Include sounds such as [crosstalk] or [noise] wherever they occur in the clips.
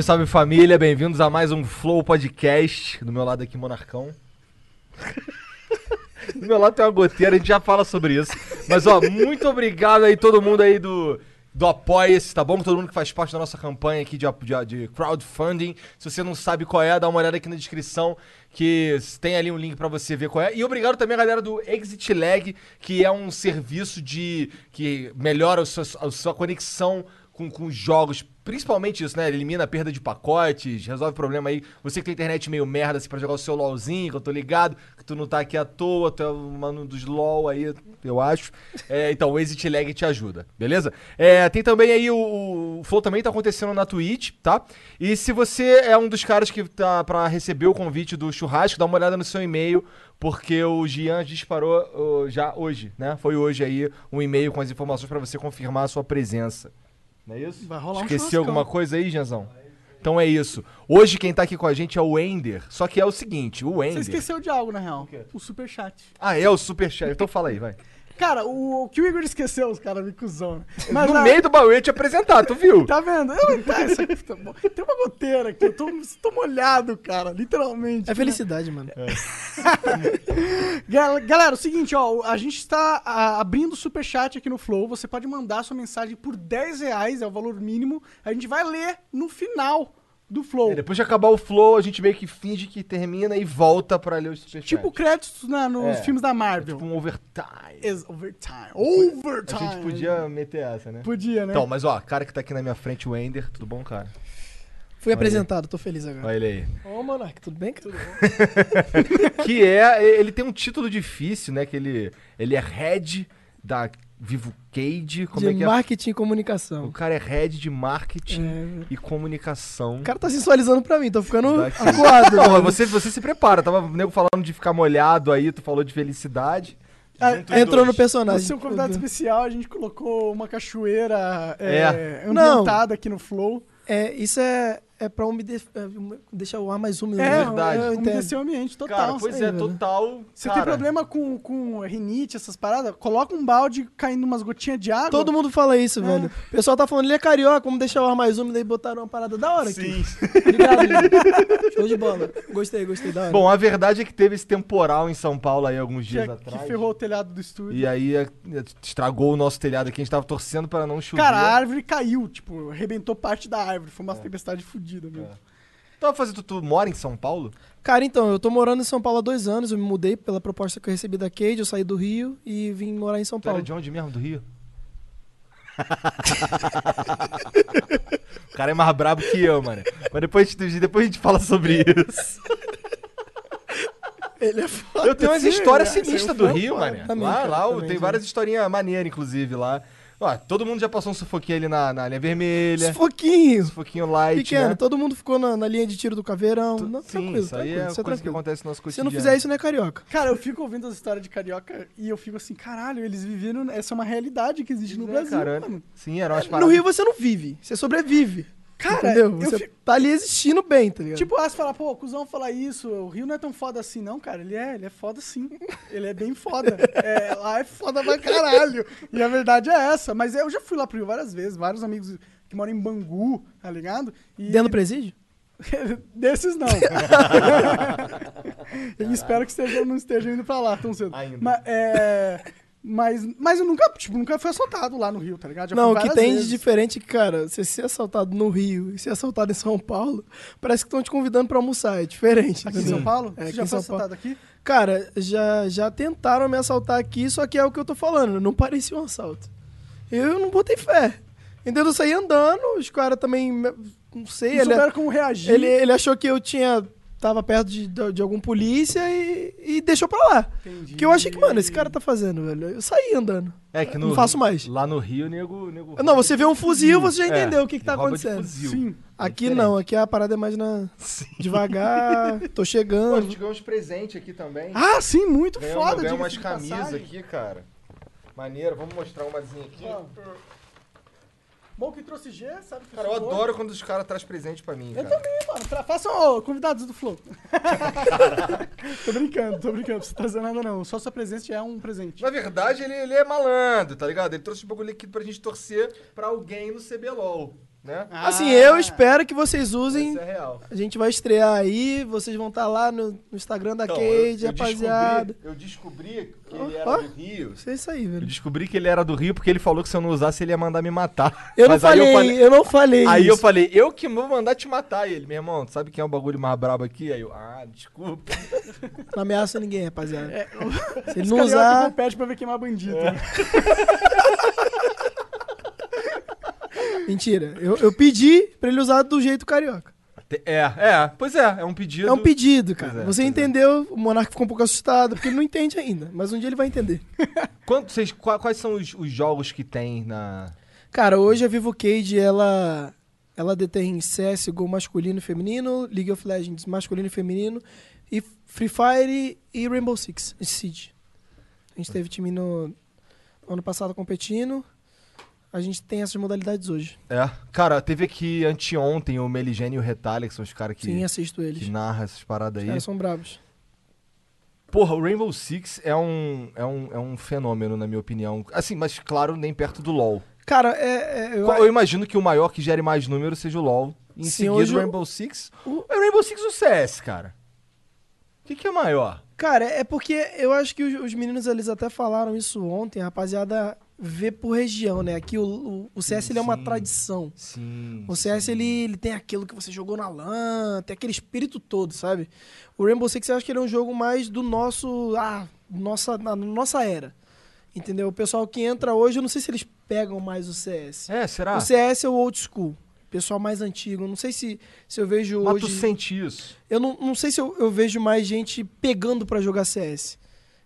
Salve família, bem-vindos a mais um Flow Podcast. Do meu lado aqui, Monarcão. [laughs] Do meu lado tem uma goteira, a gente já fala sobre isso. Mas ó, muito obrigado aí todo mundo aí do, do Apoia-se, tá bom? Todo mundo que faz parte da nossa campanha aqui de, de, de crowdfunding. Se você não sabe qual é, dá uma olhada aqui na descrição que tem ali um link pra você ver qual é. E obrigado também a galera do Exit Lag, que é um serviço de que melhora a sua, a sua conexão com, com jogos, principalmente isso, né? Elimina a perda de pacotes, resolve problema aí. Você que tem internet meio merda assim pra jogar o seu LOLzinho, que eu tô ligado, que tu não tá aqui à toa, tu é o mano dos LOL aí, eu acho. É, então, o Exit Lag te ajuda, beleza? É, tem também aí o, o Flow também tá acontecendo na Twitch, tá? E se você é um dos caras que tá pra receber o convite do churrasco, dá uma olhada no seu e-mail, porque o Gian disparou uh, já hoje, né? Foi hoje aí um e-mail com as informações pra você confirmar a sua presença. Não é isso? Vai rolar um Esqueci churrascão. alguma coisa aí, Janzão? Então é isso. Hoje quem tá aqui com a gente é o Ender. Só que é o seguinte, o Você Ender. esqueceu de algo, na real. quê? O superchat. Ah, é o Superchat. Então fala aí, vai. Cara, o, o que o Igor esqueceu, os caras me cuzão, né? Mas no na- meio do baú eu ia te apresentar, tu viu? [laughs] Tá vendo? Eu, tá, isso aqui tá bom. Tem uma goteira aqui, eu tô, tô molhado, cara, literalmente. É felicidade, mano. [laughs] Gal- Galera, é o seguinte, ó, a gente está ah, abrindo o superchat aqui no Flow. Você pode mandar sua mensagem por 10 reais, é o valor mínimo. A gente vai ler no final do Flow. E depois de acabar o flow, a gente meio que finge que termina e volta pra ler o Superchat. Tipo créditos na- nos É. filmes da Marvel. Tipo um overtime. Ex- overtime. A Overtime. gente podia meter essa, né? Podia, né? Então, mas ó, cara que tá aqui na minha frente, o Ender, tudo bom, cara? Fui apresentado, tô feliz agora. Olha ele aí. Ô, Monark, tudo bem, cara? [laughs] que é, ele tem um título difícil, né? Que ele, ele é head da Vivo Cage. Como de é que é? marketing e O comunicação. cara é head de marketing É. e comunicação. O cara tá sensualizando pra mim, tô ficando Daqui. [laughs] acuado. Não, você, você se prepara. Tava o nego falando de ficar molhado aí, tu falou de felicidade. Ah, Entrou dois. no personagem. Você é um convidado especial, a gente colocou uma cachoeira É. é, ambientada aqui no Flow. É, isso é, é pra umede... é, deixar o ar mais úmido. É, né? verdade. Eu entendo. umedecer o ambiente total. Cara, pois aí, é, velho. total. Você cara, tem problema com, com rinite, essas paradas? Coloca um balde caindo umas gotinhas de água. Todo mundo fala isso, velho. O pessoal tá falando, ele é carioca, vamos deixar o ar mais úmido e botaram uma parada da hora aqui. Sim. [laughs] Obrigado, gente. Show de bola. Gostei, gostei da hora. Bom, a verdade é que teve esse temporal em São Paulo aí alguns que, dias que atrás. ferrou o telhado do estúdio. E aí é, estragou o nosso telhado aqui. A gente tava torcendo para não chover. Cara, a árvore caiu, tipo, arrebentou parte da árvore. Foi uma tempestade fodida mesmo. Então, fazer tu, tu mora em São Paulo? Cara, então, eu tô morando em São Paulo há dois anos, eu me mudei pela proposta que eu recebi da Cade, eu saí do Rio e vim morar em São Tu era Paulo. de onde mesmo? Do Rio? [laughs] o cara é mais brabo que eu, mano. Mas depois, a gente- depois a gente fala sobre isso. Ele é foda. Eu tenho umas histórias é, sinistras saiu do Rio, mano. Lá, lá também, tem sim. várias historinhas maneiras, inclusive, lá. Ó, todo mundo já passou um sufoquinho ali na, na linha vermelha. Sufoquinho. Sufoquinho light, Pequeno, né? todo mundo ficou na, na linha de tiro do caveirão. Tu- Não, Sim, tranquilo, isso aí tranquilo, é isso é coisa que tranquilo. acontece no nosso Se cotidiano. não fizer isso, não é carioca. Cara, eu fico ouvindo as histórias de carioca e eu fico assim, caralho, eles viveram. Essa é uma realidade que existe no É, Brasil, cara, mano. Sim, eram umas No. Rio você não vive, você sobrevive. Cara, entendeu? eu Você fico- tá ali existindo bem, tá ligado? Tipo, ah, você fala, pô, o cuzão fala isso, o Rio não é tão foda assim, não, cara. Ele é, ele é foda sim. Ele é bem foda. [laughs] É, lá é foda pra caralho. E a verdade é essa. Mas eu já fui lá pro Rio várias vezes, vários amigos que moram em Bangu, tá ligado? E Dentro do presídio? [laughs] Desses não. [laughs] eu espero que estejam, não estejam indo pra lá tão cedo. Ainda. Mas, é, mas, mas eu nunca, tipo, nunca fui assaltado lá no Rio, tá ligado? Já não, o que tem vezes. de diferente, cara, você ser assaltado no Rio e ser assaltado em São Paulo, parece que estão te convidando pra almoçar, é diferente. Aqui em? São Paulo? É, Você já foi São Paulo. assaltado aqui? Cara, já, já tentaram me assaltar aqui, só que é o que eu tô falando, não parecia um assalto. Eu não botei fé. Entendeu? Eu saí andando, os caras também, não sei, Não ele, souberam como reagir. ele, ele achou que eu tinha tava perto de, de, de algum polícia e, e deixou pra lá. Entendi. Que eu achei que, mano, esse cara tá fazendo, velho. Eu saí andando. É que no, Não faço mais. Lá no Rio, nego. nego Não, você vê um fuzil, você já É, entendeu o que, que tá acontecendo. fuzil. Sim. Aqui Diferente. não, aqui a parada é mais na. Sim. Devagar, [laughs] tô Pô, a chegando. gente ganhou uns presentes aqui também. Ah, sim, muito Ganhamos, foda. ganhamos umas camisas aqui, cara. Maneiro, vamos mostrar umazinha aqui. Vamos. Bom que trouxe G, sabe que Cara, eu adoro quando os caras trazem presente pra mim, Eu cara. também, mano. Tra- Façam ô, convidados do Flow. [laughs] tô brincando, tô brincando. Não precisa trazer nada, não. Só sua presença já é um presente. Na verdade, ele, ele é malandro, tá ligado? Ele trouxe um bagulho aqui pra gente torcer pra alguém no CBLOL, né? Assim, Ah. eu espero que vocês usem. Isso é real. A gente vai estrear aí, vocês vão estar lá no, no Instagram da Então, Cade, rapaziada. Descobri, eu descobri que ele era do Rio. Isso é isso aí, Eu velho. descobri que ele era do Rio porque ele falou que se eu não usasse ele ia mandar me matar. [laughs] Eu não Mas aí falei, eu eu, falei- não falei. Aí eu isso. falei, eu que vou mandar te matar. E ele, meu irmão, sabe quem é o bagulho mais brabo aqui? Aí eu, ah, desculpa. [laughs] Não ameaça ninguém, rapaziada. É, Se ele não usar. compete pra ver quem é mais [laughs] bandido. Mentira. Eu, eu pedi pra ele usar do jeito carioca. É, é, pois é, é um pedido. É um pedido, cara. É, Você é. entendeu, o Monark ficou um pouco assustado, porque ele não entende ainda. Mas um dia ele vai entender. [laughs] Quanto, vocês, qua- quais são os, os jogos que tem na. Cara, hoje a Vivo Cage, ela, ela detém CSGO masculino e feminino, League of Legends masculino e feminino, e Free Fire e Rainbow Six Siege. A gente teve time no ano passado competindo. A gente tem essas modalidades hoje. É. Cara, teve aqui anteontem o Meligene e o Retalha, que são os caras que, Sim, assisto eles. que narram essas paradas Os aí. caras são bravos. Porra, o Rainbow Six é um, é, um, é um fenômeno, na minha opinião. Assim, mas claro, nem perto do LoL. Cara, é, é, eu, Eu imagino que o maior que gere mais número seja o LoL. Em Sim, seguida, hoje o Rainbow Six. o- É o Rainbow Six ou o CS, cara? O que, que é maior? Cara, é porque eu acho que os, os meninos eles até falaram isso ontem, a rapaziada vê por região, né? Aqui o, o, o CS ele é uma Sim. tradição. Sim. O CS ele, ele tem aquilo que você jogou na LAN, tem aquele espírito todo, sabe? O Rainbow Six eu acho que ele é um jogo mais do nosso. Ah, nossa, na nossa era. Entendeu? O pessoal que entra hoje, eu não sei se eles pegam mais o CS. É, será? O CS é o old school. Pessoal mais antigo. Não sei se, se eu vejo Mas hoje. tu sente isso. Eu não, não sei se eu, eu vejo mais gente pegando pra jogar CS.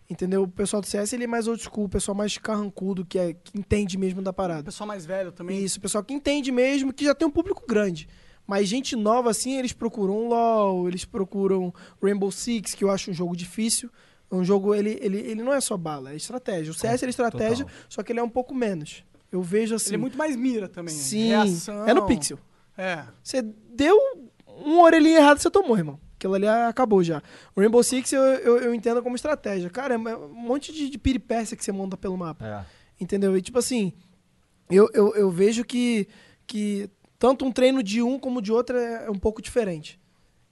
Entendeu? O pessoal do CS ele é mais old school, o pessoal mais carrancudo, que, é, que entende mesmo da O parada. pessoal mais velho também. Isso, o pessoal que entende mesmo, que já tem um público grande. Mas gente nova, assim, eles procuram LoL, eles procuram Rainbow Six, que eu acho um jogo difícil. É um jogo, ele, ele, ele não é só bala, é estratégia. O CS é estratégia, total. só que ele é um pouco menos. Eu vejo assim. Ele é muito mais mira também. Sim, Reação. é no pixel. É. Você deu uma orelhinha errada, você tomou, irmão. Aquilo ali acabou já. O Rainbow Six eu, eu, eu entendo como estratégia. Cara, é um monte de, de piripécia que você monta pelo mapa. É. Entendeu? E tipo assim, eu, eu, eu vejo que, que tanto um treino de um como de outro é um pouco diferente.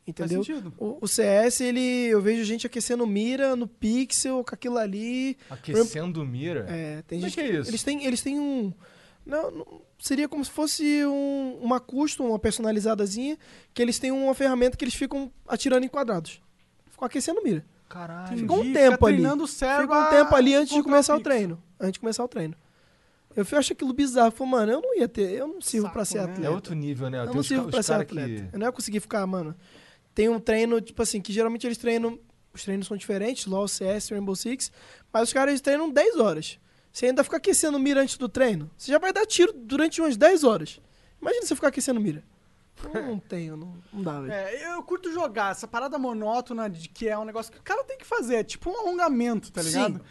Entendeu? O, o CS, ele, eu vejo gente aquecendo mira no pixel, com aquilo ali. Aquecendo mira. É, tem Como é gente que é isso? Eles têm, eles têm um. Não, não- seria como se fosse um, uma custom, uma personalizadazinha, que eles têm uma ferramenta que eles ficam atirando em quadrados. Ficam aquecendo mira. Caralho. Ficou um tempo fica ali. Fica um tempo ali antes de começar o treino. Antes de começar o treino. Eu acho aquilo bizarro. Falei, mano, eu não ia ter, eu não sirvo Saco, pra ser né? atleta. É outro nível, né? Eu Tem não sirvo pra ser atleta. que- Eu não ia conseguir ficar, mano. Tem um treino, tipo assim, que geralmente eles treinam. Os treinos são diferentes, LOL, CS, Rainbow Six. Mas os caras eles treinam 10 horas. Você ainda fica aquecendo mira antes do treino. Você já vai dar tiro durante umas 10 horas. Imagina você ficar aquecendo mira. Não [laughs] tenho, não, não dá, velho. É, eu curto jogar essa parada monótona de que é um negócio que o cara tem que fazer, é tipo um alongamento, tá ligado? Sim.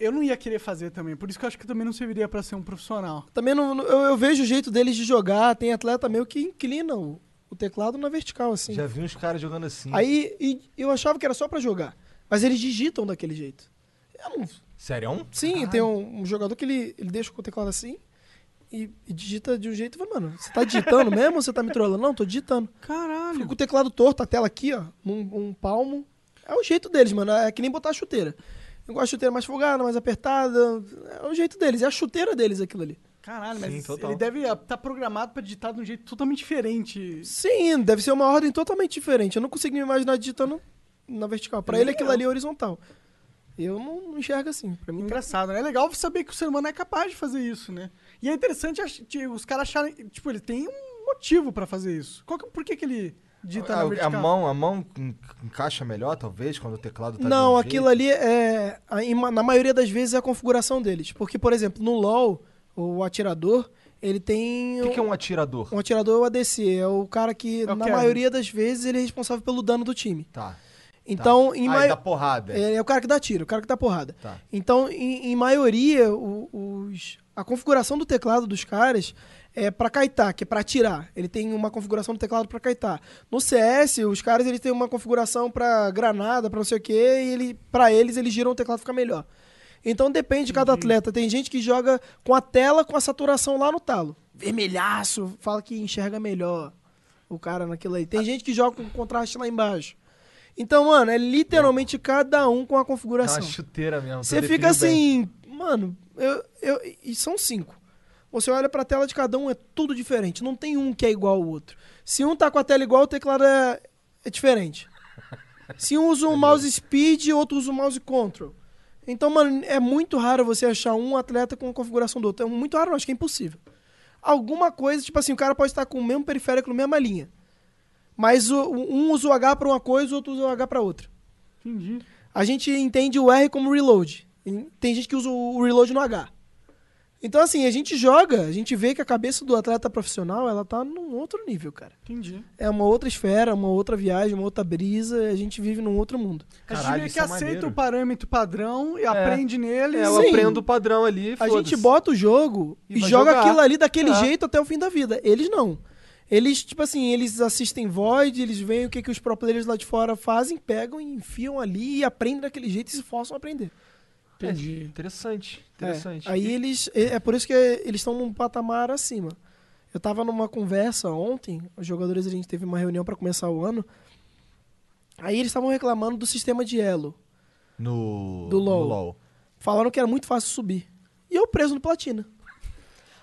Eu não ia querer fazer também, por isso que eu acho que também não serviria pra ser um profissional. Também não, eu, eu vejo o jeito deles de jogar. Tem atleta meu que inclina o, o teclado na vertical, assim. Já vi uns caras jogando assim. Aí e eu achava que era só pra jogar. Mas eles digitam daquele jeito. Eu não, Sério? Sim, tem um, um jogador que ele, ele deixa o teclado assim e, e digita de um jeito. Falei, mano, você tá digitando mesmo ou você tá me trollando? Não, tô digitando. Fica Caralho. com o teclado torto, a tela aqui, ó, num um palmo. É o jeito deles, mano. É que nem botar a chuteira. Eu gosto de chuteira mais folgada, mais apertada. É o jeito deles. É a chuteira deles aquilo ali. Caralho, Sim, mas total. ele deve estar programado pra digitar de um jeito totalmente diferente. Sim, deve ser uma ordem totalmente diferente. Eu não consigo me imaginar digitando na vertical. Pra Nem ele aquilo ali é horizontal. Eu não, não enxergo assim. Pra mim, tá- Engraçado, né? É legal saber que o ser humano é capaz de fazer isso, né? E é interessante os caras acharem. Tipo, ele tem um motivo pra fazer isso. Qual que, por que, que ele Dita A, na a mão, a mão en- encaixa melhor, talvez, quando o teclado tá Não, um aquilo jeito. ali é. Na maioria das vezes é a configuração deles. Porque, por exemplo, no LoL, o atirador, ele tem. O que, que é um atirador? Um atirador é o ADC, é o cara que, É o na maioria das vezes, ele é responsável pelo dano do time. Tá. Então, em Aí mai- dá porrada. é, é o cara que dá tiro, o cara que dá porrada. Tá. Então, em, em maioria, o- os, a configuração do teclado dos caras é pra kaitar, que é pra atirar. Ele tem uma configuração do teclado pra kaitar. No CS, os caras eles têm uma configuração pra granada, pra não sei o quê, e ele, pra eles eles giram o teclado fica melhor. Então depende de cada atleta. Tem gente que joga com a tela com a saturação lá no talo. Vermelhaço, fala que enxerga melhor o cara naquilo aí. Tem gente que joga com contraste lá embaixo. Então, mano, é literalmente cada um com a É configuração. uma chuteira mesmo. Você fica definiu bem. assim, mano, eu, eu, e são cinco. Você olha pra tela de cada um, é tudo diferente. Não tem um que é igual ao outro. Se um tá com a tela igual, o teclado é, é diferente. Se um usa um [laughs] mouse speed, outro usa um mouse control. Então, mano, é muito raro você achar um atleta com a configuração do outro. É muito raro, não, acho que é impossível. Alguma coisa, tipo assim, o cara pode estar com o mesmo periférico, na mesma linha. Mas o- um usa o H pra uma coisa, o outro usa o H pra outra. Entendi. A gente entende o R como reload. Tem gente que usa o reload no H. Então, assim, a gente joga, a gente vê que a cabeça do atleta profissional, ela tá num outro nível, cara. Entendi. É uma outra esfera, uma outra viagem, uma outra brisa, a gente vive num outro mundo. a gente Caralho, meio que é aceita maneiro. o parâmetro padrão e aprende nele. É, eu Sim. aprendo o padrão ali. A gente bota o jogo E e, joga jogar. aquilo ali daquele É. jeito até o fim da vida. Eles não. Eles, tipo assim, eles assistem Void, eles veem o que, que os pro players lá de fora fazem, pegam e enfiam ali e aprendem daquele jeito e se forçam a aprender. Entendi. É, interessante, É, interessante. Aí E- eles. É é por isso que eles estão num patamar acima. Eu tava numa conversa ontem, os jogadores a gente teve uma reunião pra começar o ano. Aí eles estavam reclamando do sistema de elo. No, Do LoL. no LoL. Falaram que era muito fácil subir. E eu preso no platina.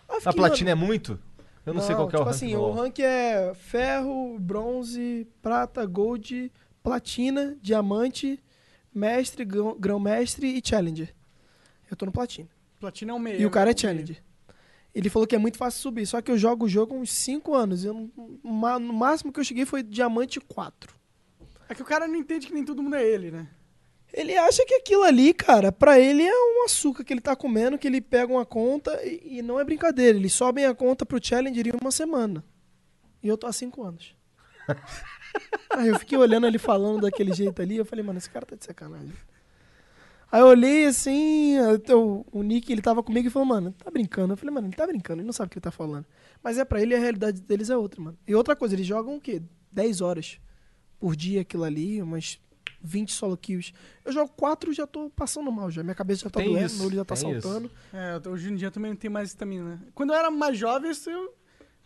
Aí eu A fiquei, platina é muito? Eu não, sei qual que é o tipo rank assim, o LoL. rank é ferro, bronze, prata, gold, platina, diamante, mestre, grão- grão-mestre e challenger. Eu tô no platina. Platina é o meio. E o cara é né? challenger. Ele falou que é muito fácil subir, só que eu jogo o jogo há uns 5 anos. Eu, não- no máximo que eu cheguei foi diamante 4. É que o cara não entende que nem todo mundo é ele, né? Ele acha que aquilo ali, cara, pra ele é um açúcar que ele tá comendo, que ele pega uma conta e, e não é brincadeira. Eles sobem a conta pro Challenger em uma semana. E eu tô há 5 anos. [laughs] Aí eu fiquei olhando ele falando daquele jeito ali, eu falei, mano, esse cara tá de sacanagem. Aí eu olhei assim, até o, Nick, ele tava comigo e falou, mano, tá brincando. Eu falei, mano, ele tá brincando, ele não sabe o que ele tá falando. Mas é pra ele, a realidade deles é outra, mano. E outra coisa, eles jogam o quê? 10 horas por dia aquilo ali, umas 20 solo kills. Eu jogo 4 e já tô passando mal já. Minha cabeça já tá Tem doendo, isso, meu olho já tá saltando. É, hoje em dia também não tem mais estamina, né? Quando eu era mais jovem, eu,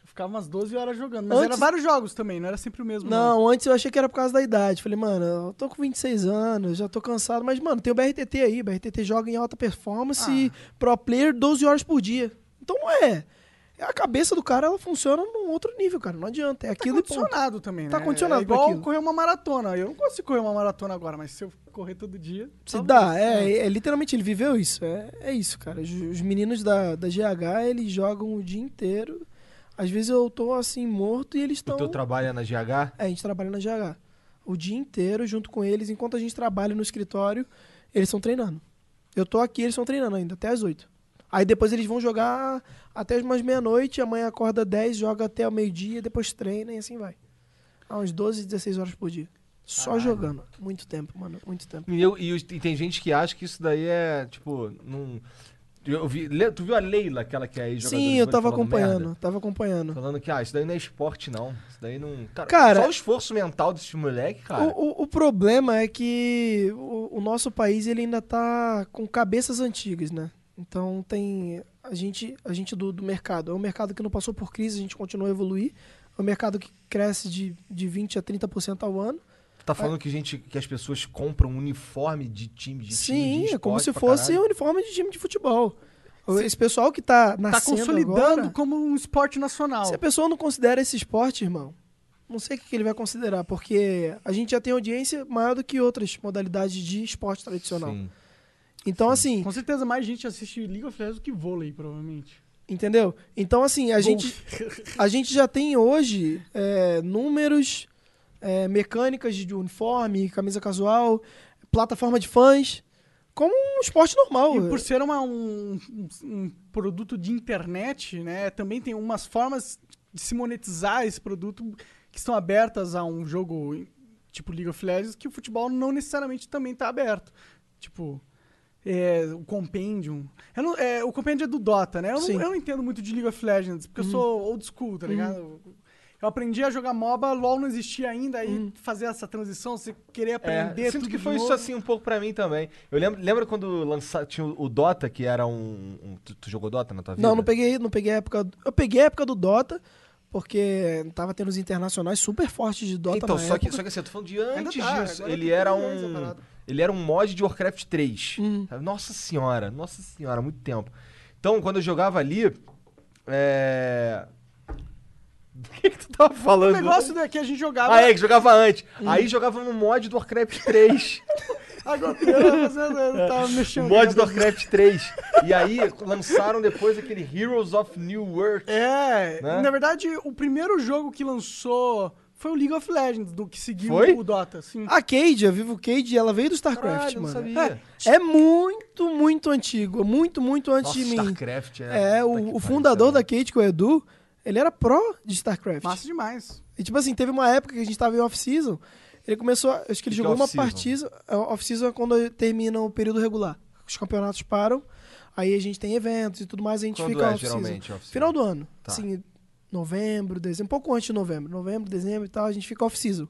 ficava umas 12 horas jogando. Mas Antes- era vários jogos também, não era sempre o mesmo. Não, antes eu achei que era por causa da idade. Falei, mano, eu tô com 26 anos, já tô cansado. Mas, mano, tem o BRTT aí. O BRTT joga em alta performance Ah. e pro player 12 horas por dia. Então não é. A cabeça do cara, ela funciona num outro nível, cara. Não adianta. É Tá aquilo e ponto. condicionado também, né? Tá condicionado é igual aquilo. correr uma maratona. Eu não consigo correr uma maratona agora, mas se eu correr todo dia... Se dá, é, é, literalmente ele viveu isso. É, é isso, cara. Os, os meninos da, da GH, eles jogam o dia inteiro. Às vezes eu tô assim, morto e eles O estão. teu trabalho é na GH? É, a gente trabalha na GH. O dia inteiro junto com eles, enquanto a gente trabalha no escritório, eles estão treinando. Eu tô aqui, eles estão treinando ainda, até as 8. Aí depois eles vão jogar até umas meia-noite, amanhã acorda 10, joga até o meio-dia, depois treina e assim vai. Há uns 12, 16 horas por dia. Só Caralho. jogando. Muito tempo, mano. Muito tempo. E, eu- e e tem gente que acha que isso daí é, tipo, não... Eu vi, tu viu a Leila, aquela que é aí jogadora Sim, eu tava acompanhando. merda? Tava acompanhando. Falando que, ah, isso daí não é esporte, não. Isso daí não... Cara, Cara- só o esforço mental desse moleque, cara. O, o- o problema é que o, o nosso país ele ainda tá com cabeças antigas, né? Então tem a gente, a gente do, do mercado. É um mercado que não passou por crise, a gente continua a evoluir. É um mercado que cresce de, de 20% a 30% ao ano. Tá falando que, gente, que as pessoas compram um uniforme de time de time Sim, de é como se fosse caralho? um uniforme de time de futebol. Esse pessoal que tá Tá nascendo consolidando agora, como um esporte nacional. se a pessoa não considera esse esporte, irmão, não sei o que que ele vai considerar, porque a gente já tem audiência maior do que outras modalidades de esporte tradicional. Sim. Então, assim, Com certeza mais gente assiste League of Legends do que vôlei, provavelmente. entendeu? Então, assim, a gente, a gente já tem hoje é, números é, mecânicas de uniforme, camisa casual, plataforma de fãs, como um esporte normal. E por ser uma- um, um- um produto de internet, né, também tem umas formas de se monetizar esse produto que estão abertas a um jogo tipo League of Legends que o futebol não necessariamente também está aberto. Tipo, é, o Compendium. Não- é, o Compendium é do Dota, né? Eu não, eu não entendo muito de League of Legends, porque eu sou old school, tá ligado? Eu aprendi a jogar MOBA, LoL não existia ainda, aí fazer essa transição, você querer aprender É, sinto tudo que foi isso novo. assim um pouco pra mim também. Eu lembro, lembro quando lança, tinha o Dota, que era um. um- tu, tu jogou Dota na tua vida? Não, não peguei, não peguei a época. Eu peguei a época do Dota, porque tava tendo os internacionais super fortes de Dota Então, só que, época. só que assim, eu tô falando de antes tá, disso. Ele era um. Ele era um mod de Warcraft 3. Hum. Nossa senhora, nossa senhora, muito tempo. Então, quando eu jogava ali. É. Do que, que tu tava O falando? negócio é que a gente jogava. Ah, é, que jogava antes. Aí jogava no mod do Warcraft 3. A goteira fazendo, eu tava o mexendo. mod do. Warcraft 3. E aí lançaram depois aquele Heroes of New World. É, Né? na verdade, o primeiro jogo que lançou foi o League of Legends, do que seguiu Foi? o Dota, sim. A Cade, a Vivo Cade, ela veio do StarCraft, Caralho, não mano. sabia. É, é muito, muito antigo. Muito, muito antes Nossa, de mim. StarCraft é. É, o, o fundador é da Cade, que é o Edu, ele era pró de StarCraft. Massa demais. E tipo assim, teve uma época que a gente tava em off-season, ele começou, a- acho que ele Que jogou uma partida, a off-season é quando termina o período regular. Os campeonatos param, aí a gente tem eventos e tudo mais, a gente Quando fica é, off-season. geralmente, off-season? Final do ano. Tá. Assim, novembro, dezembro, um pouco antes de novembro. Novembro, dezembro e tal, a gente fica off-season.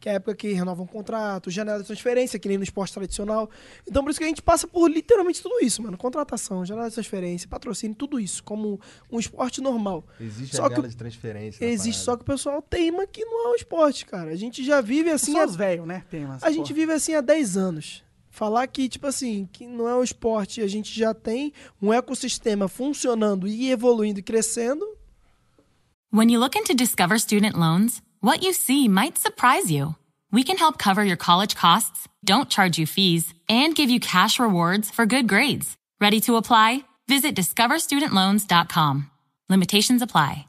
Que é a época que renovam um contrato, janela de transferência, que nem no esporte tradicional. Então por isso que a gente passa por literalmente tudo isso, mano. Contratação, janela de transferência, patrocínio, tudo isso, como um esporte normal. Existe Só a que janela de transferência. Existe, só que o pessoal teima que não é um esporte, cara. A gente já vive assim. Só há- os velhos, né? A gente porra. vive assim há 10 anos. Falar que, tipo assim, que não é um esporte, a gente já tem um ecossistema funcionando e evoluindo e crescendo. When you look into Discover Student Loans, what you see might surprise you. We can help cover your college costs, don't charge you fees, and give you cash rewards for good grades. Ready to apply? Visit discoverstudentloans.com. Limitations apply.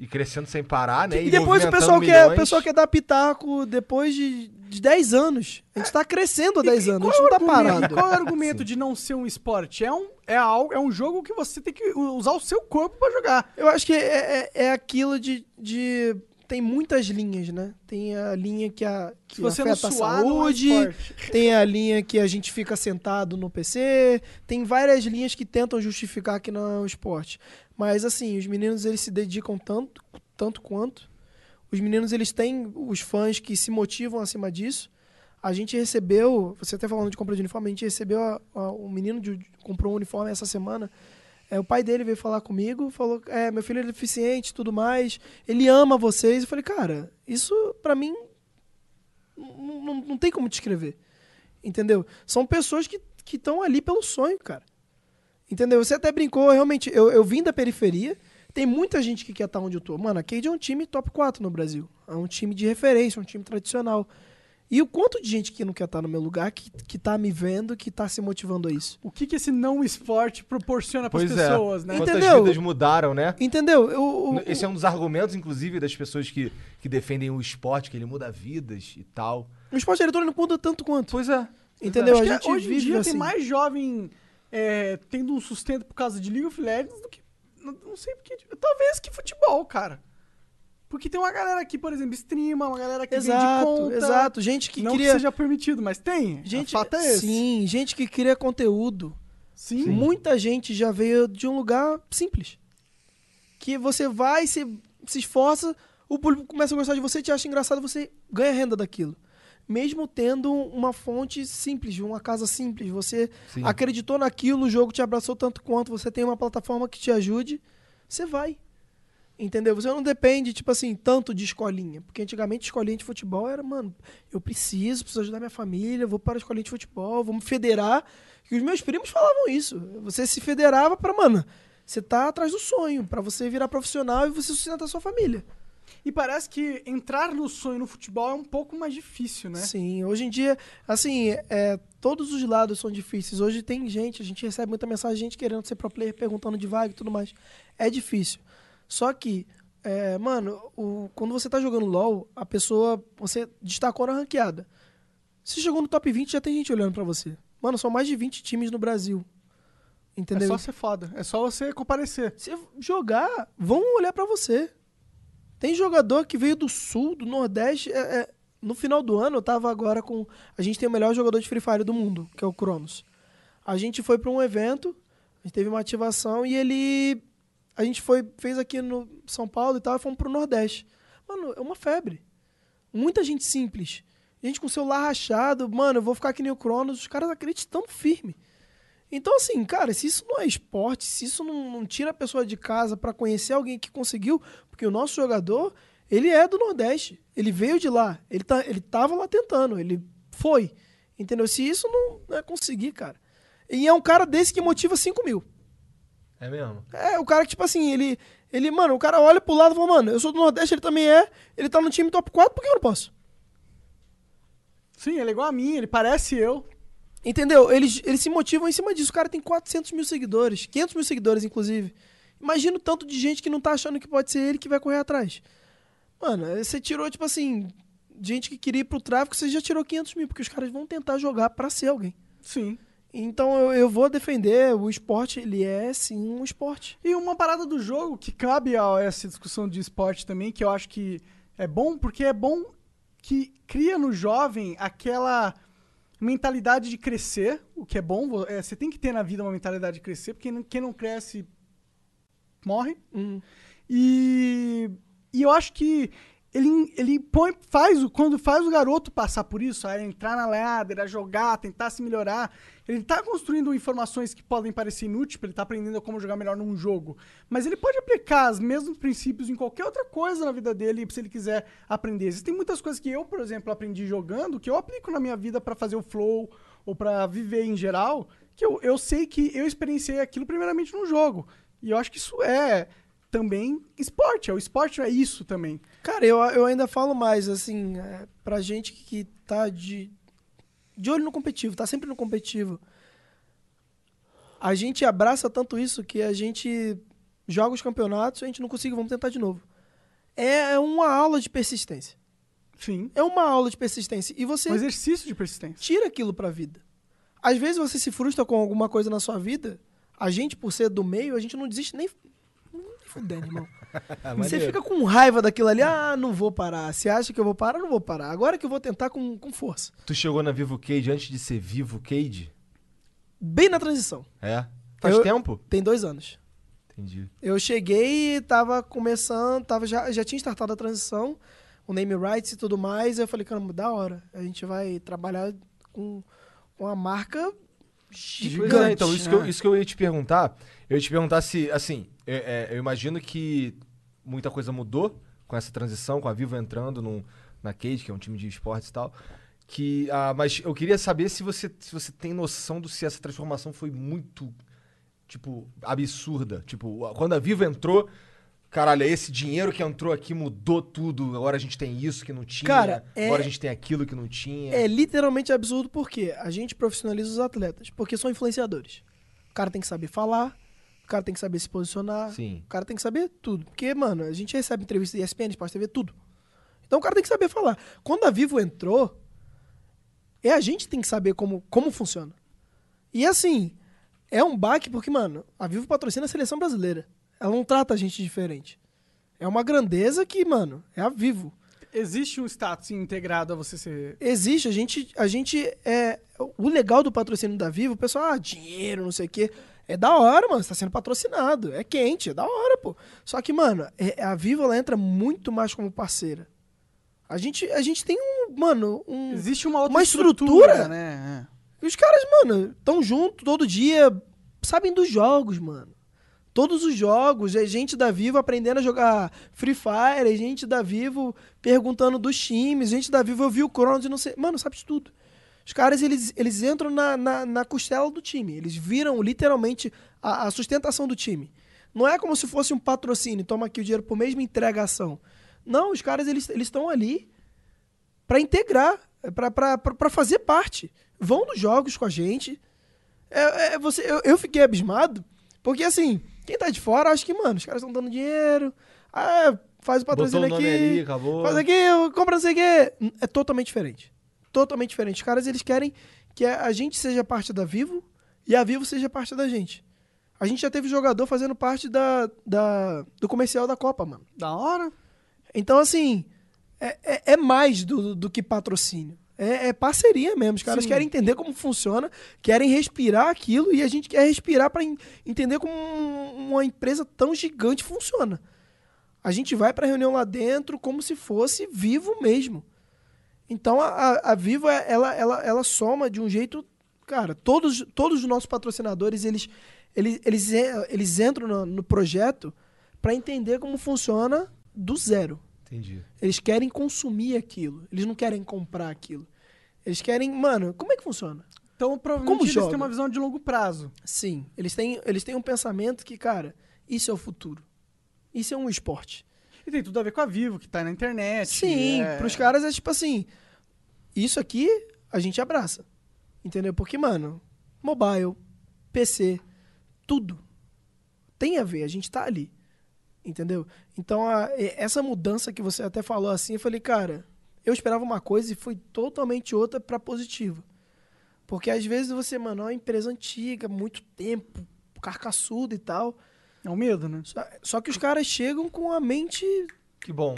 E crescendo sem parar, né? e depois o movimentando pessoal, quer, o pessoal quer dar pitaco depois de, de 10 anos. A gente tá crescendo há 10 anos, a gente não é o tá argumento- parado. Qual é o argumento de não ser um esporte? É um, é algo, é um jogo que você tem que usar o seu corpo pra jogar. Eu acho que é, é, é aquilo de, de. Tem muitas linhas, né? Tem a linha que, a, que Se você não afeta a suar, não é saúde, esporte. tem a linha que a gente fica sentado no PC, tem várias linhas que tentam justificar que não é um esporte. Mas assim, os meninos eles se dedicam tanto, tanto quanto. Os meninos eles têm os fãs que se motivam acima disso. A gente recebeu, você até falando de compra de uniforme, a gente recebeu a- a- um menino de, comprou um uniforme essa semana. É, o pai dele veio falar comigo, falou: É, meu filho é deficiente tudo mais, ele ama vocês. Eu falei: Cara, isso pra mim não tem como descrever. Entendeu? São pessoas que estão ali pelo sonho, cara. Entendeu? Você até brincou, realmente, eu, eu vim da periferia, tem muita gente que quer estar onde eu tô. Mano, a Cade é um time top 4 no Brasil. É um time de referência, um time tradicional. E o quanto de gente que não quer estar no meu lugar, que, que tá me vendo, que tá se motivando a isso. O que, que esse não esporte proporciona pras Pois pessoas, é. né? Quantas Entendeu? vidas mudaram, né? Entendeu? Eu, o- Esse é um dos argumentos, inclusive, das pessoas que, que defendem o esporte, que ele muda vidas e tal. o esporte eletrônico muda tanto quanto. Pois é. Entendeu? Acho A que gente hoje em vive dia assim. tem mais jovem é, tendo um sustento por causa de League of Legends do que. Não, sei porque. Talvez que futebol, cara. Porque tem uma galera que, por exemplo, streama, uma galera que vende Exato, conta. exato. Gente que não cria. que seja permitido, mas tem. gente, fato é esse. Sim, gente que cria conteúdo. Sim. Muita gente já veio de um lugar simples. Que você vai, se, se esforça, o público começa a gostar de você, te acha engraçado, você ganha renda daquilo. Mesmo tendo uma fonte simples, uma casa simples, você Sim. acreditou naquilo, o jogo te abraçou tanto quanto, você tem uma plataforma que te ajude, você vai. Entendeu? Você não depende, tipo assim, tanto de escolinha. Porque antigamente escolinha de futebol era, mano, eu preciso, preciso ajudar minha família, vou para a escolinha de futebol, vou me federar. E os meus primos falavam isso. Você se federava pra, mano, você tá atrás do sonho, pra você virar profissional e você sustentar a sua família. E parece que entrar no sonho no futebol é um pouco mais difícil, né? Sim, hoje em dia, assim, é, todos os lados são difíceis. Hoje tem gente, a gente recebe muita mensagem, gente querendo ser pro player, perguntando de vaga e tudo mais. É difícil. Só que É, mano, o- quando você tá jogando LoL, a pessoa. Você destacou na ranqueada. Se chegou no top 20, já tem gente olhando pra você. Mano, são mais de 20 times no Brasil. É Entendeu? só ser foda. É só você comparecer. Se jogar, vão olhar pra você. Tem jogador que veio do sul, do nordeste. é- é, no final do ano, eu tava agora com. A gente tem o melhor jogador de Free Fire do mundo, que é o Cronos. A gente foi pra um evento, a gente teve uma ativação e ele. A gente foi, fez aqui no São Paulo e tal, e fomos pro Nordeste. Mano, é uma febre. Muita gente simples. Gente com celular rachado, mano, eu vou ficar aqui nem o Cronos, os caras acreditando firme. Então, assim, cara, se isso não é esporte, se isso não, não tira a pessoa de casa pra conhecer alguém que conseguiu, porque o nosso jogador, ele é do Nordeste, ele veio de lá, ele, tá, ele tava lá tentando, ele foi, entendeu? Se isso não, não é conseguir, cara. E é um cara desse que motiva 5 mil. É mesmo? É, o cara que, tipo assim, ele, ele, mano, o cara olha pro lado e fala, mano, eu sou do Nordeste, ele também é, ele tá no time top 4, por que eu não posso? Sim, ele é igual a mim, ele parece eu. Entendeu? Eles, eles se motivam em cima disso. O cara tem 400 mil seguidores, 500 mil seguidores, inclusive. Imagina o tanto de gente que não tá achando que pode ser ele que vai correr atrás. Mano, você tirou, tipo assim, gente que queria ir pro tráfico, você já tirou 500 mil, porque os caras vão tentar jogar pra ser alguém. Sim. Então eu, eu vou defender, o esporte, ele é sim um esporte. E uma parada do jogo que cabe a essa discussão de esporte também, que eu acho que é bom, porque é bom que cria no jovem aquela mentalidade de crescer, o que é bom. é, você tem que ter na vida uma mentalidade de crescer, porque quem não cresce morre. Hum. E, e eu acho que ele, ele põe, faz o, quando faz o garoto passar por isso, a entrar na ladder, a jogar, tentar se melhorar, ele tá construindo informações que podem parecer inúteis, ele tá aprendendo como jogar melhor num jogo. Mas ele pode aplicar os mesmos princípios em qualquer outra coisa na vida dele, se ele quiser aprender. Existem muitas coisas que eu, por exemplo, aprendi jogando, que eu aplico na minha vida pra fazer o flow, ou pra viver em geral, que eu, eu sei que eu experienciei aquilo primeiramente no jogo. E eu acho que isso é também esporte. É o esporte é isso também. Cara, eu, eu ainda falo mais, assim, é, pra gente que tá de, de olho no competitivo, tá sempre no competitivo. A gente abraça tanto isso que a gente joga os campeonatos, a gente não consegue, vamos tentar de novo. É uma aula de persistência. Sim. É uma aula de persistência. E você Um exercício de persistência. tira aquilo pra vida. Às vezes você se frustra com alguma coisa na sua vida. A gente, por ser do meio, a gente não desiste nem. Nem fudendo, irmão. [laughs] Você fica com raiva daquilo ali. Ah, não vou parar. Você acha que eu vou parar? Não vou parar. Agora que eu vou tentar com, com força. Tu chegou na Vivo Cage antes de ser Vivo Cage? Bem na transição. É? Faz Eu- tempo? Tem dois anos. Entendi. Eu cheguei e tava começando, tava já, já tinha startado a transição, o name rights e tudo mais. Aí eu falei, caramba, da hora. A gente vai trabalhar com uma marca gigante. É, então, isso que, eu, né? isso que eu ia te perguntar. Eu ia te perguntar se, assim, é- é, eu imagino que muita coisa mudou com essa transição, com a Vivo entrando num- na Cage, que é um time de esportes e tal. Que, ah, mas eu queria saber se você, se você tem noção do se essa transformação foi muito, tipo, absurda. Tipo, quando a Vivo entrou, caralho, esse dinheiro que entrou aqui mudou tudo. Agora a gente tem isso que não tinha. Cara, é- Agora a gente tem aquilo que não tinha. É literalmente absurdo porque a gente profissionaliza os atletas, porque são influenciadores. O cara tem que saber falar, o cara tem que saber se posicionar, Sim. o cara tem que saber tudo. Porque, mano, a gente recebe entrevista de ESPN, Sport TV, tudo. Então o cara tem que saber falar. Quando a Vivo entrou, é a gente que tem que saber como, como funciona. E assim, é um baque porque, mano, a Vivo patrocina a seleção brasileira. Ela não trata a gente diferente. É uma grandeza que, mano, é a Vivo. Existe um status integrado a você ser. Existe, a gente, a gente é o legal do patrocínio da Vivo, o pessoal, ah, dinheiro, não sei o quê. É da hora, mano, você tá sendo patrocinado, é quente, é da hora, pô. Só que, mano, é- a Vivo ela entra muito mais como parceira. A gente, a gente tem um, mano, um Existe uma outra Uma estrutura? né? e os caras, mano, tão junto todo dia, sabem dos jogos, mano. Todos os jogos, é gente da Vivo aprendendo a jogar Free Fire, é gente da Vivo perguntando dos times, gente da Vivo, eu vi o Cronos e não sei. Mano, sabe de tudo. Os caras, eles, eles entram na, na, na costela do time. Eles viram literalmente a, a sustentação do time. Não é como se fosse um patrocínio, toma aqui o dinheiro por mesma entregação. Não, os caras, eles estão ali para integrar, para fazer parte. Vão nos jogos com a gente. É, é, você, eu, eu fiquei abismado, porque assim, quem tá de fora acha que, mano, os caras estão dando dinheiro. Ah, faz o Botou patrocínio nome aqui. ali, acabou. Faz aqui, eu compro não sei o quê. É totalmente diferente. Totalmente diferente. Os caras, eles querem que a gente seja parte da Vivo e a Vivo seja parte da gente. A gente já teve jogador fazendo parte da, da- do comercial da Copa, mano. Da hora. Então, assim, é, é- é mais do, do que patrocínio. É, é parceria mesmo. Os caras Sim. querem entender como funciona, querem respirar aquilo e a gente quer respirar para entender como um- uma empresa tão gigante funciona. A gente vai para reunião lá dentro como se fosse vivo mesmo. Então a, a, a Vivo é- ela, ela, ela soma de um jeito, cara, todos, todos os nossos patrocinadores eles eles, eles, eles entram no, no projeto para entender como funciona do zero. Entendi. Eles querem consumir aquilo. Eles não querem comprar aquilo. Eles querem, mano, como é que funciona? Então, provavelmente Como eles joga? têm uma visão de longo prazo. Sim, eles têm, eles têm um pensamento que, cara, isso é o futuro. Isso é um esporte. E tem tudo a ver com a Vivo, que tá na internet. Sim, é... pros caras é tipo assim, isso aqui a gente abraça. Entendeu? Porque, mano, mobile, PC, tudo tem a ver, a gente tá ali. Entendeu? Então, a- essa mudança que você até falou assim, eu falei, cara, eu esperava uma coisa e foi totalmente outra pra positiva. Porque às vezes você, mano, é uma empresa antiga, muito tempo, carcaçuda e tal. É um medo, né? Só, só que os caras chegam com a mente Que bom.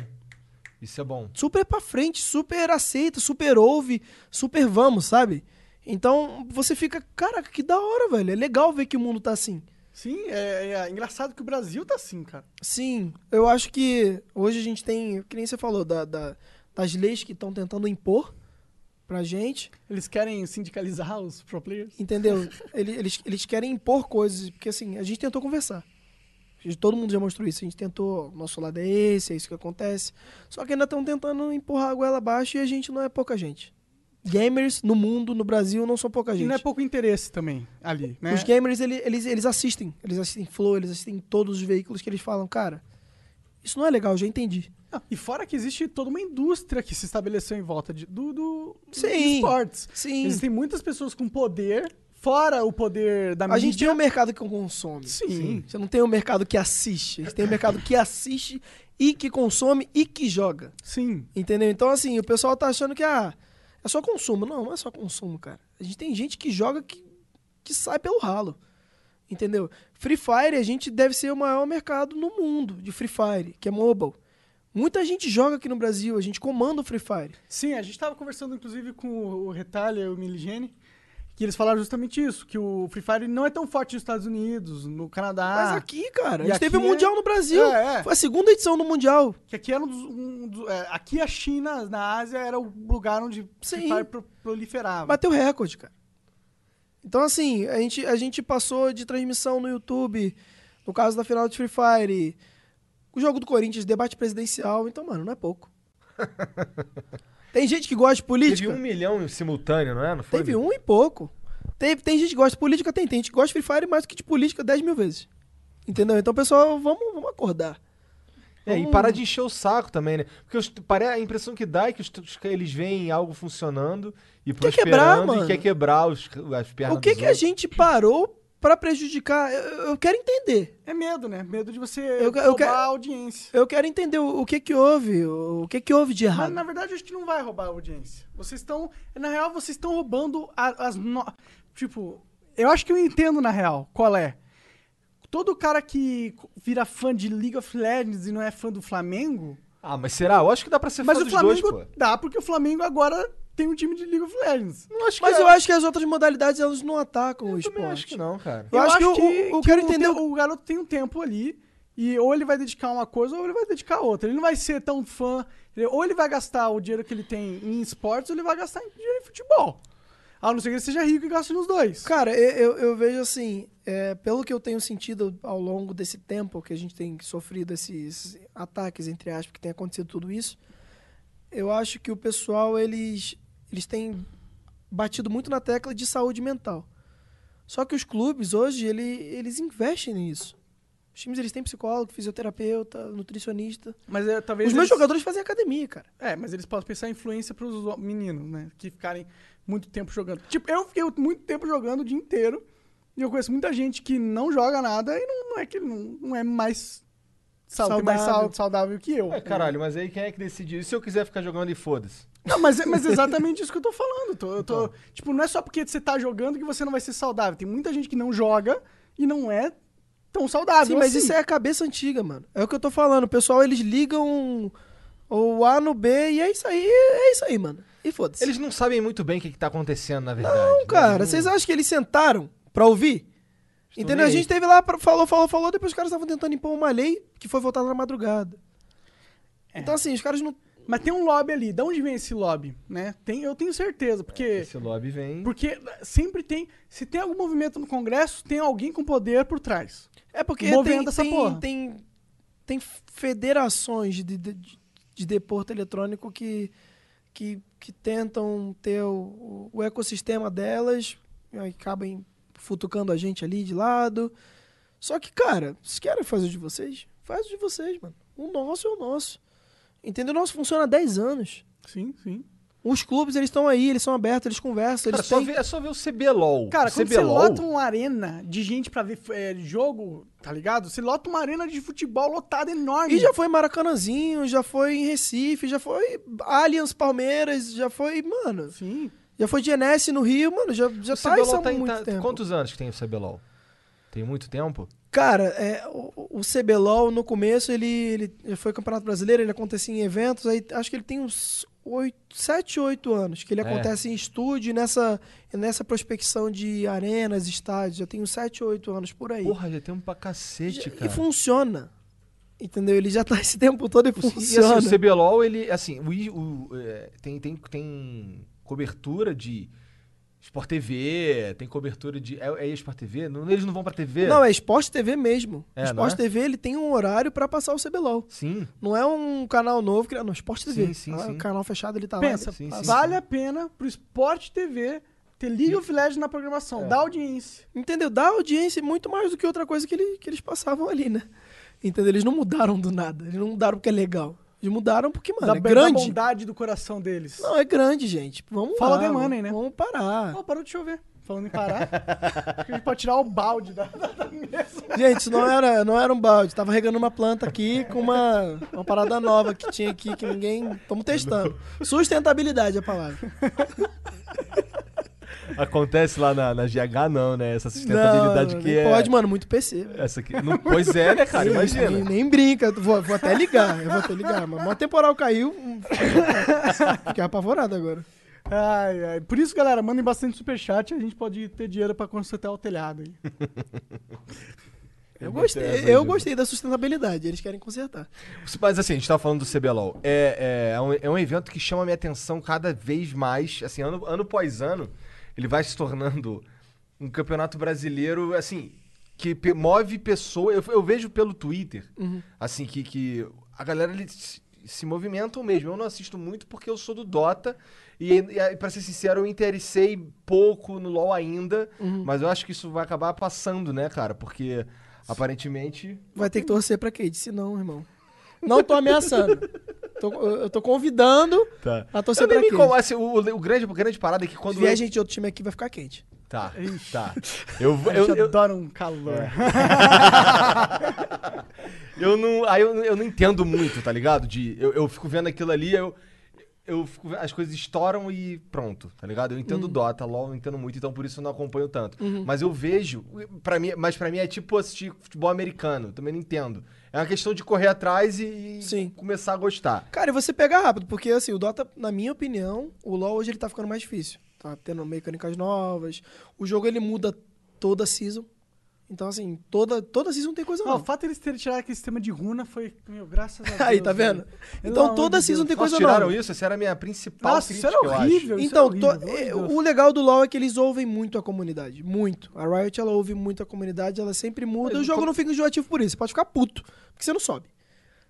Isso é bom. super pra frente, super aceita, super ouve, super vamos, sabe? Então você fica, caraca, que da hora, velho. É legal ver que o mundo tá assim. Sim, é, é engraçado que o Brasil tá assim, cara. Sim, eu acho que hoje a gente tem, que nem você falou, da, da- das leis que estão tentando impor pra gente, Eles querem sindicalizar os pro players. entendeu? [laughs] Ele- eles, eles querem impor coisas, porque assim, a gente tentou conversar. Todo mundo já mostrou isso. A gente tentou, nosso lado é esse, é isso que acontece. Só que ainda estão tentando empurrar a goela abaixo e a gente não é pouca gente. Gamers no mundo, no Brasil, não são pouca E gente. não é pouco interesse também ali, né? Os gamers, ele- eles, eles assistem. Eles assistem Flow, eles assistem todos os veículos que eles falam, cara, isso não é legal, já entendi. Ah, e fora que existe toda uma indústria que se estabeleceu em volta de, do, do, Sim, esportes. sim. Existem muitas pessoas com poder, fora o poder da A gente tem mídia. um mercado que consome. Sim. Você não tem um mercado que assiste. A gente tem um mercado que assiste e que consome e que joga. Sim. Entendeu? Então, assim, o pessoal tá achando que ah, é só consumo. Não, não é só consumo, cara. A gente tem gente que joga que, que sai pelo ralo. Entendeu? Free Fire, a gente deve ser o maior mercado no mundo de Free Fire, que é mobile. Muita gente joga aqui no Brasil, a gente comanda o Free Fire. Sim, a gente estava conversando inclusive com o Retalha o Miligene, que eles falaram justamente isso, que o Free Fire não é tão forte nos Estados Unidos, no Canadá. Mas aqui, cara, a gente teve o é- Mundial no Brasil. É, é. Foi a segunda edição do Mundial. Que aqui era um dos. um dos- é, aqui a China, na Ásia, era o lugar onde Free Sim. Fire pro- proliferava. Bateu recorde, cara. Então, assim, a gente, a gente passou de transmissão no YouTube, no caso da final de Free Fire, o jogo do Corinthians, debate presidencial. Então, mano, não é pouco. [laughs] Tem gente que gosta de política? Teve um milhão em simultâneo, não é? Não foi? Teve um e pouco. Tem, tem gente que gosta de política? Tem. Tem gente que gosta de Free Fire mais do que de política 10 mil vezes. Entendeu? Então, pessoal, vamos, vamos acordar. É, e parar de encher o saco também, né? Porque os- a impressão que dá é que os, eles veem algo funcionando e Quer quebrar, prosperando mano. e quer quebrar os, as pernas O que, que a gente parou pra prejudicar? Eu, eu quero entender. É medo, né? Medo de você Eu- eu roubar quero- a audiência. Eu quero entender o, o que que houve, o, o que que houve de Mas errado. na verdade acho que não vai roubar a audiência. Vocês estão. Na real, vocês estão roubando a- as. no- Tipo, eu acho que eu entendo na real qual é. Todo cara que vira fã de League of Legends e não é fã do Flamengo. Ah, mas será? Eu acho que dá pra ser Mas fã o dos Flamengo dois, pô. dá, porque o Flamengo agora tem um time de League of Legends. Não acho que Mas é. eu acho que as outras modalidades elas não atacam o Eu esporte. também acho que não, cara. Eu acho que o- o- eu quero entender o, o garoto tem um tempo ali e ou ele vai dedicar uma coisa ou ele vai dedicar a outra. Ele não vai ser tão fã. Ou ele vai gastar o dinheiro que ele tem em esportes ou ele vai gastar em dinheiro em futebol. A não ser que ele seja rico e gaste nos dois. Cara, eu, eu, eu vejo assim, é, pelo que eu tenho sentido ao longo desse tempo que a gente tem sofrido esses ataques, entre aspas, que tem acontecido tudo isso, eu acho que o pessoal, eles, eles têm batido muito na tecla de saúde mental. Só que os clubes hoje, ele, eles investem nisso. Os times, eles têm psicólogo, fisioterapeuta, nutricionista. Mas é, talvez. Os meus eles- jogadores fazem academia, cara. É, mas eles podem pensar em influência pros meninos, né? Que ficarem muito tempo jogando. Tipo, eu fiquei muito tempo jogando o dia inteiro. E eu conheço muita gente que não joga nada e não, não é que não, não é mais saudável, mais Saudável. sal- saudável que eu. É, caralho, mas aí quem é que decide isso? E se eu quiser ficar jogando e foda-se? Não, mas, é- mas é exatamente isso que eu tô falando. Tô- eu tô, Tipo, não é só porque você tá jogando que você não vai ser saudável. Tem muita gente que não joga e não é tão saudável. Sim, mas assim. isso é a cabeça antiga, mano. É o que eu tô falando. O pessoal, eles ligam o A no B e é isso aí, é isso aí, mano. E foda-se. Eles não sabem muito bem o que, que tá acontecendo, na verdade. Não, né? cara, Eles vocês acham que eles sentaram pra ouvir? Entendeu? nem A gente teve lá, falou, falou, falou, depois os caras estavam tentando impor uma lei que foi votada na madrugada. É. Então, assim, os caras não. Mas tem um lobby ali. De onde vem esse lobby? Né? Tem, eu tenho certeza, porque. Esse lobby vem... Porque sempre tem. Se tem algum movimento no Congresso, tem alguém com poder por trás. É porque Movendo tem, essa tem, porra. tem, tem federações de, de, de deporto eletrônico que, que, que tentam ter o, o ecossistema delas e acabam futucando a gente ali de lado. Só que, cara, vocês querem fazer o de vocês? Faz o de vocês, mano. O nosso é o nosso. Entendeu? O nosso funciona há 10 anos. Sim, sim. Os clubes, eles estão aí, eles são abertos, eles conversam, Cara, eles só têm... ver- é só ver o CBLOL. Cara, o quando você CBLOL, lota uma arena de gente pra ver é, jogo, tá ligado? Você lota uma arena de futebol lotada enorme. E já foi Maracanãzinho, já foi em Recife, já foi Allianz Palmeiras, já foi, mano, Sim. já foi Genesse no Rio, mano, já, já o tá isso há CBLOL tá em- muito tá- tempo. Quantos anos que tem o CBLOL? Tem muito tempo? Cara, é, o, o CBLOL no começo, ele, ele foi campeonato brasileiro, ele acontecia em eventos, aí acho que ele tem uns 8, 7, 8 anos, que ele É. acontece em estúdio, nessa, nessa prospecção de arenas, estádios, já tem uns 7, 8 anos por aí. Porra, já tem um pra cacete, Já- cara. e funciona. Entendeu? Ele já tá esse tempo todo e E assim, funciona. o CBLOL, ele, assim, o, o, é, tem, tem, tem cobertura de Sport TV, tem cobertura de. É, é Sport TV? Não, eles não vão pra TV? Não, é Esporte TV mesmo. É, não é? TV ele tem um horário pra passar o CBLOL. Sim. Não é um canal novo, que não, Esporte TV. Sim, sim, Ah, sim. O canal fechado ele tá Pensa, lá. sim, sim, vale a pena pro Sport TV ter League of Legends na programação, É. dá audiência. Entendeu? Dá audiência muito mais do que outra coisa que, ele- que eles passavam ali, né? Entendeu? Eles não mudaram do nada. Eles não mudaram porque é legal. Eles mudaram porque, mano, da, é da grande. bondade do coração deles. Não, é grande, gente. Vamos Fala lá, money, vamos- né? Vamos parar. Oh, parou de chover. Falando em parar, acho que a gente pode tirar o balde [laughs] da, da mesa. Gente, isso não era, não era um balde. Tava regando uma planta aqui com uma, uma parada nova que tinha aqui que ninguém. Estamos testando. Sustentabilidade é a palavra. [laughs] Acontece lá na, na GH, não, né? Essa sustentabilidade não, que nem é. Pode, mano, muito PC. velho. Essa aqui. Não, pois é, né, cara? Nem, Imagina. nem brinca. Vou, vou até ligar. Eu vou até ligar. Mas o temporal caiu. [laughs] Fiquei apavorado agora. Ai, ai. Por isso, galera, mandem bastante superchat e a gente pode ter dinheiro pra consertar o telhado aí. [laughs] Eu gostei, eu gostei da sustentabilidade. Eles querem consertar. Mas assim, a gente tava falando do CBLOL. É, é, é um, é um evento que chama a minha atenção cada vez mais. Assim, ano, ano após ano, ele vai se tornando um campeonato brasileiro, assim, que move pessoas. Eu, eu vejo pelo Twitter, assim, que, que a galera eles se, movimentam mesmo. Eu não assisto muito porque eu sou do Dota. E, e pra ser sincero, eu interessei pouco no LoL ainda. Mas eu acho que isso vai acabar passando, né, cara? Porque aparentemente. Vai ter que torcer pra Kate, senão, irmão. Não tô ameaçando. Tô- eu tô convidando Tá. a torcer Eu pra Kate. incomodo, assim, o, o grande, a grande parada é que Se quando. vier eu- gente de outro time aqui, vai ficar quente. Tá, Ixi. tá. Eu, eu, gente eu, adora um calor. [laughs] eu não. Aí eu, eu não entendo muito, tá ligado? De, eu, eu fico vendo aquilo ali, eu. Eu fico, as coisas estouram e pronto, tá ligado? Eu entendo Dota, LoL, eu não entendo muito, então por isso eu não acompanho tanto. Mas eu vejo, para mim, mas para mim é tipo assistir futebol americano, também não entendo. É uma questão de correr atrás e, Sim. começar a gostar. Cara, e você pega rápido, porque assim, o Dota, na minha opinião, o LoL hoje ele tá ficando mais difícil. Tá tendo mecânicas novas. O jogo ele muda toda season. Então, assim, toda, toda season tem coisa Não, o nova. fato deles terem tirado aquele sistema de runa foi, meu, graças a [laughs] Deus. Aí, tá vendo? Então toda season Deus. tem Nossa, coisa tiraram nova. isso? Essa era a minha principal Nossa, isso crítica, era eu acho. horrível. isso Então, é horrível, to- é, o legal do LoL é que eles ouvem muito a comunidade. Muito. A Riot, ela ouve muito a comunidade, ela sempre muda. Mas o jogo como- não fica enjoativo por isso. Você pode ficar puto, porque você não sobe.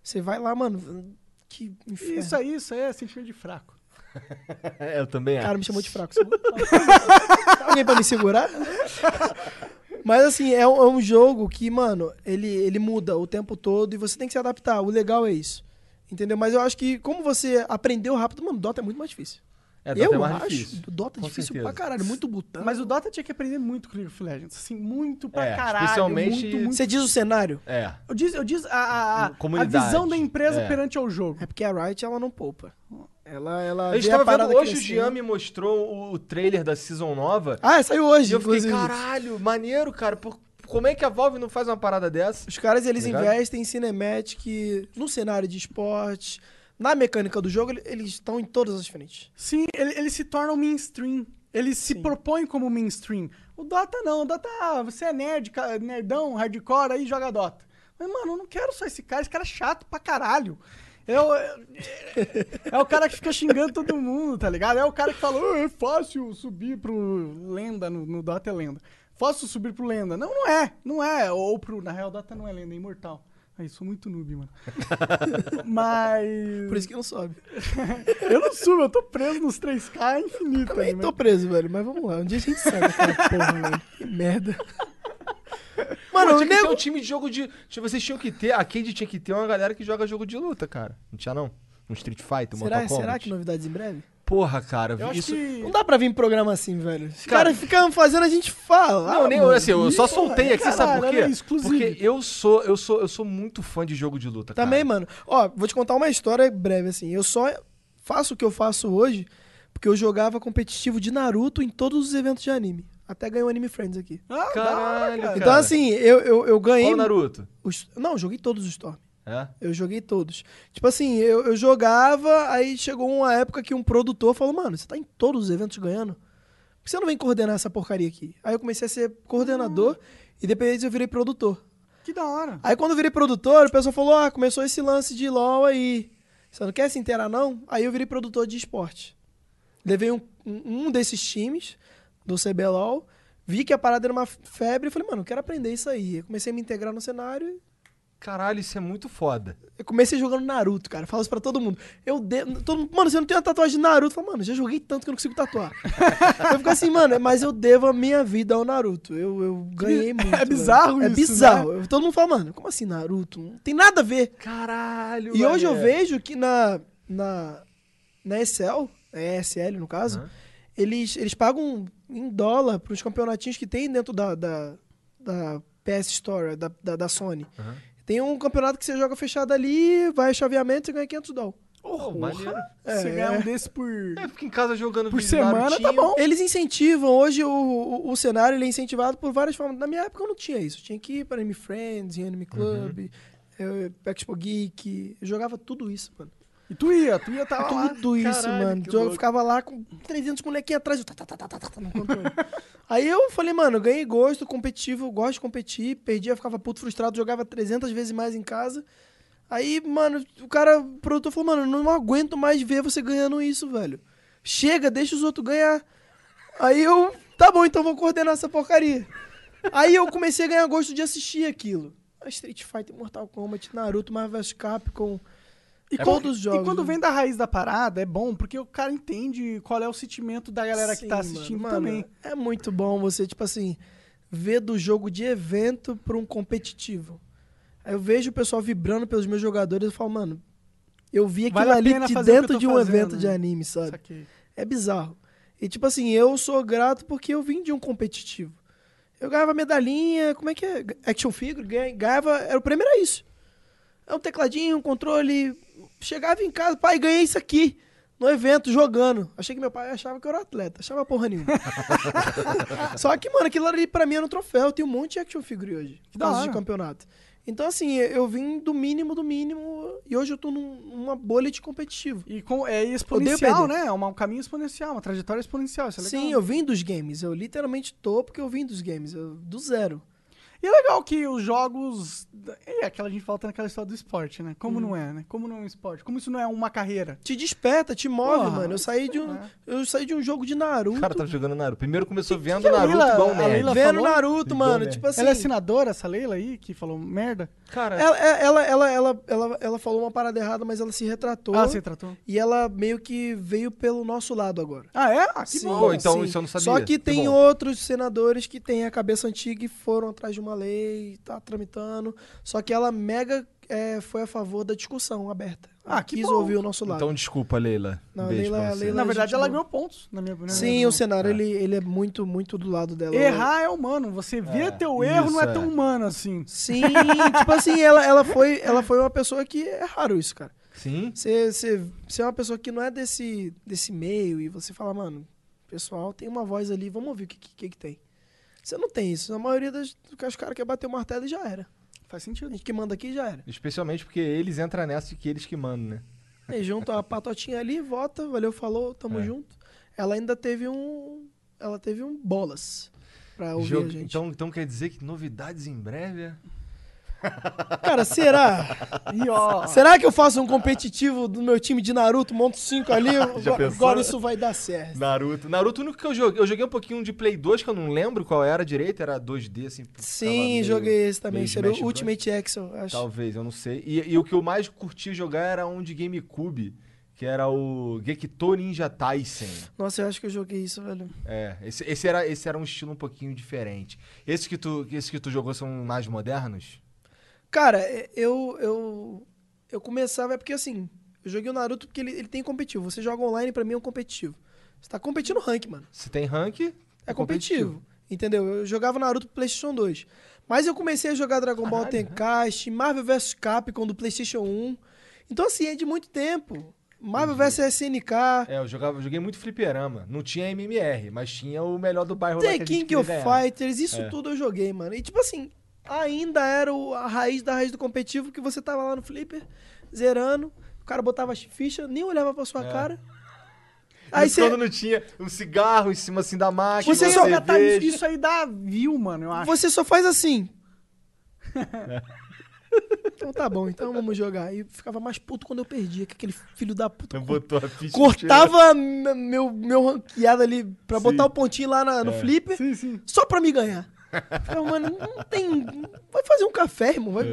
Você vai lá, mano, que inferno. Isso aí, isso aí é sentimento de fraco. [laughs] Eu também acho. Cara, me chamou de fraco. [laughs] Alguém pra me segurar? Mas assim, é um, é um jogo que, mano, ele, ele muda o tempo todo e você tem que se adaptar. O legal é isso. Entendeu? Mas eu acho que, como você aprendeu rápido, mano, Dota é muito mais difícil. É, Dota eu é mais acho difícil. o Dota é difícil certeza. pra caralho, muito botão. Mas o Dota tinha que aprender muito com League of Legends. Assim, muito pra É, caralho. especialmente- Muito, muito. Você diz o cenário? É. Eu diz, eu diz a, a, a, a visão da empresa É. perante ao jogo. É porque a Riot, ela não poupa. Ela, ela A gente vê tava vendo hoje, o. Jean me mostrou o, trailer da Season nova. Ah, saiu hoje, e eu fiquei, inclusive. caralho, maneiro, cara. Por- como é que a Valve não faz uma parada dessa? Os caras, eles Ligado? investem em cinematic, no cenário de esporte, na mecânica do jogo, ele- eles estão em todas as frentes. Sim, ele, ele se torna um mainstream. Ele se Sim. propõe como mainstream. O Dota não. O Dota, ah, você é nerd, nerdão, hardcore, aí joga Dota. Mas, mano, eu não quero só esse cara. Esse cara é chato pra caralho. É o, é, é o cara que fica xingando todo mundo, tá ligado? É o cara que fala, "Ah, é fácil subir pro lenda, no, no Dota é lenda. Fácil subir pro lenda. Não, não é. Não é. Ou pro, na real, Dota não é lenda, é imortal. Aí, sou muito noob, mano. [laughs] Mas... Por isso que não sobe. [laughs] Eu não subo, eu tô preso nos 3K infinito. Também aí, mas- tô preso, velho, mas vamos lá. Um dia a gente sabe aquela porra, velho. Que merda. [laughs] Mano, Pô, o tinha que ter um time de jogo de. Tipo, vocês tinham que ter. A Cade tinha que ter uma galera que joga jogo de luta, cara. Não tinha, não? Um Street Fighter, um Será, Mortal Kombat. será que novidades em breve? Porra, cara, Eu isso. que... Não dá pra vir em programa assim, velho. Os Cara- caras ficam fazendo a gente falar. Não, nem mano. assim, eu só soltei aqui, sabe por caralho, quê? exclusivo. Porque eu sou, eu sou, eu sou muito fã de jogo de luta, cara. Também, mano. Ó, vou te contar uma história breve, assim. Eu só faço o que eu faço hoje porque eu jogava competitivo de Naruto em todos os eventos de anime. Até ganhou o Anime Friends aqui. Ah, Caralho, cara. Então, assim, eu, eu, eu ganhei. Qual o Naruto? os- Não, eu joguei todos os Storm. É? Eu joguei todos. Tipo assim, eu, eu jogava, aí chegou uma época que um produtor falou, mano, você tá em todos os eventos ganhando. Por que você não vem coordenar essa porcaria aqui? Aí eu comecei a ser coordenador e depois eu virei produtor. Que da hora. Aí quando eu virei produtor, o pessoal falou, ah, começou esse lance de LOL aí. Você não quer se inteirar, não? Aí eu virei produtor de esporte. Levei um um desses times do CBLOL, vi que a parada era uma febre e falei, mano, eu quero aprender isso aí. Eu comecei a me integrar no cenário Caralho, isso é muito foda. eu comecei jogando Naruto, cara. Falo isso pra todo mundo. Eu de... todo mundo, mano, você não tem uma tatuagem de Naruto? Eu falo, mano, já joguei tanto que eu não consigo tatuar. eu fico assim, mano, mas eu devo a minha vida ao Naruto. Eu, eu ganhei muito. É bizarro velho. isso, É bizarro. Eu- Todo mundo fala, mano, como assim Naruto? Não tem nada a ver. Caralho, E hoje eu vejo que na, na, na ESL, é ESL no caso, Aham. eles, eles pagam em dólar pros campeonatinhos que tem dentro da, da, da PS Store, da, da, da Sony. Aham. Tem um campeonato que você joga fechado ali, vai chaveamento e ganha 500 dólares. Você É, ganhar é. um desse por... É, fica em casa jogando Por semana, tá bom. Eles incentivam, hoje o, o, o cenário ele é incentivado por várias formas. Na minha época eu não tinha isso. Eu tinha que ir para Anime Friends, Anime Club, eh, Expo Geek. Eu jogava tudo isso, mano. E tu ia, tu ia tava lá. Tudo isso, Caralho, mano. Eu louco. ficava lá com 300 molequinhos atrás, eu tá, tá, tá, tá, tá, tá, no controle. Aí eu falei, mano, eu ganhei gosto competitivo, gosto de competir, perdia, ficava puto frustrado, jogava 300 vezes mais em casa. Aí, mano, o cara, o produtor falou, mano, eu não aguento mais ver você ganhando isso, velho. Chega, deixa os outros ganhar. Aí eu, tá bom, então vou coordenar essa porcaria. Aí eu comecei a ganhar gosto de assistir aquilo. A Street Fighter, Mortal Kombat, Naruto, Marvel vs Capcom. E, É quando, todos os e jogos, quando né? vem da raiz da parada, é bom, porque o cara entende qual é o sentimento da galera que Sim, tá mano, assistindo mano, também. É muito bom você, tipo assim, ver do jogo de evento pra um competitivo. Aí eu vejo o pessoal vibrando pelos meus jogadores e falo, mano, eu vi aquilo Vale ali de que dentro de um fazendo, evento de né? anime, sabe? É bizarro. E tipo assim, eu sou grato porque eu vim de um competitivo. Eu ganhava medalhinha, como é que é? Action figure, ganha- ganhava. Era o primeiro era isso. É um tecladinho, um controle. Chegava em casa, pai, ganhei isso aqui. No evento, jogando. Achei que meu pai achava que eu era atleta. Achava porra nenhuma. [laughs] Só que, mano, aquilo ali pra mim era um troféu. Eu tenho um monte de action figure hoje. Da causa de campeonato. Então, assim, eu vim do mínimo do mínimo. E hoje eu tô num- numa bolha de competitivo. E com, é exponencial, né? É um caminho exponencial, uma trajetória exponencial. É. Sim, eu vim dos games. Eu literalmente tô porque eu vim dos games. eu- do zero. E é legal que os jogos. É aquela a gente volta naquela história do esporte, né? Como Uhum. não é, né? Como não é um esporte? Como isso não é uma carreira? Te desperta, te move, Porra, mano. Eu saí de um, é. eu saí de um jogo de Naruto. O cara tá jogando Naruto. Primeiro começou vendo que Naruto Leila- nerd. Leila- vendo falou? Naruto, mano. Tipo assim. Ela é assinadora, essa Leila aí, que falou merda? Cara, ela, ela, ela, ela, ela, ela falou uma parada errada, mas ela se retratou. Ah, você tratou? E ela meio que veio pelo nosso lado agora. Ah, é? Ah, que Sim, bom. Pô, então sim. isso eu não sabia. Só que Que tem bom. outros senadores que têm a cabeça antiga e foram atrás de uma lei, tá tramitando. Só que ela mega. É, foi a favor da discussão aberta. Ah, que quis bom. ouvir o nosso lado. Então desculpa, Leila. Não, Beijo Leila- pra você. Leila- Na verdade, ela ganhou pontos, na minha opinião. Sim, o cenário ele, ele é muito, muito do lado dela. Errar é humano. Você vê É, teu erro não é isso, tão é. humano assim. Sim, [laughs] tipo assim, ela, ela, foi, ela foi uma pessoa que é raro isso, cara. Sim? Você, é uma pessoa que não é desse, desse meio e você fala, mano, pessoal tem uma voz ali, vamos ouvir o que, que, que tem. Você não tem isso. A maioria das, dos caras quer bater o martelo e já era. Faz A sentido. gente que manda aqui já era. Especialmente porque eles entram nessa de que eles que mandam, né? Aí junto a patotinha ali, vota, valeu, falou, tamo É. junto. Ela ainda teve um. Ela teve um bolas pra ouvir Jogo- a gente. Então, então quer dizer que novidades em breve? é? Cara, será? E ó, será que eu faço um competitivo do meu time de Naruto, monto 5 ali? [laughs] Já agora, agora isso vai dar certo. Naruto. Naruto, o único que eu joguei. Eu joguei um pouquinho de Play 2, que eu não lembro qual era direito, era 2D, assim. Sim, meio- joguei esse também. era o. Ultimate Excel, acho. Talvez, eu não sei. E, e o que eu mais curti jogar era um de GameCube, que era o Gekito Ninja Taisen. Nossa, eu acho que eu joguei isso, velho. É, esse, esse, era, esse era um estilo um pouquinho diferente. Esses que tu, esses que tu jogou são mais modernos? Cara, é, eu, eu, eu começava, é porque assim, eu joguei o Naruto porque ele, ele tem competitivo. Você joga online, pra mim é um competitivo. Você tá competindo rank, mano. Se tem rank, É competitivo. Entendeu? Eu jogava Naruto pro PlayStation 2. Mas eu comecei a jogar Dragon Ball Caralho, Tenkaichi, Marvel vs Capcom do PlayStation 1. Então, assim, é de muito tempo. Marvel vs SNK, É, eu, jogava, eu joguei muito fliperama. Não tinha MMR, mas tinha o melhor do bairro lá The que a gente King of ganhar. Fighters, isso É. tudo eu joguei, mano. E tipo assim, ainda era o- a raiz da raiz do competitivo que você tava lá no Flipper, zerando, o cara botava as fichas, nem olhava pra sua É. cara. Aí Aí você. quando não tinha um cigarro em cima assim da máquina, Você só- tá- isso aí dá view, mano, eu acho. Você só faz assim. [laughs] então tá bom, então vamos jogar. E ficava mais puto quando eu perdia, que aquele filho da puta Não botou a ficha. cortava me- meu, meu ranqueado ali pra Sim. botar o pontinho lá na- no É. flipper Sim, sim. só pra me ganhar. Falei, mano, não tem. Vai fazer um café, irmão. Vai...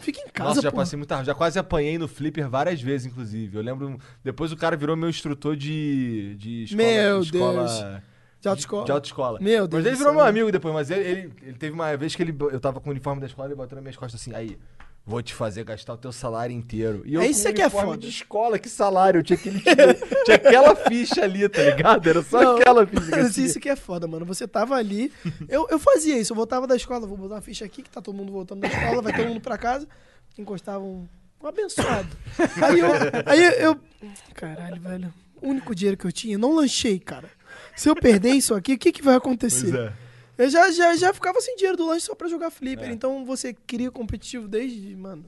Fica em casa, É. Nossa, já pô. passei muita Já quase apanhei no flipper várias vezes, inclusive. Eu lembro. Depois o cara virou meu instrutor de. de escola. Meu escola, Deus. De autoescola. De autoescola. Meu Deus Mas ele virou meu amigo depois, mas ele, ele, ele teve uma vez que ele, eu tava com o uniforme da escola e ele botou nas minhas costas assim, aí, vou te fazer gastar o teu salário inteiro. E eu É isso que é foda. de escola, que salário? Eu tinha, aquele, [laughs] tinha aquela ficha ali, tá ligado? Era só Não, aquela ficha. Mas tinha. isso que é foda, mano. Você tava ali. Eu, eu fazia isso. Eu voltava da escola, vou botar uma ficha aqui, que tá todo mundo voltando da escola, vai todo mundo pra casa. Encostava um, um abençoado. Aí eu, aí eu. Caralho, velho. O único dinheiro que eu tinha, não lanchei, cara. Se eu perder isso aqui, o que, que vai acontecer? Pois é. Eu já, já, já ficava sem dinheiro do lanche só pra jogar flipper. É. Então você cria competitivo desde, mano,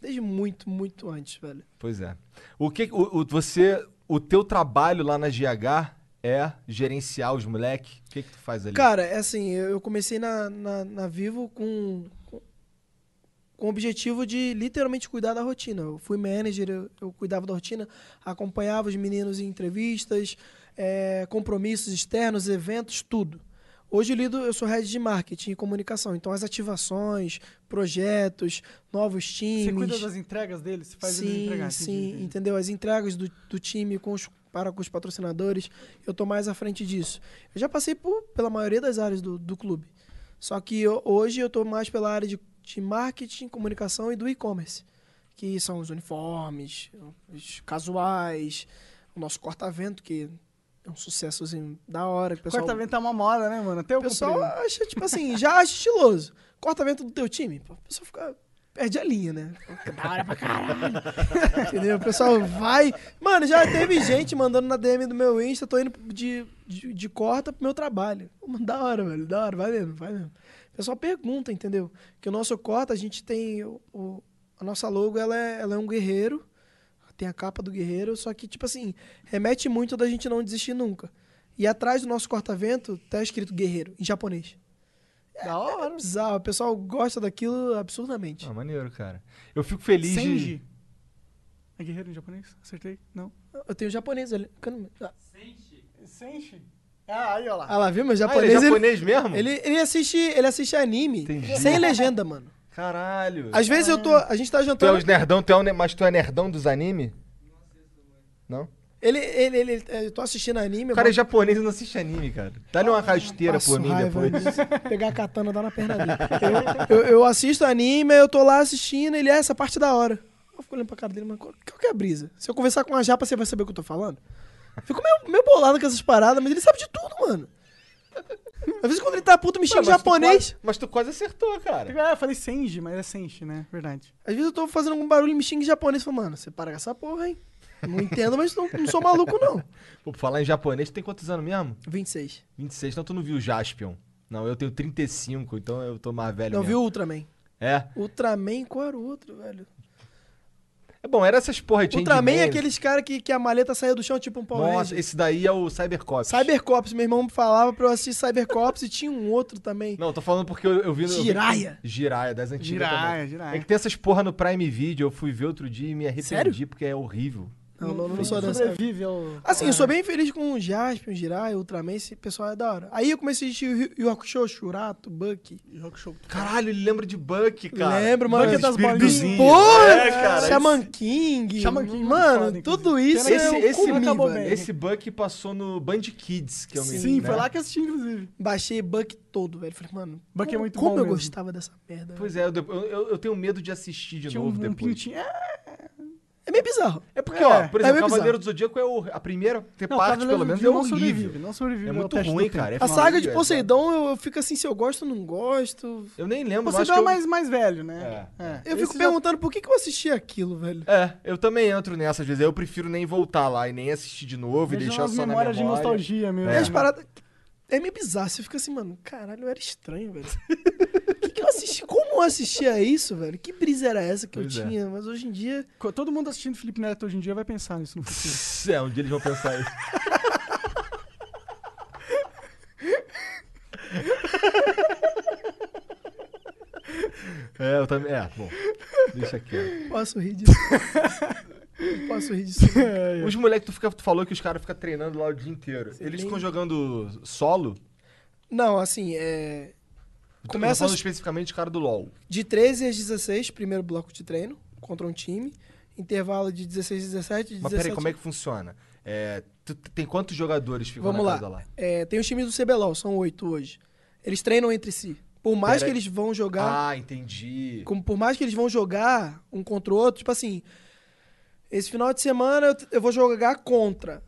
desde muito, muito antes, velho. Pois é. O que o, o- você, o teu trabalho lá na GH é gerenciar os moleque? O que que tu faz ali? Cara, é assim, eu comecei na, na, na Vivo com, com, com o objetivo de literalmente cuidar da rotina. Eu fui manager, eu, eu cuidava da rotina, acompanhava os meninos em entrevistas, eh, compromissos externos, eventos, tudo. Hoje eu lido, eu sou head de marketing e comunicação, então as ativações, projetos, novos times. Você cuida das entregas deles? Você faz eles sim, entregar? sim, entendi. entendeu? As entregas do, do time com os, para com os patrocinadores, eu tô mais à frente disso. Eu já passei por, pela maioria das áreas do, do clube. Só que eu- hoje eu tô mais pela área de, de marketing, comunicação e do e-commerce. Que são os uniformes, os casuais, o nosso corta-vento, que é um sucessozinho da hora. pessoal, Corta-vento é uma moda, né, mano? Até o pessoal comprei. acha, tipo assim, já acha estiloso. Corta-vento do teu time, o pessoal fica. Perde a linha, né? Da hora pra caralho. [laughs] Entendeu? O pessoal vai. Mano, já teve gente mandando na DM do meu Insta, tô indo de, de, de corta pro meu trabalho. Mano, da hora, velho. Da hora, vai mesmo, vai mesmo. O pessoal pergunta, entendeu? Que o nosso corta, a gente tem. O, o- a nossa logo, ela é, ela é um guerreiro. Tem a capa do guerreiro, só que, tipo assim, remete muito da gente não desistir nunca. E atrás do nosso corta-vento tá escrito guerreiro, em japonês. Da hora. Bizarro, o pessoal gosta daquilo absurdamente. Ah, maneiro, cara. Eu fico feliz Senji. de... É guerreiro em japonês? Acertei? Não. Eu tenho japonês ali. Ah, Senshi? Ah, aí, ó lá. Ah lá, viu? Meu Ah, japonês. ele é ele, japonês mesmo? ele, ele assiste, ele assiste anime Entendi. sem legenda, mano. Caralho. Às vezes eu tô. A gente tá Tu é jantando. os nerdão, tu é o ne- mas tu é nerdão dos anime? Não? Ele, ele, ele, eu tô assistindo anime. O cara é japonês e não assiste anime, cara. Dá-lhe uma rasteira pro anime depois. Pegar a katana e dar na perna dele. Eu, eu, eu, assisto anime, eu tô lá assistindo, ele é essa parte da hora. Eu fico olhando pra cara dele, mas qual, qual que é a brisa? Se eu conversar com a japa, você vai saber o que eu tô falando? Fico meio, meio bolado com essas paradas, mas ele sabe de tudo, mano. Às vezes quando ele tá puto me xinga em japonês. Tu quase, mas tu quase acertou, cara. Ah, eu falei Senji, mas é Senshi, né? Verdade. Às vezes eu tô fazendo algum barulho e me xinga em japonês. Falo, mano, você para com essa porra, hein? Não entendo, mas não, não sou maluco, não. [laughs] Pô, falar em japonês, tu tem quantos anos mesmo? 26. 26, então tu não viu Jaspion. Não, eu tenho 35, então eu tô mais velho Não mesmo. viu Ultraman? É? Ultraman, qual era o outro, velho? É bom, era essas porra de Ultraman é aqueles caras que, que a maleta saía do chão, tipo um Power Nossa, esse daí é o Cybercops. Cybercops, meu irmão falava pra eu assistir Cybercops e tinha um outro também. Não, tô falando porque eu, eu vi no. Jiraya. Jiraya, das antigas Jiraya, também. Jiraya. É que tem essas porra no Prime Video, eu fui ver outro dia e me arrependi Sério? porque é horrível. Não, não, não sou dessa. Sobrevive ao... Assim, eu sou bem feliz com o Jaspion, o Jiraiya, o Ultraman, esse pessoal é da hora. Aí eu comecei a assistir o Yu Yu Hakusho, Shurato, Bucky. Caralho, ele lembra de Buck, cara. Lembro, mano. Bucky das Espíritozinho. Pô, É, cara. Shaman King. Shaman King, mano, foda, tudo isso Esse, é esse, acabou bem. esse Buck passou no Band Kids, que eu me Sim, né? foi lá que assisti, inclusive. Baixei Buck todo, velho. Falei, mano, Bucky é como, muito como bom eu mesmo. gostava dessa merda. Pois é, eu, eu, eu tenho medo de assistir de Tinha um, novo um depois. pintinho. É, É meio bizarro. É porque, É, ó, por é exemplo, meio Cavaleiro do Zodíaco é o, a primeira ter não, parte, Cavaleiro pelo menos, é Zodíaco não horrível. sobrevive, não sobrevive É ao muito teste do ruim, cara. É A saga de feio, é, Poseidon, eu, eu fico assim, se eu gosto ou não gosto. Eu nem lembro, acho dá que eu... mais, mais velho, né? É. Eu Esse fico já- perguntando por que, que eu assisti aquilo, velho. É, eu também entro nessa, às vezes. Eu prefiro nem voltar lá e nem assistir de novo e Vejo deixar só na memória. de nostalgia mesmo. E as paradas. É meio bizarro. Você fica assim, mano, caralho, eu era estranho, velho. O [laughs] que, que eu assisti? Como eu assistia isso, velho? Que brisa era essa que Pois é. eu tinha? Mas hoje em dia. Todo mundo assistindo Felipe Neto hoje em dia vai pensar nisso no futuro. [laughs] É, um dia eles vão pensar isso. [laughs] é, eu também. É, bom. Deixa quieto. Posso rir disso. Não posso rir disso. [laughs] Os moleques, tu, fica, tu falou que os caras ficam treinando lá o dia inteiro. Eles nem- ficam jogando solo? Não, assim, é. Começa Começa falando especificamente os caras do LoL. De 13 às 16, primeiro bloco de treino contra um time. Intervalo de 16 a 17. De Mas 17... peraí, como é que funciona? É, tu- tem quantos jogadores ficam Vamos na lá. lá? É, tem os times do CBLOL, são oito hoje. Eles treinam entre si. Por mais Pera que eles vão jogar. Ah, entendi. como por mais que eles vão jogar um contra o outro, tipo assim, esse final de semana eu, eu vou jogar contra,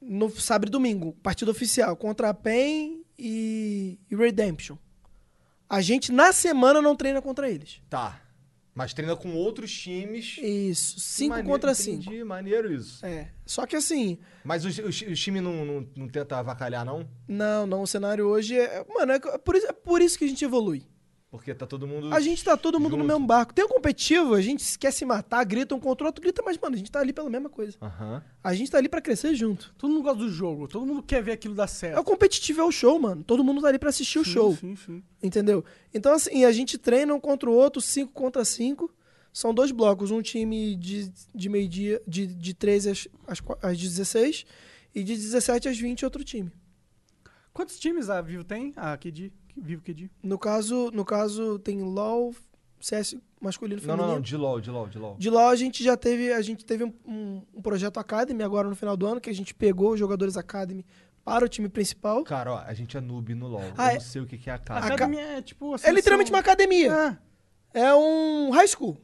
no sábado e domingo, partida oficial, contra a PEN e, e Redemption. A gente, na semana, não treina contra eles. Tá. Mas treina com outros times. Isso, cinco contra cinco. maneiro isso. É. Só que assim, Mas os, os, os times não, não, não tenta avacalhar, não? não, não, o cenário hoje é. Mano, é por isso, é por isso que a gente evolui. Porque tá todo mundo. A gente tá todo mundo no Junto. mesmo barco. Tem um competitivo, a gente quer se matar, grita um contra o outro, grita, mas, mano, a gente tá ali pela mesma coisa. Aham. A gente tá ali pra crescer junto. Todo mundo gosta do jogo, todo mundo quer ver aquilo dar certo. É o competitivo, é o show, mano. Todo mundo tá ali pra assistir o Sim, show. Sim, sim. Entendeu? Então, assim, a gente treina um contra o outro, 5 contra 5. São dois blocos. Um time de, de meio-dia, de, de 13 às, às, às 16 e de 17 às 20 outro time. Quantos times a Vivo tem? A QD? Vivo QD? No caso, no caso tem LoL, CS masculino e Não, feminino. não, não, de LOL, de LOL, de LOL. De LoL a gente já teve, a gente teve um, um- um projeto Academy agora no final do ano, que a gente pegou os jogadores Academy para o time principal. Cara, ó, a gente é noob no LOL. Ah, eu é- não sei o que que é a A cara. ca- academia é tipo... É literalmente uma academia. É, É um high school.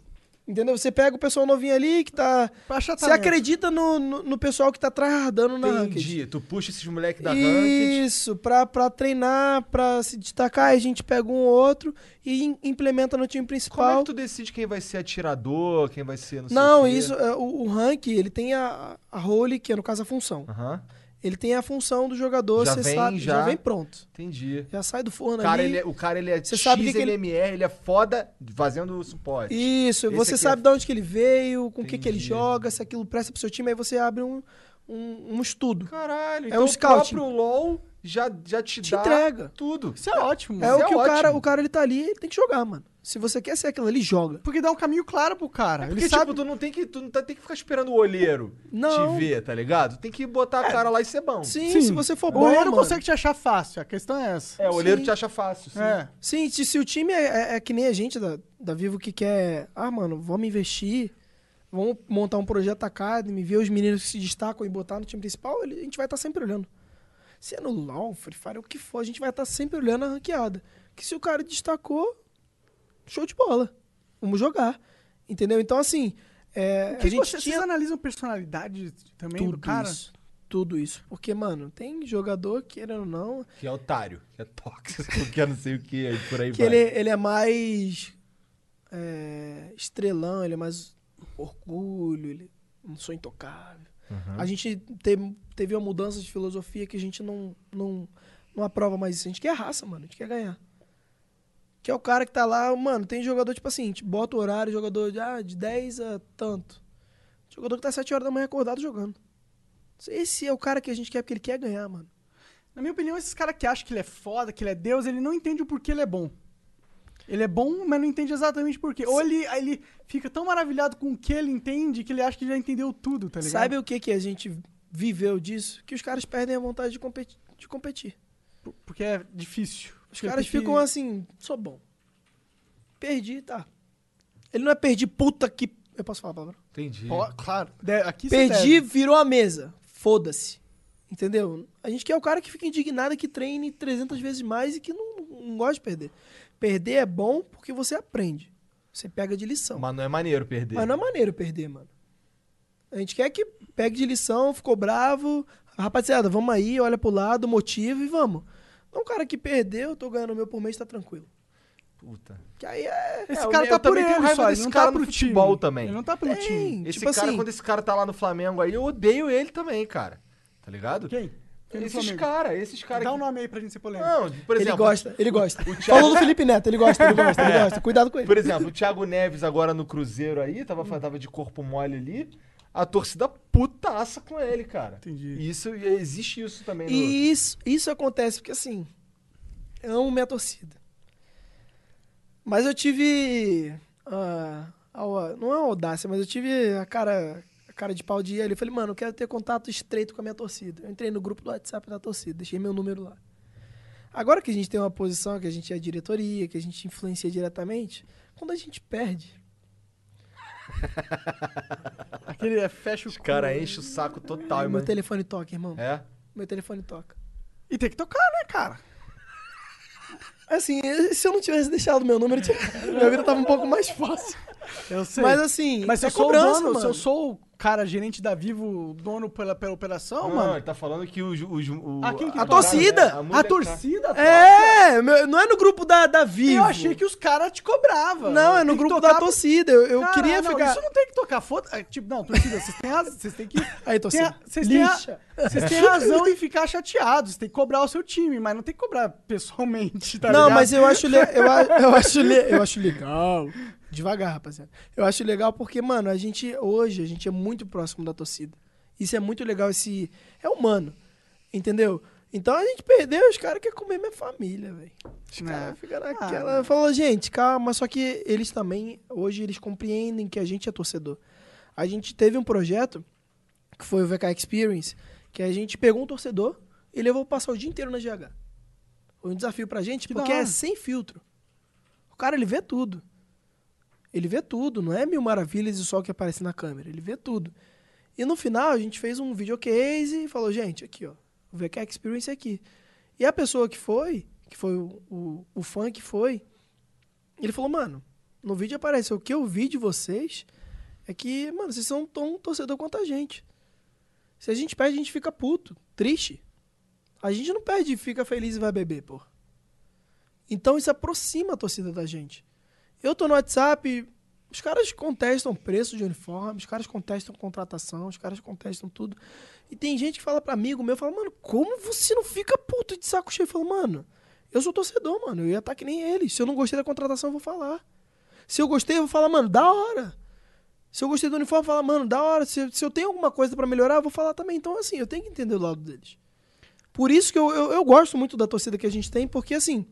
Entendeu? Você pega o pessoal novinho ali que tá. Você acredita no, no, no pessoal que tá tryhardando na ranked. Entendi. Tu puxa esses moleques da ranked. Isso, pra, pra treinar, pra se destacar, a gente pega um ou outro e im- implementa no time Como é principal. que tu decide quem vai ser atirador, quem vai ser não Não, isso, é, o, o rank, ele tem a, a role, que é no caso a função. Aham, Ele tem a função do jogador, Já você vem, sabe, já. já. vem pronto. entendi. Já sai do forno O cara, ali. ele é, o cara, ele é Você sabe que que ele- ele é foda fazendo suporte. Isso, Esse você sabe é- de onde que ele veio, com o que, que ele joga, se aquilo presta pro seu time, aí você abre um, um, um estudo. Caralho, É então um o scouting. próprio LoL já, já te, Te dá entrega. tudo. Isso é ótimo. É Isso o é que o cara, o cara ele tá ali, ele tem que jogar, mano. Se você quer ser aquilo ali, joga. Porque dá um caminho claro pro cara. É Ele porque, sabe... tipo, tu não tem que, tu não tá- tem que ficar esperando o olheiro Não. te ver, tá ligado? Tem que botar a cara lá e ser bom. Sim, Sim. se você for o bom, olheiro mano. consegue te achar fácil, a questão é essa. É, o olheiro Sim. te acha fácil, sim. É. Sim, se, se o time é, é- é que nem a gente da, da Vivo que quer, ah, mano, vamos investir. vamos montar um projeto Academy, ver os meninos que se destacam e botar no time principal, ele- a gente vai estar sempre olhando. Se é no LoL, Free Fire, o que for, a gente vai estar sempre olhando a ranqueada. Que se o cara destacou, show de bola. Vamos jogar. Entendeu? Então, assim, é, O que a gente vocês, tinha vocês analisam personalidade também do tudo cara? isso. Tudo isso. Porque, mano, tem jogador, querendo ou não, Que é otário, que é tóxico, [laughs] que é não sei o que, aí por aí que vai. ele, ele é mais é, estrelão, ele é mais orgulho, ele não sou intocável. A gente teve, teve uma mudança de filosofia que a gente não, não, não aprova mais isso. A gente quer raça, mano. A gente quer ganhar. Que é o cara que tá lá, mano, tem jogador, tipo assim, gente bota o horário, jogador de, ah, de 10 a tanto. Jogador que tá 7 horas da manhã acordado jogando. Esse é o cara que a gente quer porque ele quer ganhar, mano. Na minha opinião, esses caras que acham que ele é foda, que ele é Deus, ele não entende o porquê ele é bom. Ele é bom, mas não entende exatamente por quê. Ou ele, ele fica tão maravilhado com o que ele entende que ele acha que já entendeu tudo, tá ligado? Sabe o que, que a gente viveu disso? Que os caras perdem a vontade de competir. De competir. Por- Porque é difícil. Os caras ficam assim, sou bom. Perdi, tá. Ele não é perdi, puta que. Eu posso falar a palavra? Entendi. Pô, claro. De- aqui Perdi, deve. virou a mesa. Foda-se. Entendeu? A gente quer o cara que fica indignado, que treine 300 vezes mais e que não, não gosta de perder. Perder é bom porque você aprende. Você pega de lição. Mas não é maneiro perder. Mas não é maneiro perder, mano. A gente quer que pegue de lição, ficou bravo. Rapaziada, vamos aí, olha pro lado, motiva e vamos. Não, um cara que perdeu, tô ganhando o meu por mês, tá tranquilo. Puta. Que aí é. Esse É, eu- cara eu tá por ele só, desse ele não cara tá no pro futebol time. também. Ele não tá pelo Tem. time. Esse Tipo cara, assim- quando esse cara tá lá no Flamengo aí, eu odeio ele também, cara. Tá ligado? Quem? Quem Esses caras, esses caras. Dá um que- nome aí pra gente ser polêmico. Não, por exemplo. ele gosta, ele gosta. Thiago- Falou do Felipe Neto, ele gosta, ele gosta, ele gosta. Cuidado com ele. Por exemplo, o Thiago Neves agora no Cruzeiro aí, tava, tava de corpo mole ali. A torcida putaça com ele, cara. Entendi. E Isso, existe isso também no. E isso, isso acontece porque, assim, eu amo minha torcida. Mas eu tive. ah, a- não é uma audácia, mas eu tive a cara, a cara de pau de ali. Eu falei, mano, eu quero ter contato estreito com a minha torcida. Eu entrei no grupo do WhatsApp da torcida, deixei meu número lá. Agora que a gente tem uma posição, que a gente é diretoria, que a gente influencia diretamente, quando a gente perde. [laughs] Aquele é fecha o Os caras enchem o saco total, meu mano. telefone toca, irmão. É? Meu telefone toca. E tem que tocar, né, cara? Assim, se eu não tivesse deixado meu número, tinha- [laughs] minha vida tava um pouco mais fácil. Eu sei. Mas assim, Mas se é eu sou cobrança, o dono, se mano. eu sou o cara gerente da Vivo, dono pela, pela operação, Não, mano. ele tá falando que o. o, o Ah, quem que a, tá? torcida! a A mulher- torcida É, meu- não é no grupo da, da Vivo. Eu achei que os caras te cobravam. Não, é no grupo tocar da torcida. Eu, eu Cara, queria não, ficar. Isso não tem que tocar. Foda... é, Tipo, não, torcida, vocês têm razão. Vocês têm que. [laughs] Aí, torcida. Vocês têm, a- têm razão em ficar chateados. Tem que cobrar o seu time, mas não tem que cobrar pessoalmente, tá não, ligado? mas eu acho, le- eu, eu, acho le- eu acho legal. [laughs] Devagar, rapaziada. Eu acho legal porque, mano, a gente, hoje, a gente é muito próximo da torcida. Isso é muito legal, esse. É humano. Entendeu? Então a gente perdeu, os caras querem comer minha família, velho. Os Né? caras ficam Ah, naquela. Falou, gente, calma, só que eles também, hoje, eles compreendem que a gente é torcedor. A gente teve um projeto, que foi o VK Experience, que a gente pegou um torcedor e levou passar o dia inteiro na GH. Foi um desafio pra gente, Que porque é sem filtro. O cara, ele vê tudo. Ele vê tudo, não é mil maravilhas e só que aparece na câmera. Ele vê tudo. E no final, a gente fez um videocase e falou, gente, aqui, ó, o VK Experience é aqui. E a pessoa que foi, que foi o, o, o fã que foi, ele falou, mano, no vídeo aparece, o que eu vi de vocês é que, mano, vocês são tão torcedor quanto a gente. Se a gente perde, a gente fica puto, triste. A gente não perde fica feliz e vai beber, pô. Então isso aproxima a torcida da gente. Eu tô no WhatsApp, os caras contestam preço de uniforme, os caras contestam contratação, os caras contestam tudo. E tem gente que fala pra amigo meu, fala, mano, como você não fica puto de saco cheio? Eu falo, mano, eu sou torcedor, mano, eu ia estar que nem ele. Se eu não gostei da contratação, eu vou falar. Se eu gostei, eu vou falar, mano, da hora. Se eu gostei do uniforme, eu vou falar, mano, da hora. Se, se eu tenho alguma coisa pra melhorar, eu vou falar também. Então, assim, eu tenho que entender o lado deles. Por isso que eu, eu, eu gosto muito da torcida que a gente tem, porque, assim,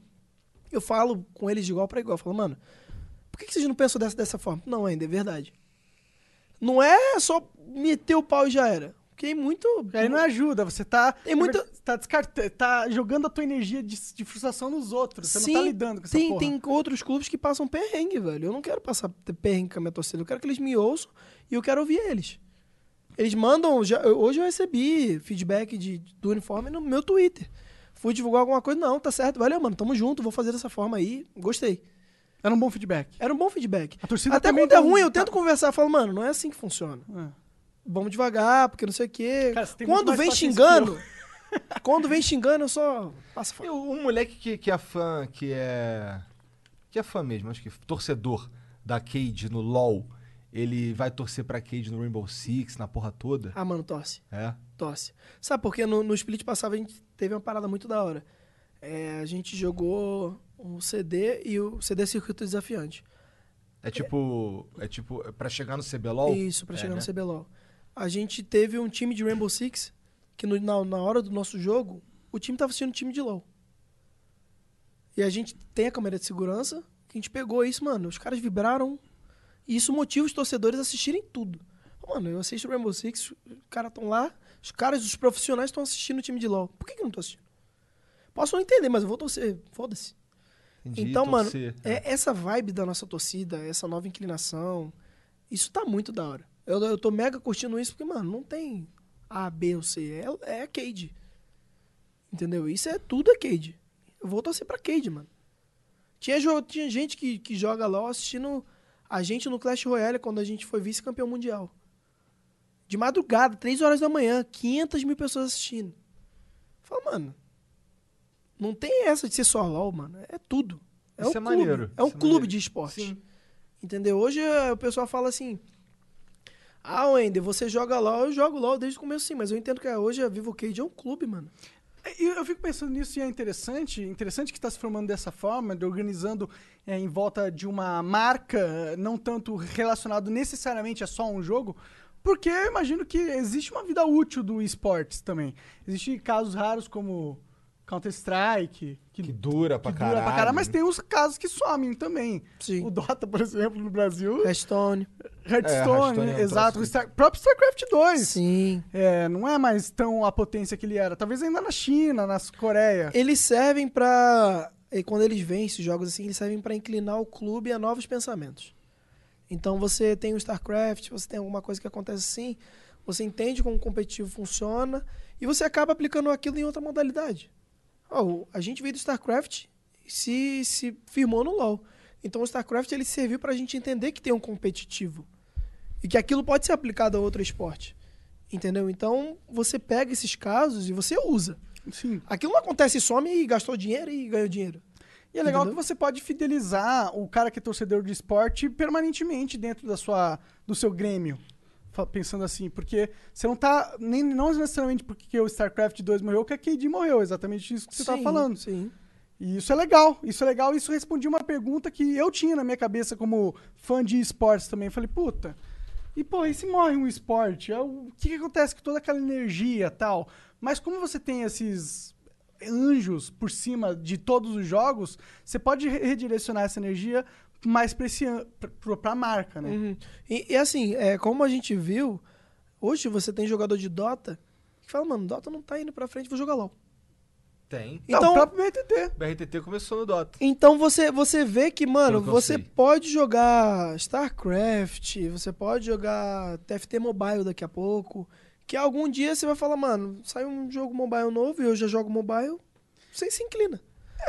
eu falo com eles de igual pra igual. Eu falo, mano, por que, que vocês não pensam dessa, dessa forma? Não, ainda é verdade. Não é só meter o pau e já era. Fiquei muito. Aí não ajuda, você tá. Tem muita- Tá, descarta, tá jogando a tua energia de, de frustração nos outros. Você Sim, não tá lidando com essa tem, porra. tem outros clubes que passam perrengue, velho. Eu não quero passar perrengue com a minha torcida. Eu quero que eles me ouçam e eu quero ouvir eles. Eles mandam. já- hoje eu recebi feedback de, do uniforme no meu Twitter. Fui divulgar alguma coisa. Não, tá certo. Valeu, mano. Tamo junto. Vou fazer dessa forma aí. Gostei. Era um bom feedback. Era um bom feedback. A torcida Até quando é um- ruim, eu tento conversar. Falo, mano, não é assim que funciona. É. Vamos devagar, porque não sei o quê. Cara, você tem muito quando vem xingando. [laughs] quando vem xingando, eu só passo fora. o- um moleque que, que é fã, que é. Que é fã mesmo, acho que torcedor da Cade no LoL, ele vai torcer pra Cade no Rainbow Six, na porra toda. Ah, mano, torce. É. Torce. Sabe por quê? No, no split passado a gente teve uma parada muito da hora. É, a gente jogou um CD e o CD é circuito desafiante. É tipo. É tipo. é Pra chegar no CBLOL? Isso, pra É, chegar né? no CBLOL. A gente teve um time de Rainbow Six que no- na, na hora do nosso jogo, o time tava assistindo time de LoL. E a gente tem a câmera de segurança, que a gente pegou isso, mano. Os caras vibraram. E isso motiva os torcedores a assistirem tudo. Mano, eu assisto Rainbow Six, os caras estão lá, os caras, os profissionais estão assistindo o time de LoL. Por que, que eu não tô assistindo? Posso não entender, mas eu vou torcer. Foda-se. Entendi, Então, mano, torcer. é essa vibe da nossa torcida, essa nova inclinação, isso tá muito da hora. Eu, eu tô mega curtindo isso porque, mano, não tem A, B ou C. É, é Cade. Entendeu? Isso é tudo é Cade. Eu vou torcer pra Cade, mano. Tinha, tinha gente que, que joga LOL assistindo a gente no Clash Royale quando a gente foi vice-campeão mundial. De madrugada, 3 horas da manhã, 500 mil pessoas assistindo. Fala, mano, não tem essa de ser só LOL, mano. É tudo. É Isso um é clube. maneiro, É um isso é clube maneiro. de esporte. Sim. Entendeu? Hoje eh, o pessoal fala assim: Ah, Wender, você joga LOL, eu jogo LOL desde o começo sim, mas eu entendo que hoje a Vivo Cage é um clube, mano. E eu fico pensando nisso e é interessante, interessante que está se formando dessa forma, de organizando é, em volta de uma marca, não tanto relacionado necessariamente a só um jogo, porque eu imagino que existe uma vida útil do esportes também. Existem casos raros como Counter-Strike, que, Que dura pra que caralho. dura pra caralho, mas tem os casos que somem também. Sim. O Dota, por exemplo, no Brasil, Hearthstone. Hearthstone, é um exato, o Star, próprio StarCraft 2. Sim. É, não é mais tão a potência que ele era. Talvez ainda na China, na Coreia. Eles servem pra. e Quando eles vêm esses jogos assim, eles servem pra inclinar o clube a novos pensamentos. Então você tem o StarCraft, você tem alguma coisa que acontece assim, você entende como o competitivo funciona e você acaba aplicando aquilo em outra modalidade. Ó, a gente veio do StarCraft e se, se firmou no LoL. Então o StarCraft ele serviu pra gente entender que tem um competitivo e que aquilo pode ser aplicado a outro esporte. Entendeu? Então você pega esses casos e você usa. Sim. Aquilo não acontece, some e gastou dinheiro e ganhou dinheiro. E é legal Entendeu? que você pode fidelizar o cara que é torcedor de esporte permanentemente dentro da sua, do seu grêmio. Pensando assim, porque você não tá. Nem, não necessariamente porque o StarCraft 2 morreu que a KD morreu. Exatamente isso que você tava Sim, falando. Sim. E isso é legal. Isso é legal. Isso respondia uma pergunta que eu tinha na minha cabeça como fã de esportes também. Eu falei, puta. E, pô, e se morre um esporte? É O que, que acontece com toda aquela energia e tal? Mas como você tem esses anjos por cima de todos os jogos, você pode re- redirecionar essa energia mais pra, pra marca, né? Uhum. E, e assim, é, como a gente viu, hoje você tem jogador de Dota que fala, mano, Dota não tá indo pra frente, vou jogar LOL. Tem. Não, Então, o próprio BTT. BRTT começou no Dota. então você, você vê que, mano, você sei. pode jogar StarCraft, você pode jogar TFT Mobile daqui a pouco, que algum dia você vai falar, mano, sai um jogo mobile novo e eu já jogo mobile, você se inclina.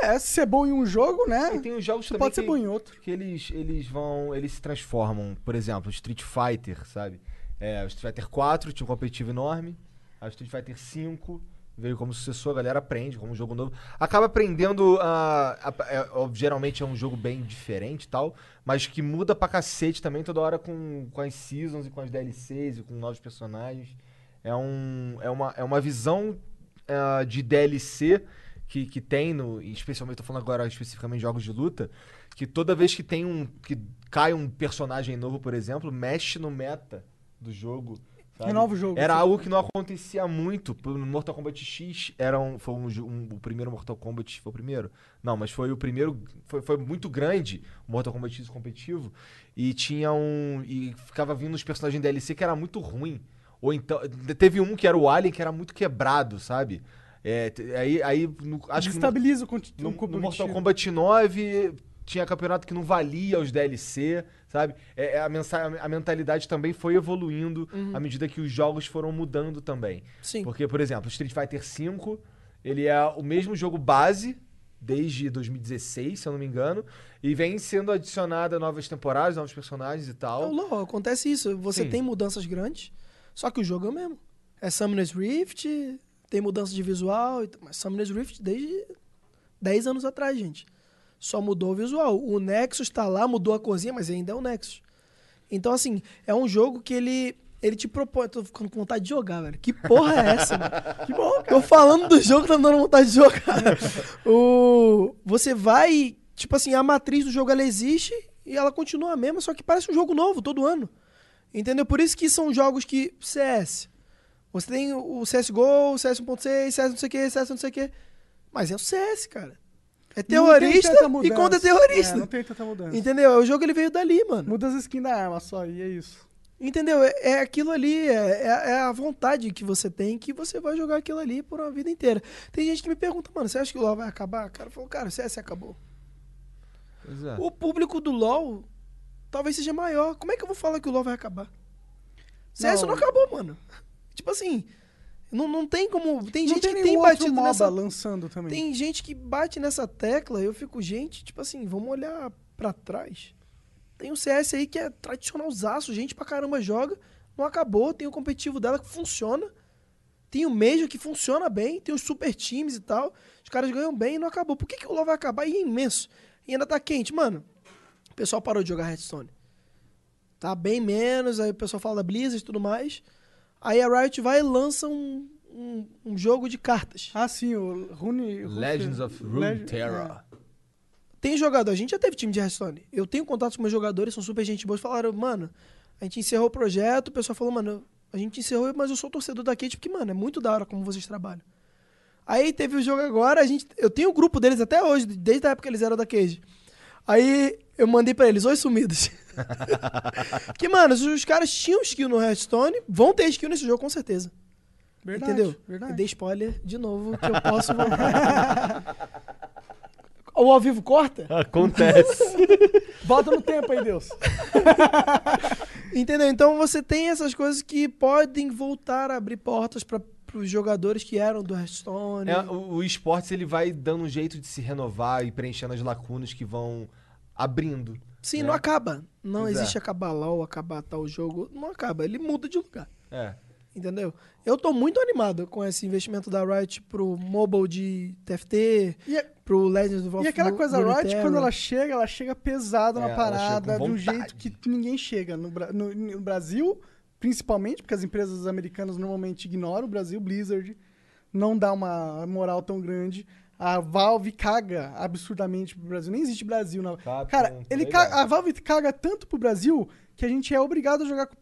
É, se ser bom em um jogo, né? E tem os jogos Você também pode ser que, bom em outro. que eles, eles vão. Eles se transformam. Por exemplo, Street Fighter, sabe? É, o Street Fighter 4 tinha um competitivo enorme. A Street Fighter 5 veio como sucessor, a galera aprende como um jogo novo. Acaba aprendendo. a a- é, ó, geralmente é um jogo bem diferente e tal, mas que muda pra cacete também toda hora com, com as seasons e com as DLCs e com novos personagens. É, um, é, uma, é uma visão ah, de DLC que, que tem, no, especialmente, tô falando agora especificamente de jogos de luta, que toda vez que tem um. que cai um personagem novo, por exemplo, mexe no meta do jogo. sabe? Renova o jogo. Era Sim. algo que não acontecia muito. No Mortal Kombat X era um, foi um, um- o primeiro Mortal Kombat. Foi o primeiro? Não, mas foi o primeiro. Foi, foi muito grande o Mortal Kombat X competitivo. E tinha um. E ficava vindo uns personagens DLC que era muito ruim. Ou então. Teve um que era o Alien, que era muito quebrado, sabe? É, aí, aí no- acho que no, Desestabiliza o, no, no Mortal. Kombat 9 tinha campeonato que não valia os DLC, sabe? É, é, a, mensa- a mentalidade também foi evoluindo à medida que os jogos foram mudando também. Sim. Porque, por exemplo, Street Fighter V, ele é o mesmo jogo base desde 2016, se eu não me engano, e vem sendo adicionada novas temporadas, novos personagens e Não, tal. não, acontece isso. Você Sim. tem mudanças grandes, só que o jogo é o mesmo. É Summoner's Rift, tem mudança de visual, mas Summoner's Rift desde 10 anos atrás, gente. Só mudou o visual. O Nexus tá lá, mudou a corzinha, mas ainda é o Nexus. Então, assim, é um jogo que ele, ele te propõe. Tô ficando com vontade de jogar, velho. Que porra é essa, mano? [laughs] Que bom, cara. Tô falando do jogo, tá me dando vontade de jogar. o, você vai. Tipo assim, a matriz do jogo ela existe e ela continua a mesma, só que parece um jogo novo todo ano. Entendeu? Por isso que são jogos que. CS. Você tem o CSGO, o CS 1.6, CS não sei o que, CS não sei o que. Mas é o CS, cara. É terrorista e contra terrorista. É, não tem tanta mudança. Entendeu? O jogo ele veio dali, mano. Muda as skins da arma só, e é isso. Entendeu? É, é aquilo ali, é, é- é a vontade que você tem que você vai jogar aquilo ali por uma vida inteira. Tem gente que me pergunta, mano, você acha que o LoL vai acabar? Cara, eu falo, cara, o CS acabou. Pois é. O público do LoL talvez seja maior. Como é que eu vou falar que o LoL vai acabar? CS não, Não. acabou, mano. [laughs] Tipo assim, não, não tem como. Tem não gente tem que tem batido MOBA nessa. lançando também. Tem gente que bate nessa tecla, eu fico, gente, tipo assim, vamos olhar pra trás. Tem o CS aí que é tradicionalzaço, gente pra caramba joga, não acabou, tem o competitivo dela que funciona. Tem o Major que funciona bem, tem os super times e tal. Os caras ganham bem e não acabou. Por que, que o LoL vai acabar? E é imenso. E ainda tá quente. Mano, pessoal parou de jogar Hearthstone. Tá bem menos, aí o pessoal fala da Blizzard e tudo mais. Aí a Riot vai e lança um, um, um jogo de cartas. Ah, sim, o Rune... Legends of Runeterra. Tem jogador, a gente já teve time de Hearthstone. Eu tenho contato com meus jogadores, são super gente boa. Falaram, mano, a gente encerrou o projeto, o pessoal falou, mano, a gente encerrou, mas eu sou torcedor da Kate, porque, mano, é muito da hora como vocês trabalham. Aí teve o jogo agora, a gente, eu tenho o grupo deles até hoje, desde a época que eles eram da Cage. Aí eu mandei pra eles, oi sumidos. [laughs] que, mano, os, os caras tinham skill no Hearthstone, vão ter skill nesse jogo com certeza. Verdade, Entendeu? verdade. Eu dei spoiler de novo, que eu posso voltar. [laughs] o ao vivo corta? Acontece. [laughs] Volta no tempo aí, Deus. Entendeu? Então você tem essas coisas que podem voltar a abrir portas para os jogadores que eram do Hearthstone. É, o, o esportes ele vai dando um jeito de se renovar e preenchendo as lacunas que vão abrindo. Sim, né? não acaba. Não Pois é. existe acabar LOL, acabar tal jogo. Não acaba. Ele muda de lugar. É. Entendeu? Eu tô muito animado com esse investimento da Riot pro mobile de TFT, E, é- pro Legends of e aquela coisa, a Riot, quando ela chega, ela chega pesada É, na parada, de um jeito que ninguém chega. No, no- no Brasil, principalmente, porque as empresas americanas normalmente ignoram o Brasil, Blizzard, não dá uma moral tão grande. A Valve caga absurdamente pro Brasil. Nem existe Brasil. Não. Capcom, Cara, ele legal. caga- a Valve caga tanto pro Brasil que a gente é obrigado a jogar com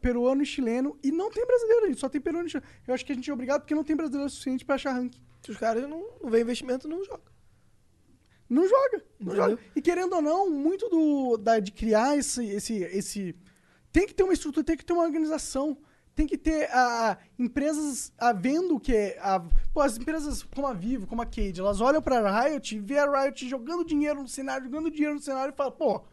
peruano e chileno e não tem brasileiro, a gente só tem peruano e chileno. Eu acho que a gente é obrigado porque não tem brasileiro suficiente pra achar ranking. Se os caras não, não vê investimento, não joga. Não joga, não Entendeu? joga. E querendo ou não, muito do, da, de criar esse, esse, esse. Tem que ter uma estrutura, tem que ter uma organização. Tem que ter a, empresas a, vendo que. A, pô, as empresas como a Vivo, como a Cade, elas olham pra Riot, vê a Riot jogando dinheiro no cenário, jogando dinheiro no cenário e falam, pô,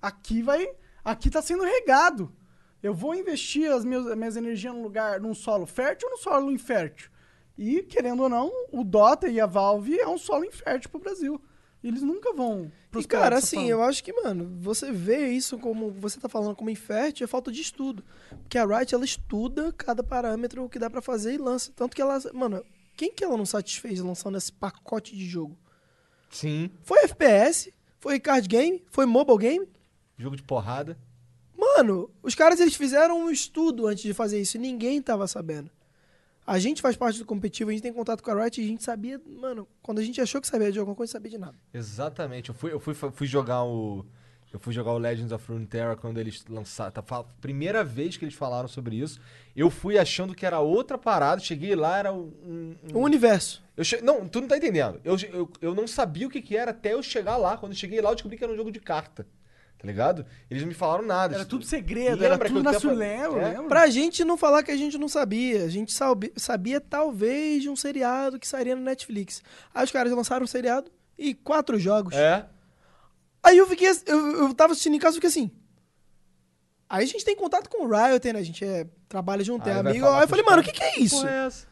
aqui vai. Aqui tá sendo regado. Eu vou investir as minhas, as minhas energias num lugar, num solo fértil ou num solo infértil? E, querendo ou não, o Dota e a Valve é um solo infértil pro Brasil. E eles nunca vão E, prosperar cara, assim, eu acho que, mano, você vê isso como você tá falando como infértil, é falta de estudo. Porque a Riot, ela estuda cada parâmetro que dá pra fazer e lança. Tanto que ela, mano, quem que ela não satisfez lançando esse pacote de jogo? Sim. Foi FPS, foi card game, foi mobile game. Jogo de porrada. Mano, os caras eles fizeram um estudo antes de fazer isso e ninguém tava sabendo. A gente faz parte do competitivo, a gente tem contato com a Riot e a gente sabia, mano, quando a gente achou que sabia de alguma coisa, sabia de nada. Exatamente. Eu fui, eu fui, fui jogar o. Eu fui jogar o Legends of Runeterra quando eles lançaram. Tá, primeira vez que eles falaram sobre isso. Eu fui achando que era outra parada. Cheguei lá, era um. um- O universo. eu che- Não, tu não tá entendendo. Eu, eu, eu não sabia o que, que era até eu chegar lá. Quando eu cheguei lá, eu descobri que era um jogo de carta. Tá ligado? Eles não me falaram nada. Era Isso- tudo segredo, era tudo eu na até sua lembro, É? lembro. Pra gente não falar que a gente não sabia. A gente sabe- sabia talvez de um seriado que sairia no Netflix. Aí os caras lançaram um seriado e quatro jogos. É. Aí eu fiquei. Eu, eu tava assistindo em casa e fiquei assim. Aí a gente tem contato com o Riot, né? A gente é, trabalha junto, é Aí vai amigo. Aí eu falei, mano, o que, que é isso? É essa?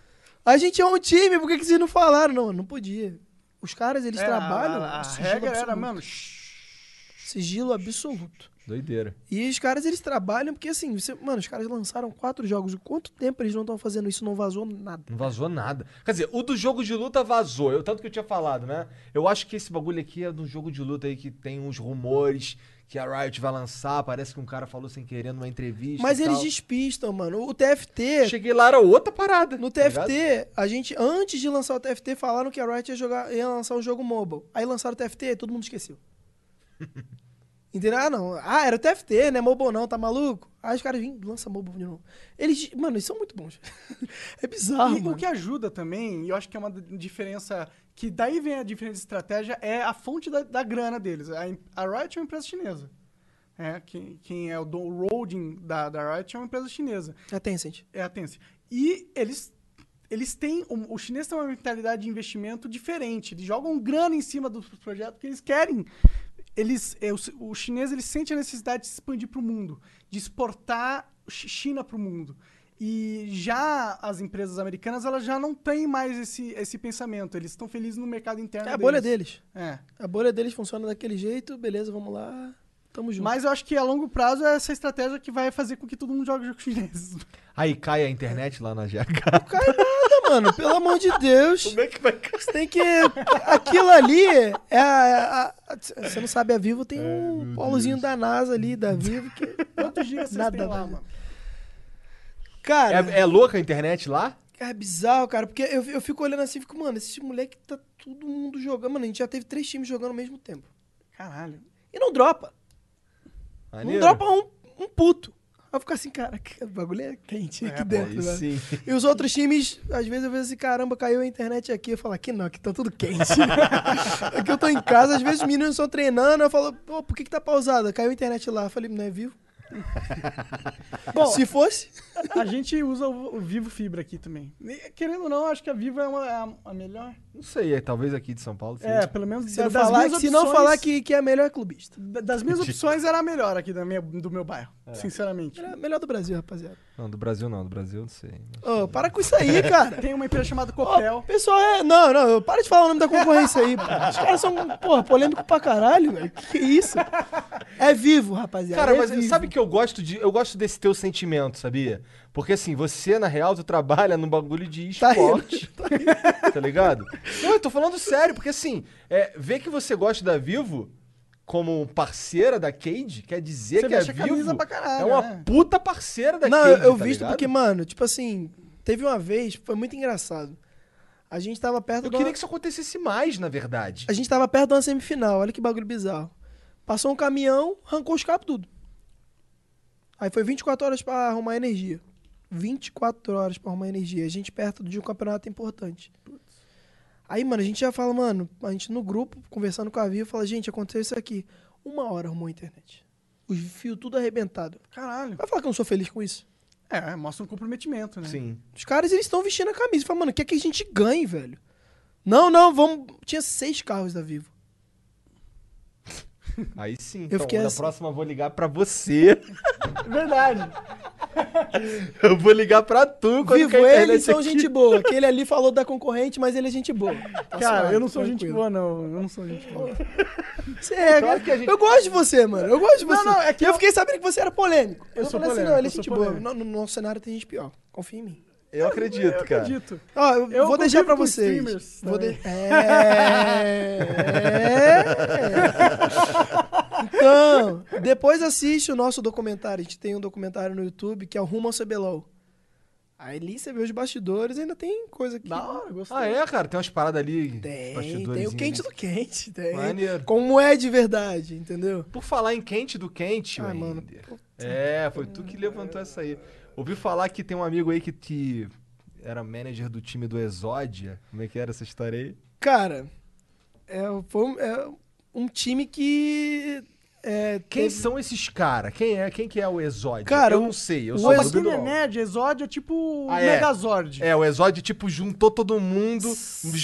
A gente é um time, por que, que vocês não falaram? Não, não podia. Os caras, eles É, trabalham. A, a sigilo regra era, mano, shh. Sigilo absoluto. Doideira. E os caras, eles trabalham porque, assim, você- mano, os caras lançaram quatro jogos. Quanto tempo eles não estão fazendo isso? Não vazou nada. Não vazou nada. Quer dizer, o do jogo de luta vazou. Eu, tanto que eu tinha falado, né? Eu acho que esse bagulho aqui é do jogo de luta aí que tem uns rumores que a Riot vai lançar. Parece que um cara falou sem querer numa entrevista. Mas eles tal. despistam, mano. O TFT. Cheguei lá, era outra parada. No tá? TFT, a gente, antes de lançar o TFT, falaram que a Riot ia, jogar, ia lançar um jogo mobile. Aí lançaram o TFT e todo mundo esqueceu. [laughs] Entendeu? Ah, não. Ah, era o TFT, né? Mobile não, tá maluco? Aí os caras vêm, lança mobile de novo. Eles, mano, eles são muito bons. [laughs] é bizarro, E mano. o que ajuda também, e eu acho que é uma diferença, que daí vem a diferença de estratégia, é a fonte da, da grana deles. A, a Riot é uma empresa chinesa. É, quem, quem é o do- o holding da, da Riot é uma empresa chinesa. É Tencent. É a Tencent. E eles, eles têm, o, o chinês tem uma mentalidade de investimento diferente. Eles jogam grana em cima dos projetos porque eles querem. Eles, é, o, o chinês ele sente a necessidade de se expandir para o mundo, de exportar Chi- China para o mundo. E já as empresas americanas elas já não têm mais esse, esse pensamento. Eles estão felizes no mercado interno É a bolha deles. É. A bolha deles funciona daquele jeito, beleza, vamos lá. Tamo junto. Mas eu acho que a longo prazo é essa estratégia que vai fazer com que todo mundo jogue jogos chineses. Aí cai a internet lá na GH. cai mano. Pelo amor de Deus. Como é que vai cair? Você tem que. Aquilo ali é a. Você não sabe, a Vivo tem um polozinho da NASA ali, da Vivo, que. Quantos gigas vocês Nada têm lá, mano? Cara, É, é louca a internet lá? é, bizarro, cara, porque eu, eu fico olhando assim e fico, mano, esses moleque tá todo mundo jogando. Mano, a gente já teve três times jogando ao mesmo tempo. Caralho. E não dropa. Maneiro. Não dropa um, um puto. Eu fico assim, cara, o bagulho é quente aqui É, dentro, velho. sim. E os outros times, às vezes eu vejo assim, caramba, caiu a internet aqui. Eu falo, aqui não, aqui tá tudo quente. [laughs] aqui eu tô em casa, às vezes os meninos estão treinando, eu falo, pô, por que que tá pausada? Caiu a internet lá. Eu falei, não é vivo? [laughs] Bom, Se fosse... A gente usa o, o Vivo Fibra aqui também. Querendo ou não, acho que a Vivo é, uma, é a, a melhor. Não sei, é, talvez aqui de São Paulo seja. É, pelo menos Se da- não, das falar, minhas se não opções- falar que, que é a melhor clubista. da- Das minhas [laughs] opções era a melhor aqui da minha, do meu bairro, sinceramente. É a melhor do Brasil, rapaziada. Não, do Brasil não, do Brasil não sei. Ô, para com isso aí, cara. [laughs] Tem uma empresa chamada Copel. pessoal, é. Não, não, para de falar o nome da concorrência aí. Os caras são, porra, polêmico pra caralho, velho. Que isso? É vivo, rapaziada. Cara, é mas vivo. sabe que eu gosto de. Eu gosto desse teu sentimento, sabia? Porque assim, você, na real, tu trabalha num bagulho de Tá rindo, esporte. Tá, ligado? Não, eu tô falando sério, porque assim, é, ver que você gosta da Vivo como parceira da Cade quer dizer Você que a veste a camisa Vivo pra caralho, é uma né? puta parceira da Não, Cade. eu, eu tá visto ligado? porque, mano, tipo assim, teve uma vez, foi muito engraçado. A gente tava perto Eu de uma- queria que isso acontecesse mais, na verdade. A gente tava perto de uma semifinal, olha que bagulho bizarro. Passou um caminhão, arrancou os cabos tudo. Aí foi 24 horas pra arrumar energia. 24 horas pra arrumar energia. A gente perto de um campeonato importante. Aí, mano, a gente já fala, mano, a gente no grupo, conversando com a Vivo, fala, gente, aconteceu isso aqui. Uma hora arrumou a internet. Os fios tudo arrebentado. Caralho. Vai falar que eu não sou feliz com isso? É, mostra um comprometimento, né? Sim. Os caras, eles estão vestindo a camisa. Fala, mano, quer que a gente ganhe, velho? Não, não, vamos... Tinha seis carros da Vivo. Aí sim. Eu então, fiquei na assim. próxima eu vou ligar pra você. [laughs] Verdade. [laughs] eu vou ligar pra tu quando Vivo, eles são aqui. gente boa. Aquele ali falou da concorrente, mas ele é gente boa. Tá Cara, suave, eu não sou gente tranquilo. boa, não. Eu não sou gente boa. [laughs] Você é, Claro que a gente- Eu gosto de você, mano. Eu gosto de Não, você. não, é que eu eu- fiquei sabendo que você era polêmico. Eu sou falei polêmico, assim, não, ele é eu gente boa. polêmico. No, no nosso cenário tem gente pior. Confia em mim. Eu acredito, Eu cara. acredito. Ó, eu, Eu vou deixar com vocês. Vou de... É. Então, depois assiste o nosso documentário. A gente tem um documentário no YouTube que é o Rumo ao CBLOL. Aí ali você vê os bastidores ainda tem coisa aqui. Da hora, gostei. Ah, é, cara? Tem umas paradas ali. Tem, bastidores tem o quente do quente. Tem. Maneiro. Como é de verdade, entendeu? Por falar em quente do quente, Ah, mano, puta. É, foi tu que levantou essa aí. Ouvi falar que tem um amigo aí que te era manager do time do Exódia. Como é que era essa história aí? Cara, é, foi um, é um time que É, Quem teve- são esses caras? Quem é? Quem que é o Exódio? Cara, eu o- não sei. Eu o sou do é nerd, Exódio é tipo Ah, é. Megazord. É, o Exódio, tipo, juntou todo mundo,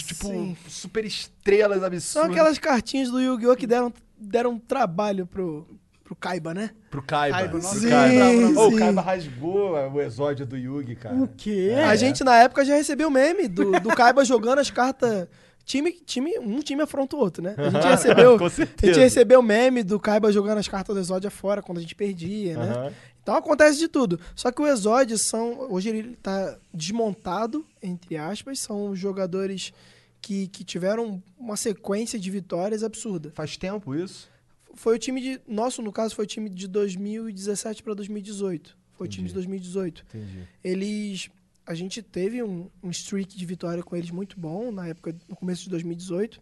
tipo, Sim. super estrelas absurdas. São aquelas cartinhas do Yu-Gi-Oh! que deram, deram trabalho pro, pro Kaiba, né? Pro Kaiba. Kaiba, nossa. Sim, Kaiba. Sim. o Kaiba rasgou o Exódio do Yugi, cara. O quê? É. A gente, na época, já recebeu meme do, do Kaiba [laughs] jogando as cartas. Time, time, um time afronta o outro, né? A gente recebeu. [laughs] A gente recebeu meme do Kaiba jogando as cartas do Exódio fora quando a gente perdia, né? Aham. Então acontece de tudo. Só que o Exódio são. Hoje ele tá desmontado, entre aspas. São jogadores que, que tiveram uma sequência de vitórias absurda. Faz tempo isso? Foi o time de. Nosso, no caso, foi o time de 2017 para 2018. Foi o time de 2018. Entendi. Eles. A gente teve um, um streak de vitória com eles muito bom na época, no começo de 2018.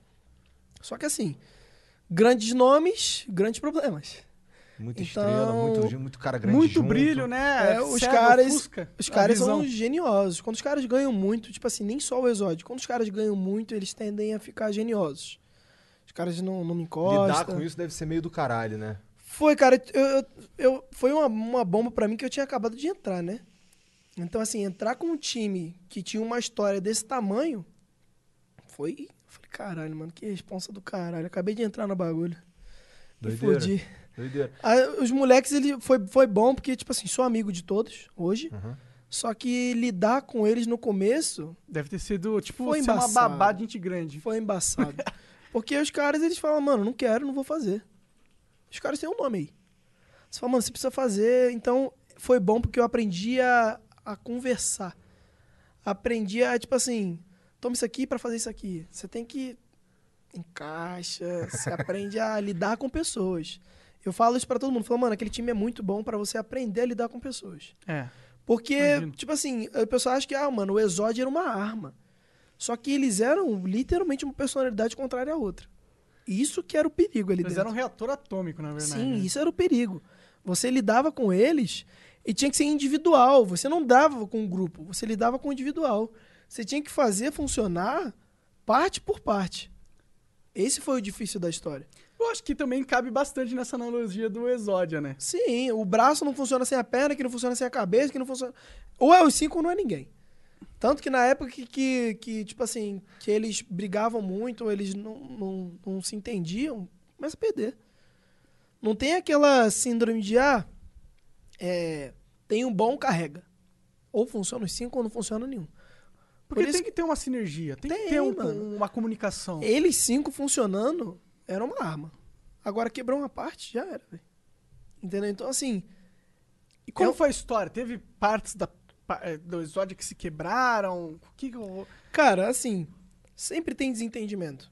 Só que assim, grandes nomes, grandes problemas. Muita Então, estrela, muito, muito cara grande Muito junto. brilho, né? É, os caras- Os caras são geniosos. Quando os caras ganham muito, tipo assim, nem só o exódio. Quando os caras ganham muito, eles tendem a ficar geniosos. Os caras não, não me encostam. Lidar com isso deve ser meio do caralho, né? Foi, cara, eu, eu, eu- foi uma, uma bomba pra mim que eu tinha acabado de entrar, né? Então, assim, entrar com um time que tinha uma história desse tamanho foi. eu Falei, caralho, mano, que responsa do caralho. Acabei de entrar no bagulho. Me Doideira. fudi. Doideira. Ah, os moleques, ele foi, foi bom, porque, tipo assim, sou amigo de todos hoje. Uhum. Só que lidar com eles no começo Deve ter sido, tipo, Foi ser uma babá de gente grande. foi embaçado. [laughs] porque os caras, eles falam, mano, não quero, não vou fazer. Os caras têm um nome aí. Você fala, mano, você precisa fazer. Então, foi bom porque eu aprendi a, a conversar. Aprendi a, tipo assim, toma isso aqui pra fazer isso aqui. Você tem que. Encaixa, você [laughs] aprende a lidar com pessoas. Eu falo isso pra todo mundo. Falo, mano, aquele time é muito bom pra você aprender a lidar com pessoas. É. Porque, Imagino. tipo assim, o pessoal acha que, ah, mano, o Exódio era uma arma. Só que eles eram literalmente uma personalidade contrária à outra. Isso que era o perigo ali Eles dentro. eram um reator atômico, na verdade. Sim, né? isso era o perigo. Você lidava com eles e tinha que ser individual. Você não dava com um grupo, você lidava com o individual. Você tinha que fazer funcionar parte por parte. Esse foi o difícil da história. Eu acho que também cabe bastante nessa analogia do Exódia, né? Sim, o braço não funciona sem a perna, que não funciona sem a cabeça, que não funciona. Ou é os cinco ou não é ninguém. Tanto que na época que, que, que, tipo assim, que eles brigavam muito, ou eles não, não, não se entendiam, começa a perder. Não tem aquela síndrome de, ah, é, tem um bom, carrega. Ou funciona os cinco ou não funciona nenhum. Porque Por isso tem que ter uma sinergia, tem, que Tem, ter um- uma comunicação. Eles cinco funcionando era uma arma. Agora quebrou uma parte, já era. Entendeu? Então, assim, E como Eu- foi a história? Teve partes da, do Exódia que se quebraram? O que que eu... Cara, assim, sempre tem desentendimento.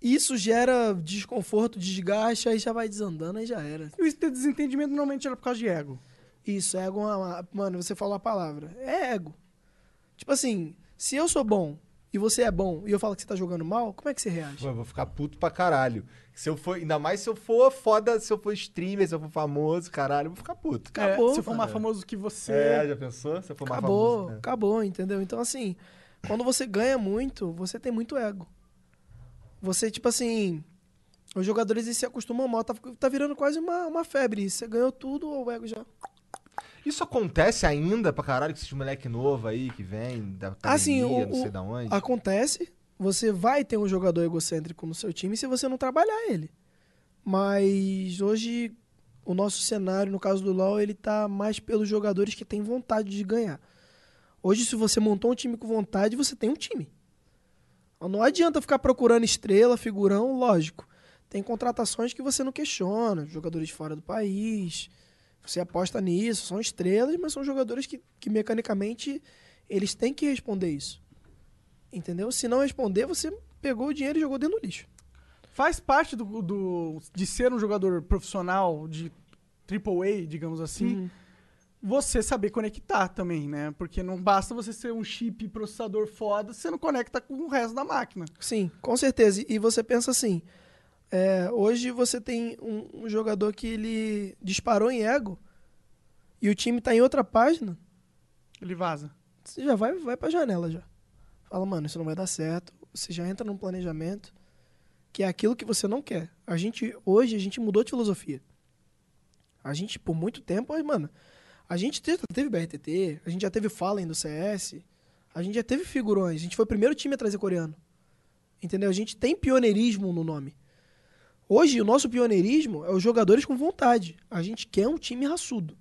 Isso gera desconforto, desgaste, aí já vai desandando, aí já era. E o desentendimento normalmente era por causa de ego. Isso, ego é uma. Mano, você falou a palavra. É ego. Tipo assim, se eu sou bom e você é bom e eu falo que você tá jogando mal, como é que você reage? Pô, eu vou ficar puto pra caralho. Se eu for, ainda mais se eu for foda, se eu for streamer, se eu for famoso, caralho, eu vou ficar puto. Acabou, É, se for mais famoso que você... É, já pensou? Se eu for mais Acabou, famoso. é. acabou, entendeu? Então, assim, quando você ganha muito, você tem muito ego. Você, tipo assim, os jogadores eles se acostumam mal, tá, tá virando quase uma, uma febre. Você ganhou tudo, o ego já. Isso acontece ainda pra caralho com esses moleque novo aí que vem da academia, Assim, o- não sei o- da onde. Acontece, você vai ter um jogador egocêntrico no seu time se você não trabalhar ele. Mas hoje o nosso cenário, no caso do LoL, ele tá mais pelos jogadores que têm vontade de ganhar. Hoje, se você montou um time com vontade, você tem um time. Não adianta ficar procurando estrela, figurão, lógico. Tem contratações que você não questiona, jogadores fora do país. Você aposta nisso, são estrelas, mas são jogadores que, que mecanicamente eles têm que responder isso. Entendeu? Se não responder, você pegou o dinheiro e jogou dentro do lixo. Faz parte do, do- de ser um jogador profissional de AAA, digamos assim, Uhum. você saber conectar também, né? Porque não basta você ser um chip processador foda você não conecta com o resto da máquina. Sim, com certeza. E você pensa assim: é, hoje você tem um, um jogador que ele disparou em ego e o time tá em outra página, Ele vaza. você já vai, vai pra janela já. Fala, mano, isso não vai dar certo. Você já entra num planejamento que é aquilo que você não quer. A gente, hoje, a gente mudou de filosofia. A gente, por muito tempo, aí, mano, a gente te- teve BRTT, a gente já teve Fallen do CS, a gente já teve figurões, a gente foi o primeiro time a trazer coreano. Entendeu? A gente tem pioneirismo no nome. Hoje, o nosso pioneirismo é os jogadores com vontade. A gente quer um time raçudo.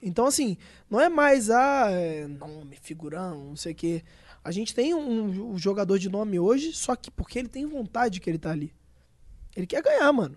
Então, assim, não é mais a nome, figurão, não sei o quê. A gente tem um, um jogador de nome hoje, só que porque ele tem vontade que ele tá ali. Ele quer ganhar, mano.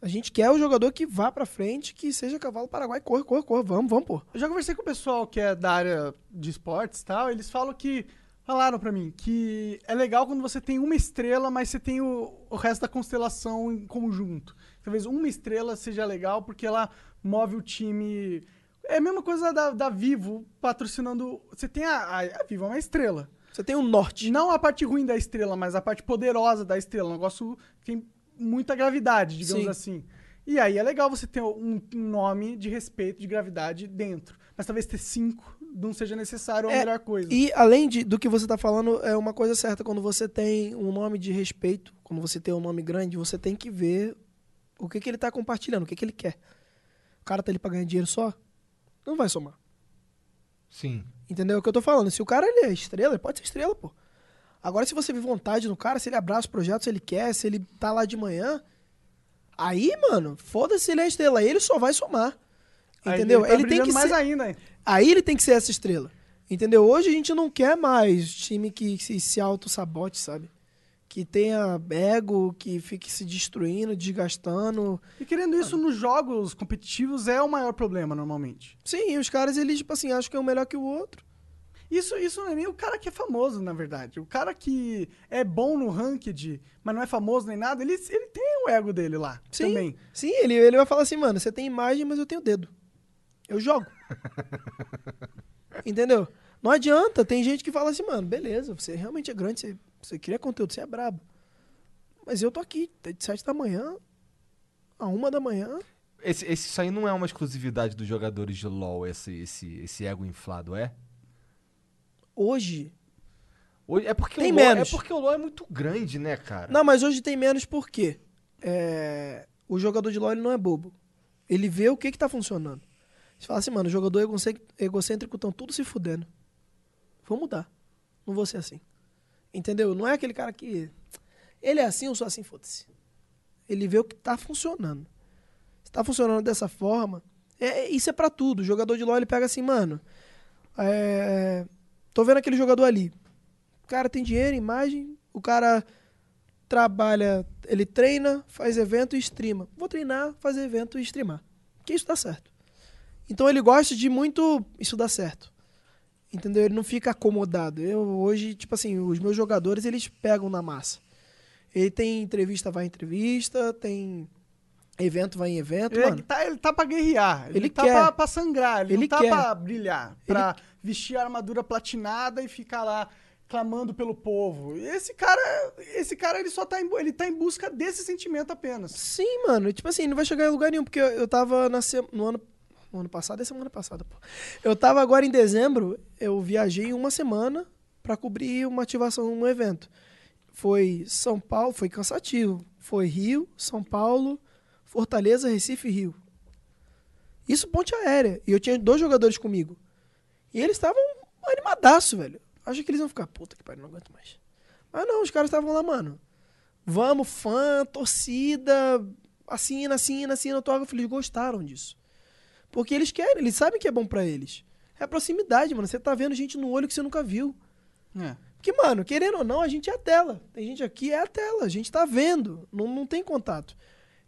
A gente quer o jogador que vá pra frente, que seja cavalo paraguai, corre, corre, corre, vamos, vamos, pô. Eu já conversei com o pessoal que é da área de esportes e tal, eles falam que. Falaram pra mim que é legal quando você tem uma estrela, mas você tem o, o resto da constelação em conjunto. Talvez uma estrela seja legal porque ela move o time. É a mesma coisa da, da Vivo patrocinando. Você tem a, a, a Vivo, é uma estrela. Você tem o norte. Não a parte ruim da estrela, mas a parte poderosa da estrela. Um negócio que tem muita gravidade, digamos Sim. assim. E aí é legal você ter um um nome de respeito, de gravidade dentro. Mas talvez ter cinco não seja necessário ou a É, melhor coisa. E além de, do que você tá falando, é uma coisa certa. Quando você tem um nome de respeito, quando você tem um nome grande, você tem que ver o que, que ele tá compartilhando, o que, que ele quer. O cara tá ali pra ganhar dinheiro só? Não vai somar. Sim. Entendeu o que eu tô falando? Se o cara ele é estrela, ele pode ser estrela, pô. Agora, se você vê vontade no cara, se ele abraça o projeto, se ele quer, se ele tá lá de manhã, aí, mano, foda-se se ele é estrela. Aí ele só vai somar. Aí Entendeu? Ele, tá ele tem que mais ser. ainda. hein? Aí ele tem que ser essa estrela. Entendeu? Hoje a gente não quer mais time que se, se auto-sabote, sabe? Que tenha ego, que fique se destruindo, desgastando. E querendo isso nos jogos competitivos é o maior problema, normalmente. Sim, os caras, eles, tipo assim, acham que é um melhor que o outro. Isso, isso não é nem o cara que é famoso, na verdade. O cara que é bom no ranked, mas não é famoso nem nada, ele, ele tem o ego dele lá Sim, também. sim ele, ele vai falar assim, mano, você tem imagem, mas eu tenho dedo. Eu jogo. Entendeu? Não adianta, tem gente que fala assim, mano, beleza, você realmente é grande, você, você cria conteúdo, você é brabo. Mas eu tô aqui, de 7 da manhã a uma da manhã. Esse, esse- isso aí não é uma exclusividade dos jogadores de LoL, esse, esse, esse ego inflado, é? Hoje. Hoje- É porque, Tem o LoL, menos. é porque o LoL é muito grande, né, cara? Não, mas hoje tem menos porque é, o jogador de LoL ele não é bobo. Ele vê o que que tá funcionando. Você fala assim, mano, jogador egocê- egocêntrico estão tudo se fudendo. Vou mudar. Não vou ser assim. Entendeu? Não é aquele cara que. Ele é assim, eu sou assim, foda-se. Ele vê o que tá funcionando. Se tá funcionando dessa forma. É, é- isso é pra tudo. O jogador de LoL ele pega assim, mano. É, tô vendo aquele jogador ali. O cara tem dinheiro, imagem. O cara trabalha, ele treina, faz evento e streama. Vou treinar, fazer evento e streamar. Que isso dá certo. Então ele gosta de muito isso dá certo. Entendeu? Ele não fica acomodado. Eu hoje, tipo assim, os meus jogadores, eles pegam na massa. Ele tem entrevista, vai em entrevista, tem evento, vai em evento, Ele mano. tá, ele tá pra guerrear, ele, Ele tá quer. pra, pra sangrar, ele, Ele tá quer. pra brilhar, pra vestir a armadura platinada e ficar lá clamando pelo povo. Esse cara, esse cara ele só tá em, ele tá em busca desse sentimento apenas. Sim, mano. Tipo assim, não vai chegar em lugar nenhum, porque eu, eu tava na no ano. No ano passado é semana passada, pô. Eu tava agora em dezembro, eu viajei uma semana pra cobrir uma ativação num evento. Foi São Paulo, foi cansativo. Foi Rio, São Paulo, Fortaleza, Recife Rio. Isso ponte aérea. E eu tinha dois jogadores comigo. E eles estavam animadaço, velho. Acho que eles iam ficar, puta que pariu, não aguento mais. Mas não, os caras estavam lá, mano. Vamos, fã, torcida, assina, assina, assina autógrafo. Eles gostaram disso. Porque eles querem, eles sabem que é bom pra eles. É a proximidade, mano. Você tá vendo gente no olho que você nunca viu. É. Porque, mano, querendo ou não, a gente é a tela. Tem gente aqui, é a tela. A gente tá vendo. Não, não tem contato.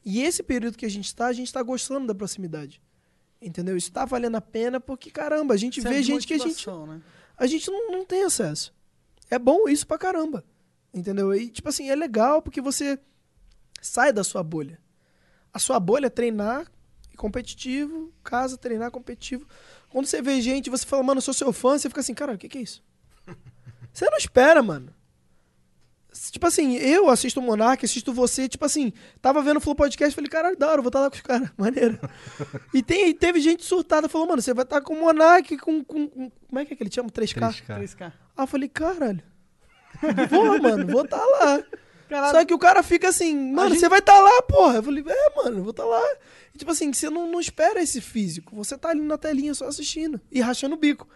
E esse período que a gente tá, a gente tá gostando da proximidade. Entendeu? Isso tá valendo a pena porque, caramba, a gente Serve vê gente que a gente né? a gente não, não tem acesso. É bom isso pra caramba. Entendeu? E, tipo assim, é legal porque você sai da sua bolha. A sua bolha é treinar e competitivo, casa, treinar competitivo. Quando você vê gente, você fala, mano, eu sou seu fã, você fica assim, cara, o que, que é isso? [laughs] Você não espera, mano. Tipo assim, eu assisto o Monark, assisto você, tipo assim, tava vendo o Flow Podcast, falei, caralho, da hora, eu vou estar lá com os caras, [laughs] maneiro. e tem, teve gente surtada, falou, mano, você vai estar com o Monark, com, com, com- Como é que é que ele chama? 3K? 3K. 3K. Ah, eu falei, caralho. Vou, mano, vou estar lá. Caralho. Só que o cara fica assim, mano, gente- você vai estar lá, porra. Eu falei, é, mano, eu vou estar lá. E, tipo assim, você não, não espera esse físico. Você tá ali na telinha só assistindo e rachando o bico.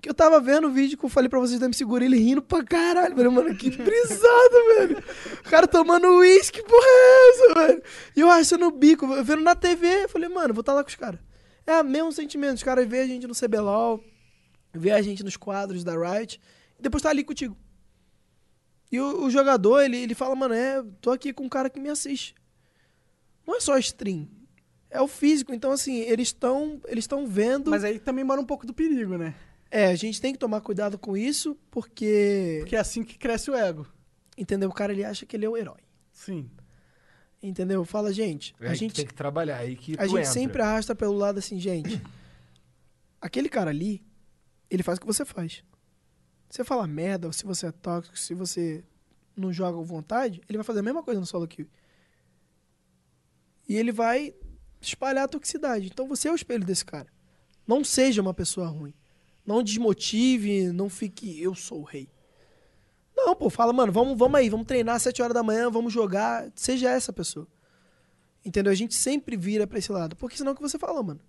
Que eu tava vendo o vídeo que eu falei pra vocês da MC Gorila ele rindo pra caralho. Falei, mano, que brisado, [laughs] velho. O cara tomando uísque, porra é essa, velho? E eu rachando o bico, vendo na TV. Falei, mano, vou estar lá com os caras. É o mesmo sentimento. Os caras veem a gente no CBLOL, vê a gente nos quadros da Riot, e depois tá ali contigo. E o, o jogador, ele, ele fala, mano, é, tô aqui com um cara que me assiste. Não é só stream. É o físico. Então, assim, eles estão eles estão vendo. Mas aí também mora um pouco do perigo, né? É, a gente tem que tomar cuidado com isso, porque. Porque é assim que cresce o ego. Entendeu? O cara ele acha que ele é o herói. Sim. Entendeu? Fala, gente, É a que gente, tem que trabalhar aí que a tu gente entra. sempre arrasta pelo lado assim, gente. Aquele cara ali, ele faz o que você faz. Se você fala merda, ou se você é tóxico, se você não joga com vontade, ele vai fazer a mesma coisa no solo kill. E ele vai espalhar a toxicidade. Então você é o espelho desse cara. Não seja uma pessoa ruim. Não desmotive, não fique eu sou o rei. Não, pô, fala, mano, vamos, vamos aí, vamos treinar às 7 horas da manhã, vamos jogar. Seja essa pessoa. Entendeu? A gente sempre vira pra esse lado. Porque senão é o que você falou, mano.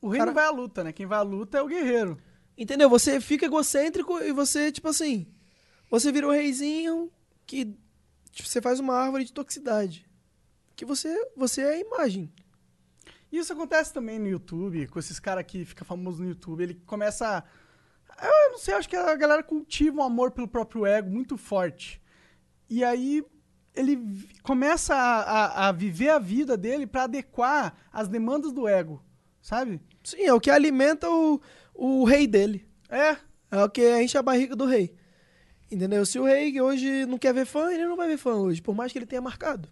O rei Cara- não vai à luta, né? Quem vai à luta é o guerreiro. Entendeu? Você fica egocêntrico e você, tipo assim, você vira o reizinho que tipo, você faz uma árvore de toxicidade. Que você, você é a imagem. Isso acontece também no YouTube, com esses caras que fica famoso no YouTube. Ele começa. a- Eu não sei, acho que a galera cultiva um amor pelo próprio ego muito forte. E aí ele começa a, a- a viver a vida dele pra adequar as demandas do ego, sabe? Sim, é o que alimenta o, o rei dele. É. É o que enche a barriga do rei. Entendeu? Se o rei hoje não quer ver fã, ele não vai ver fã hoje, por mais que ele tenha marcado.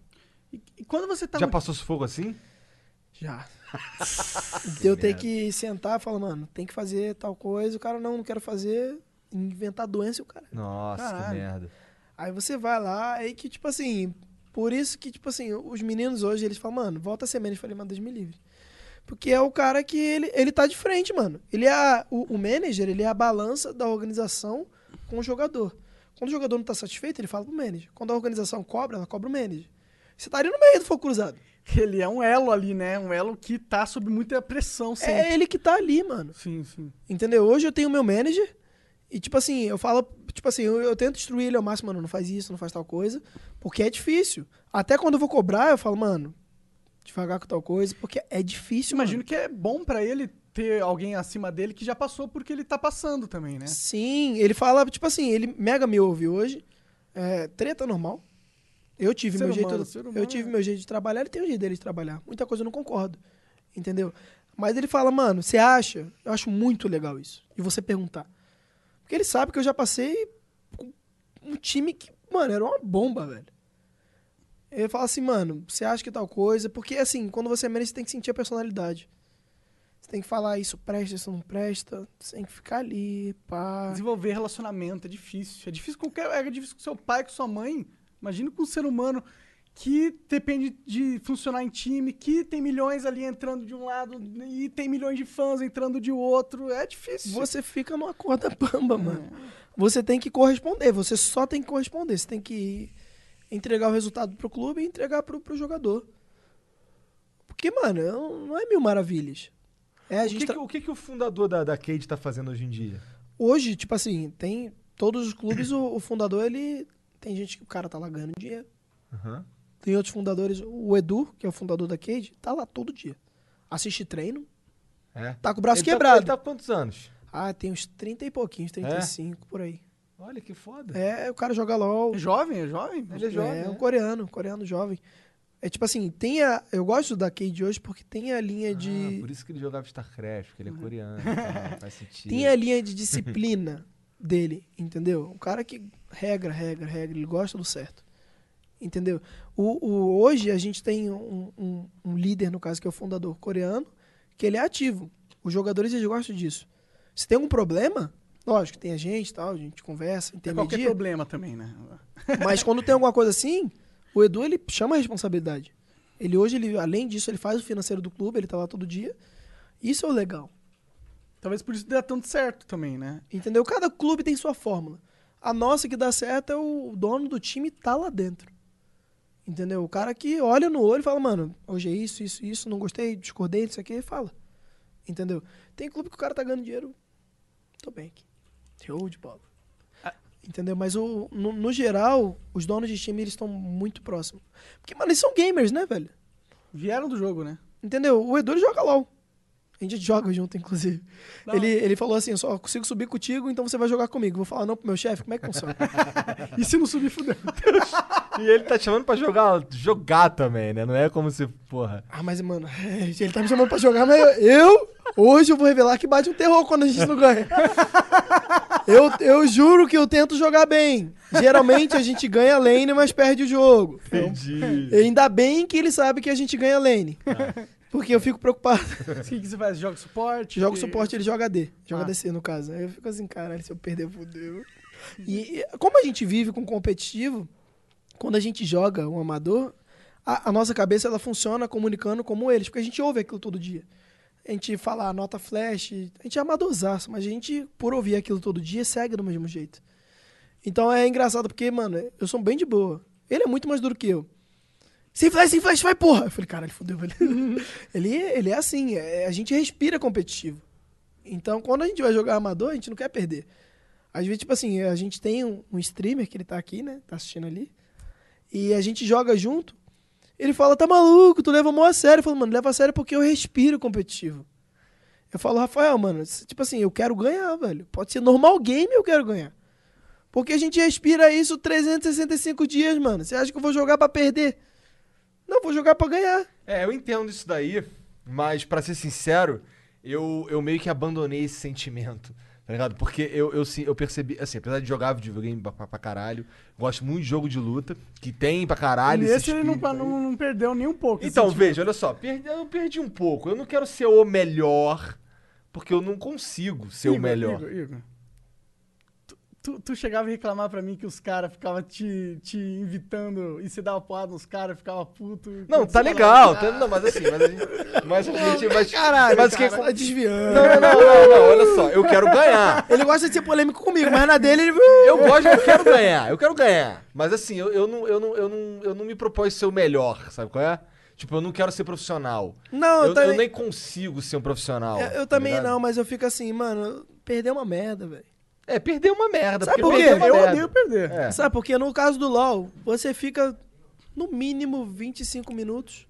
E, e quando você tá. Já no- passou sufoco assim? Já. de [laughs] eu ter que sentar e falar, mano, tem que fazer tal coisa, o cara não, não quero fazer, inventar doença o cara. Nossa, que Caralho. merda. Aí você vai lá, aí que, tipo assim, por isso que, tipo assim, os meninos hoje, eles falam, mano, volta a ser menos. Eu falei, mano, Deus me livre. Porque é o cara que ele, ele tá de frente, mano. Ele é a- o, o manager, ele é a balança da organização com o jogador. Quando o jogador não tá satisfeito, ele fala pro manager. Quando a organização cobra, ela cobra o manager. Você tá ali no meio do fogo cruzado. [laughs] Ele é um elo ali, né? Um elo que tá sob muita pressão sempre. É ele que tá ali, mano. Sim, sim. Entendeu? Hoje eu tenho o meu manager e, tipo assim, eu falo, tipo assim, eu, eu tento instruir ele ao máximo, mano, não faz isso, não faz tal coisa, porque é difícil. Até quando eu vou cobrar, eu falo, mano, devagar com tal coisa, porque é difícil, Imagino mano. que é bom pra ele ter alguém acima dele que já passou porque ele tá passando também, né? Sim, ele fala, tipo assim, ele mega me ouve hoje, é, treta normal. Eu tive Ser meu humano, jeito, ser eu humano, tive é. meu jeito de trabalhar, ele tem o jeito dele de trabalhar. Muita coisa eu não concordo, entendeu? Mas ele fala, mano, você acha? Eu acho muito legal isso. E você perguntar. Porque ele sabe que eu já passei com um time que, mano, era uma bomba, velho. Ele fala assim, mano, você acha que tal coisa? Porque, assim, quando você é menos, você tem que sentir a personalidade. Você tem que falar isso presta, isso não presta. Você tem que ficar ali, pá. Desenvolver relacionamento é difícil. É difícil com qualquer, é difícil com seu pai, com sua mãe. Imagina com um ser humano que depende de funcionar em time, que tem milhões ali entrando de um lado e tem milhões de fãs entrando de outro. É difícil. Você fica numa corda bamba, mano. Você tem que corresponder, você só tem que corresponder. Você tem que entregar o resultado pro clube e entregar pro, pro jogador. Porque, mano, não não é mil maravilhas. É, a O gente que, que- o que, que o fundador da, da Cade tá fazendo hoje em dia? Hoje, tipo assim, tem todos os clubes, o, o fundador, ele. Tem gente que o cara tá lá ganhando dinheiro. Aham. Tem outros fundadores. O Edu, que é o fundador da Cade, tá lá todo dia. Assiste treino, É. tá com o braço Ele tá- quebrado. ele tá com quantos anos? Ah, tem uns 30 e pouquinhos, 35, por aí. Olha que foda. É, o cara joga LOL. É jovem, é jovem? Ele é jovem. É, um né? coreano, coreano jovem. É tipo assim, tem a. Eu gosto da Cade hoje porque tem a linha Ah, de. por isso que ele jogava StarCraft, porque ele é coreano. e tal, faz sentido. [laughs] Tem a linha de disciplina dele, entendeu? Um cara que regra, regra, regra, ele gosta do certo. Entendeu? O, o- hoje a gente tem um, um- um líder, no caso, que é o fundador coreano, que ele é ativo. Os jogadores eles gostam disso. Se tem um problema, lógico, tem a gente e tal, a gente conversa, É qualquer intermedia. problema também, né? [laughs] Mas quando tem alguma coisa assim, o Edu ele chama a responsabilidade. Ele hoje, ele, além disso, ele faz o financeiro do clube, ele tá lá todo dia. Isso é o legal. Talvez por isso dê tanto certo também, né? Entendeu? Cada clube tem sua fórmula. A nossa que dá certo é o dono do time tá lá dentro. Entendeu? O cara que olha no olho e fala, mano, hoje é isso, isso, isso, não gostei, discordei, isso aqui, fala. Entendeu? Tem clube que o cara tá ganhando dinheiro. Tô bem aqui. Show de bola. Entendeu? Mas o, no, no geral, os donos de time eles estão muito próximos. Porque, mano, eles são gamers, né, velho? Vieram do jogo, né? Entendeu? O Edu ele joga LOL. A gente joga junto, inclusive. Não. Ele, ele falou assim: eu só consigo subir contigo, então você vai jogar comigo. Vou falar não pro meu chefe, como é que funciona? [laughs] E se não subir, fudeu. E ele tá te chamando pra jogar, jogar também, né? Não é como se, porra. ah, mas, mano, ele tá me chamando pra jogar, mas eu, hoje eu vou revelar que bate um terror quando a gente não ganha. [laughs] Eu, eu juro que eu tento jogar bem. Geralmente a gente ganha lane, mas perde o jogo. Entendi. E ainda bem que ele sabe que a gente ganha lane. Porque eu fico preocupado. O que, que você faz? Joga suporte? Joga suporte, ele joga AD. Joga Ah. DC, no caso. Aí eu fico assim, caralho, se eu perder, fudeu. E como a gente vive com competitivo, quando a gente joga um amador, a, a nossa cabeça ela funciona comunicando como eles, porque a gente ouve aquilo todo dia. A gente fala a nota flash, a gente é amadorzaço, mas a gente, por ouvir aquilo todo dia, segue do mesmo jeito. Então é engraçado porque, mano, eu sou bem de boa. Ele é muito mais duro que eu. Sem flash, sem flash, vai porra! Eu falei, caralho, fodeu, velho. [laughs] ele, ele é assim, é- a gente respira competitivo. Então, quando a gente vai jogar amador, a gente não quer perder. Às vezes, tipo assim, a gente tem um, um streamer que ele tá aqui, né? Tá assistindo ali. E a gente joga junto. Ele fala, tá maluco, tu leva mó a sério. Eu falo, mano, leva a sério porque eu respiro competitivo. Eu falo, Rafael, mano, tipo assim, eu quero ganhar, velho. Pode ser normal game, eu quero ganhar. Porque a gente respira isso 365 dias, mano. Você acha que eu vou jogar pra perder? Não, vou jogar pra ganhar. É, eu entendo isso daí, mas pra ser sincero, eu, eu meio que abandonei esse sentimento, tá ligado? Porque eu, eu, eu percebi, assim, apesar de jogar videogame pra, pra, pra caralho, gosto muito de jogo de luta, que tem pra caralho. esse Nesse ele não, não, não perdeu nem um pouco. Então, veja, olha só, perdi- eu perdi um pouco. Eu não quero ser o melhor, porque eu não consigo ser o Igor, melhor. Igor, Igor. Tu, tu, chegava a reclamar pra mim que os caras ficavam te, te invitando e você dava porrada nos caras, ficava puto. Não, tá legal, tá- não, mas assim, mas a gente. Mas a gente. Mas, [laughs] Caralho, mas cara, que- tá desviando. Não, não, não, não, não, olha só, eu quero ganhar. [laughs] Ele gosta de ser polêmico comigo, mas na dele ele... Eu gosto, eu quero ganhar, eu quero ganhar. Mas assim, eu, eu, não, eu, não, eu, não, eu não me propõe ser o melhor, sabe qual é? Tipo, eu não quero ser profissional. Não, eu, eu também- eu nem consigo ser um profissional. Eu, eu tá também ligado? não, mas eu fico assim, mano, perder é uma merda, velho. É, perder uma merda. Sabe por quê? Eu merda. odeio perder. É. Sabe, porque no caso do LoL, você fica no mínimo 25 minutos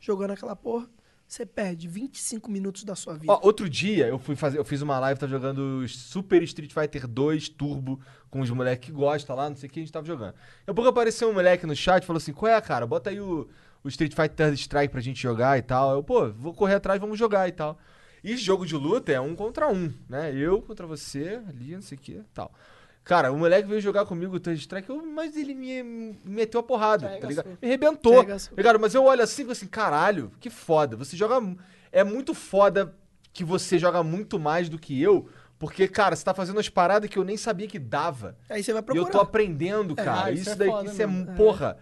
jogando aquela porra, você perde 25 minutos da sua vida. Ó, outro dia eu fui fazer, eu fiz uma live, tava jogando Super Street Fighter 2 Turbo com os moleques que gostam lá, não sei o que, a gente tava jogando. Daqui a pouco apareceu um moleque no chat e falou assim: Qual é, cara? Bota aí o, o Street Fighter Strike pra gente jogar e tal. Eu, pô, vou correr atrás, vamos jogar e tal. E jogo de luta é um contra um, né? Eu contra você, ali, não sei o que e tal. Cara, o moleque veio jogar comigo o Third Strike, eu- mas ele me, me meteu a porrada, tá ligado? Me arrebentou. Ligado? Mas eu olho assim e assim, caralho, que foda. Você joga. É muito foda que você joga muito mais do que eu. Porque, cara, você tá fazendo umas paradas que eu nem sabia que dava. Aí você vai E procurar. eu tô aprendendo, cara. ah, isso isso é daí, foda isso é, mesmo. porra.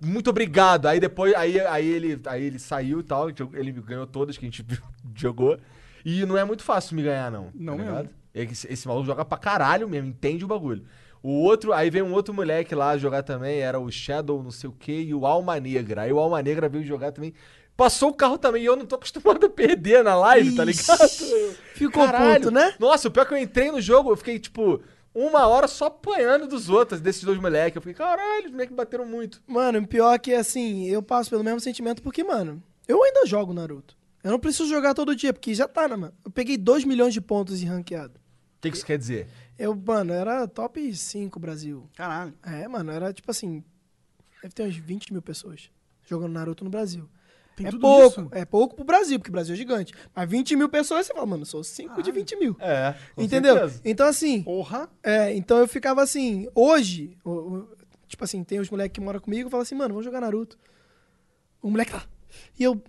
Muito obrigado. Aí depois, aí, aí, ele, aí ele saiu e tal. Ele ganhou todas que a gente [laughs] jogou. E não é muito fácil me ganhar, não. Não tá mesmo. ligado? Esse, esse maluco joga pra caralho mesmo, entende o bagulho. O outro, aí veio um outro moleque lá jogar também, era o Shadow, não sei o que, e o Alma Negra. Aí o Alma Negra veio jogar também. Passou o carro também, e eu não tô acostumado a perder na live, tá ligado? Ficou puto, né? Nossa, o pior é que eu entrei no jogo, eu fiquei, tipo, uma hora só apanhando dos outros, desses dois moleques. Eu fiquei, caralho, os moleques bateram muito. Mano, o pior é que, assim, eu passo pelo mesmo sentimento porque, mano, eu ainda jogo Naruto. Eu não preciso jogar todo dia, porque já tá, né, mano? Eu peguei 2 milhões de pontos em ranqueado. O que, que isso quer dizer? Eu, mano, era top 5 Brasil. Caralho. É, mano, era tipo assim. Deve ter umas 20 mil pessoas jogando Naruto no Brasil. Tem é tudo pouco, isso? é pouco pro Brasil, porque o Brasil é gigante. Mas 20 mil pessoas, você fala, mano, eu sou 5 de 20 mil. É, Entendeu? Então, assim, Porra. é, então eu ficava assim, hoje, o- o- tipo assim, tem os moleques que moram comigo, falam assim, mano, vamos jogar Naruto. O moleque lá. E eu,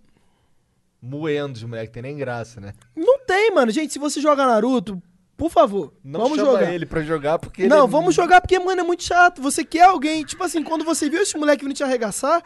Moendo os moleques, tem nem graça, né? não tem, mano. Gente, se você joga Naruto, por favor, Não vamos jogar. ele pra jogar porque ele Não, é- vamos jogar porque, mano, é muito chato. Você quer alguém, tipo assim, quando você viu esse moleque vindo te arregaçar,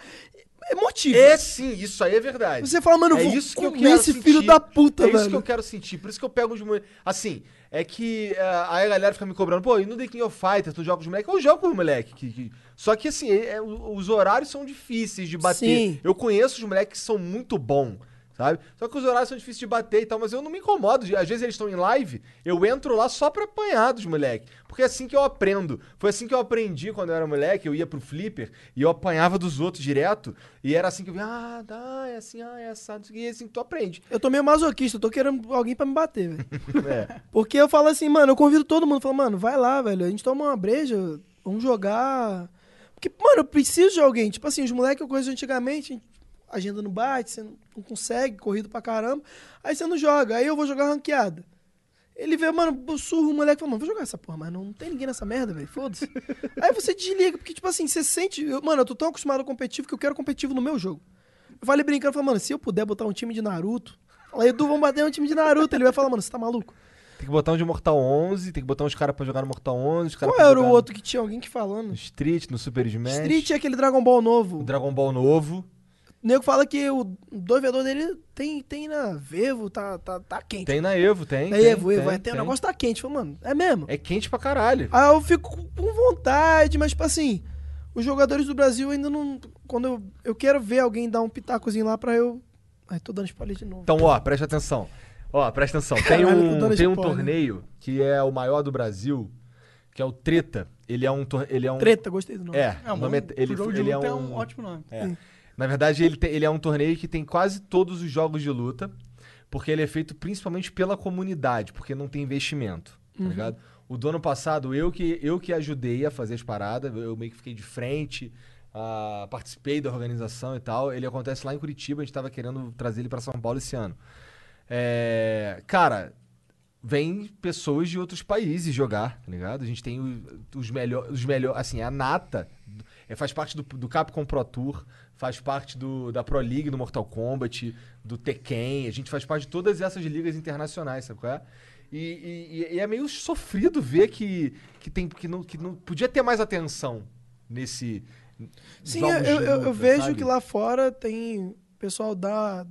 é motivo. É sim, isso aí é verdade. Você fala, mano, é vou isso que eu quero esse sentir. filho da puta, É isso velho. que eu quero sentir. Por isso que eu pego os moleques. Assim, é que é, aí a galera fica me cobrando, pô, e no The King of Fighters, tu joga com os moleques? Eu jogo com os moleques. Que, que- Só que assim, é- é, os horários são difíceis de bater. Sim. Eu conheço os moleques que são muito bons, sabe? Só que os horários são difíceis de bater e tal, mas eu não me incomodo. Às vezes eles estão em live, eu entro lá só pra apanhar dos moleques. Porque é assim que eu aprendo. Foi assim que eu aprendi quando eu era moleque, eu ia pro flipper e eu apanhava dos outros direto. E era assim que eu via, ah, dá, é assim, ah, é isso aqui", e é assim tu aprende. Eu tô meio masoquista, eu tô querendo alguém pra me bater, velho. [laughs] É. Porque eu falo assim, mano, eu convido todo mundo. Eu falo, mano, vai lá, velho. A gente toma uma breja, vamos jogar. Porque, mano, eu preciso de alguém. Tipo assim, os moleques que eu conheço antigamente, agenda não bate, você não não consegue, corrido pra caramba. Aí você não joga. Aí eu vou jogar ranqueada. Ele vê, mano, surro o moleque e fala, mano, vou jogar essa porra, mas não, não tem ninguém nessa merda, velho. Foda-se. [laughs] Aí você desliga, porque, tipo assim, você sente. eu- mano, eu tô tão acostumado ao competitivo que eu quero competitivo no meu jogo. Eu falei brincando, falei, mano, se eu puder botar um time de Naruto. Fala, Edu, vamos bater um time de Naruto. Ele vai falar, mano, você tá maluco? Tem que botar um de Mortal 11, tem que botar uns caras pra jogar no Mortal 11, os caras Qual era o outro que tinha alguém que falando? No Street, no Super Smash. Street é aquele Dragon Ball O novo. Dragon Ball novo. O nego fala que o 2v2 dele tem, tem na Vevo, tá, tá, tá quente. Tem na Evo, tem. É tem, Evo, Evo. tem, Aí tem, o tem. negócio tá quente. Fala, mano, é mesmo. É quente pra caralho. Aí eu fico com vontade, mas tipo assim, os jogadores do Brasil ainda não. Quando eu, eu quero ver alguém dar um pitacozinho lá pra eu. Ai, tô dando spoiler de novo. Então, ó, presta atenção. Ó, presta atenção. Tem Caralho, um, tem um torneio que é o maior do Brasil, que é o Treta. Ele é um. Ele é um Treta, gostei do nome. É, É, o um nome é- ele, ele é luta um. ótimo nome. É. Na verdade, ele, tem- ele é um torneio que tem quase todos os jogos de luta, porque ele é feito principalmente pela comunidade, porque não tem investimento, tá ligado? O do ano passado, eu que, eu que ajudei a fazer as paradas, eu meio que fiquei de frente, ah, participei da organização e tal. Ele acontece lá em Curitiba, a gente tava querendo trazer ele pra São Paulo esse ano. É, cara, vem pessoas de outros países jogar, tá ligado? A gente tem os melhores, os melhor, assim, a nata, é, faz parte do, do Capcom Pro Tour, faz parte do, da Pro League do Mortal Kombat, do Tekken, a gente faz parte de todas essas ligas internacionais, sabe qual é? E, e- e é meio sofrido ver que, que, tem, que, não, que não podia ter mais atenção nesse. Sim, eu, de eu- luta, vejo sabe? que lá fora tem pessoal da.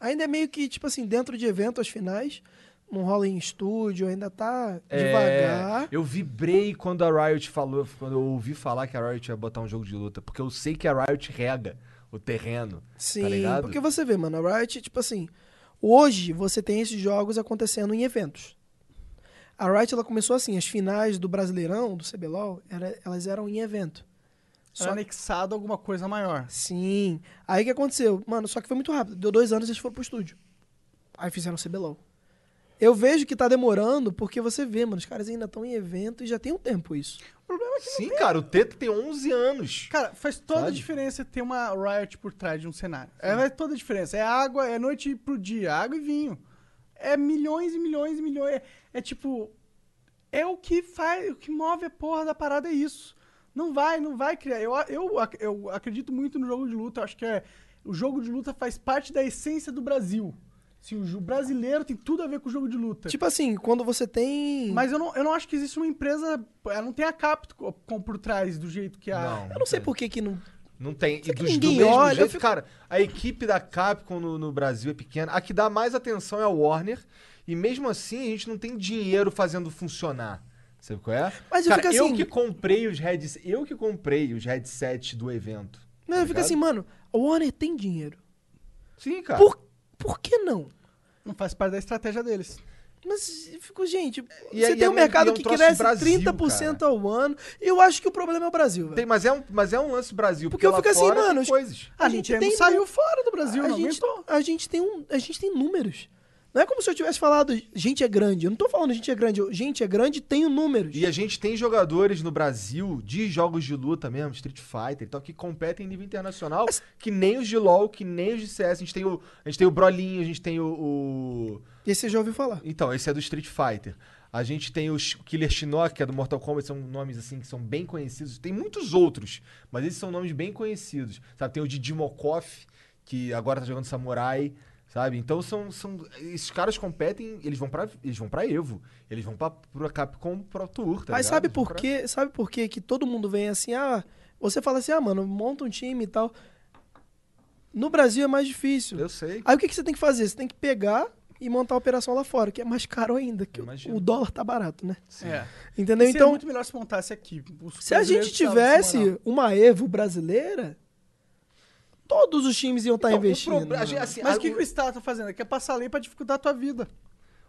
Ainda é meio que, tipo assim, dentro de evento, as finais, não rola em estúdio, ainda tá É, devagar. eu vibrei quando a Riot falou, quando eu ouvi falar que a Riot ia botar um jogo de luta, porque eu sei que a Riot rega o terreno. Sim, tá ligado? porque você vê, mano, a Riot, tipo assim, hoje você tem esses jogos acontecendo em eventos. A Riot, ela começou assim, as finais do Brasileirão, do CBLOL, era, elas eram em evento. Só Só anexado a alguma coisa maior. Sim. Aí o que aconteceu? Mano, só que foi muito rápido. Deu dois anos e eles foram pro estúdio. Aí fizeram o CBLOL. Eu vejo que tá demorando porque você vê, mano, os caras ainda estão em evento e já tem um tempo isso. O problema é que Sim, cara, o Teta tem 11 anos. Cara, faz toda a Sabe? diferença ter uma Riot por trás de um cenário. É, faz toda a diferença. É água, é noite pro dia, água e vinho. É milhões e milhões e milhões. É, é tipo. É o que faz. O que move a porra da parada é isso. Não vai, não vai criar. Eu, eu, ac- eu acredito muito no jogo de luta. Eu acho que é. O jogo de luta faz parte da essência do Brasil. Se o brasileiro tem tudo a ver com o jogo de luta. Tipo assim, quando você tem. Mas eu não, eu não acho que existe uma empresa. Ela não tem a Capcom por trás do jeito que a. Não. eu não sei por que que não. Não tem. E dos, do ninguém mesmo olha? Eu jeito, fico- cara, a equipe da Capcom no, no Brasil é pequena. A que dá mais atenção é a Warner. E mesmo assim, a gente não tem dinheiro fazendo funcionar. Sabe qual é? Mas eu cara, fico eu assim- que comprei os headsets. Eu que comprei os headsets do evento. Não, tá eu fico assim, mano, a Warner tem dinheiro. Sim, cara. Por, por que não? Não faz parte da estratégia deles. Mas eu fico, gente, E você e tem é um mercado é um que cresce Brasil, 30% ao ano. E eu acho que o problema é o Brasil, velho. Tem, mas, é um, mas é um lance Brasil. Porque eu lá fico assim, mano, Coisas. A, A gente tem- saiu fora do Brasil, a não gente, a gente tem um, a gente tem números. Não é como se eu tivesse falado, gente é grande. Eu não tô falando gente é grande, eu, gente é grande, tenho números. E a gente tem jogadores no Brasil de jogos de luta mesmo, Street Fighter e tal, que competem em nível internacional, que nem os de LoL, que nem os de CS. A gente tem o, a gente tem o Brolinho, a gente tem o, o- Esse você já ouviu falar. Então, esse é do Street Fighter. A gente tem o Killer Shinnok, que é do Mortal Kombat, são nomes assim que são bem conhecidos. Tem muitos outros, mas esses são nomes bem conhecidos. Sabe, tem o Didi Mokoff, que agora tá jogando Samurai, sabe? Então são, são esses caras competem, eles vão para eles vão para Evo, eles vão para Capcom Pro Tour, tá Mas ligado? sabe Eles por pra- quê? Sabe por quê que todo mundo vem assim, ah, você fala assim, ah, mano, monta um time e tal. No Brasil é mais difícil. Eu sei. Aí o que, que você tem que fazer? Você tem que pegar e montar a operação lá fora, que é mais caro ainda, que o- dólar tá barato, né? É. Entendeu? Seria Então, muito melhor se montasse aqui. Os se a gente tivesse uma Evo brasileira, todos os times iam estar Então, o investindo. mano. assim, Mas a- o que, que o Estado tá fazendo? Quer passar a lei pra dificultar a tua vida.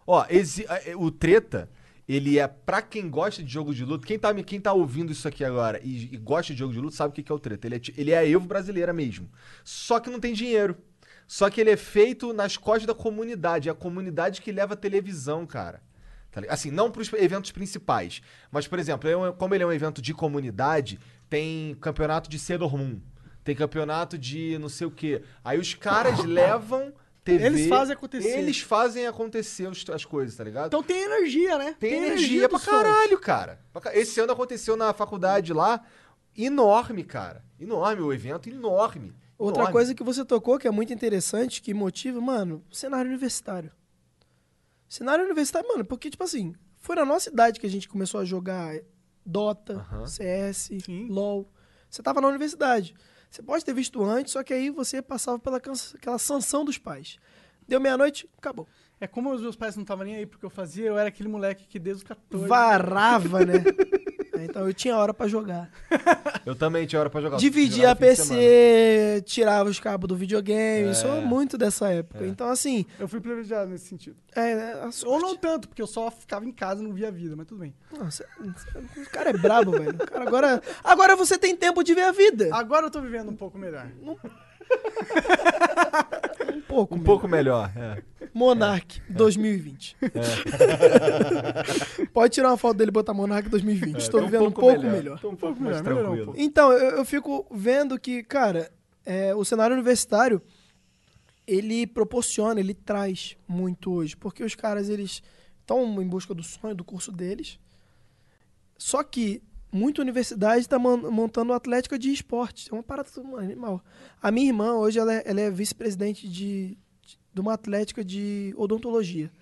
Ó, exi- a- o treta, ele é pra quem gosta de jogo de luta. Quem tá, me- quem tá ouvindo isso aqui agora e, e gosta de jogo de luta sabe o que, que é o treta. Ele é, ele é a Evo brasileira mesmo. Só que não tem dinheiro. Só que ele é feito nas costas da comunidade. É a comunidade que leva a televisão, cara. Tá assim, não pros eventos principais. Mas, por exemplo, é como ele é um evento de comunidade, tem campeonato de Sailor Moon. Tem campeonato de não sei o quê. Aí os caras [laughs] levam TV. Eles fazem acontecer. Eles fazem acontecer as coisas, tá ligado? Então tem energia, né? Tem, energia, pra dos fãs. caralho, cara. Pra ca- Esse ano aconteceu na faculdade lá. Enorme, cara. Enorme o evento, enorme. Outra Enorme. coisa que você tocou que é muito interessante, que motiva, mano, cenário universitário. Cenário universitário, mano, porque, tipo assim, foi na nossa idade que a gente começou a jogar Dota. CS, Sim. LOL. Você tava na universidade. Você pode ter visto antes, só que aí você passava pela aquela sanção dos pais. Deu meia-noite, acabou. É como os meus pais não estavam nem aí porque eu fazia, eu era aquele moleque que desde os 14... Varava, né? [laughs] É, Então eu tinha hora pra jogar. Eu também tinha hora pra jogar. Dividia a. PC, tirava os cabos do videogame. É. Sou muito dessa época. Então, assim, Eu fui privilegiado nesse sentido. é, né, Ou não tanto, porque eu só ficava em casa e não via a vida, mas tudo bem. Nossa, o cara é brabo, velho. Cara agora, agora você tem tempo de ver a vida. Agora eu tô vivendo um pouco melhor. [laughs] Um pouco. Um mesmo. pouco melhor, é. Monark 2020. [laughs] Pode tirar uma foto dele e botar Monark 2020. Estou vivendo um pouco melhor. Tô um pouco mais melhor, um tranquilo. pouco. Então, eu, eu fico vendo que, cara, é, o cenário universitário, ele proporciona, ele traz muito hoje. Porque os caras, eles estão em busca do sonho, do curso deles. Só que muita universidade está montando atlética de esporte. É uma parada animal. A minha irmã, hoje, ela é, ela é vice-presidente de, de, de uma atlética de odontologia.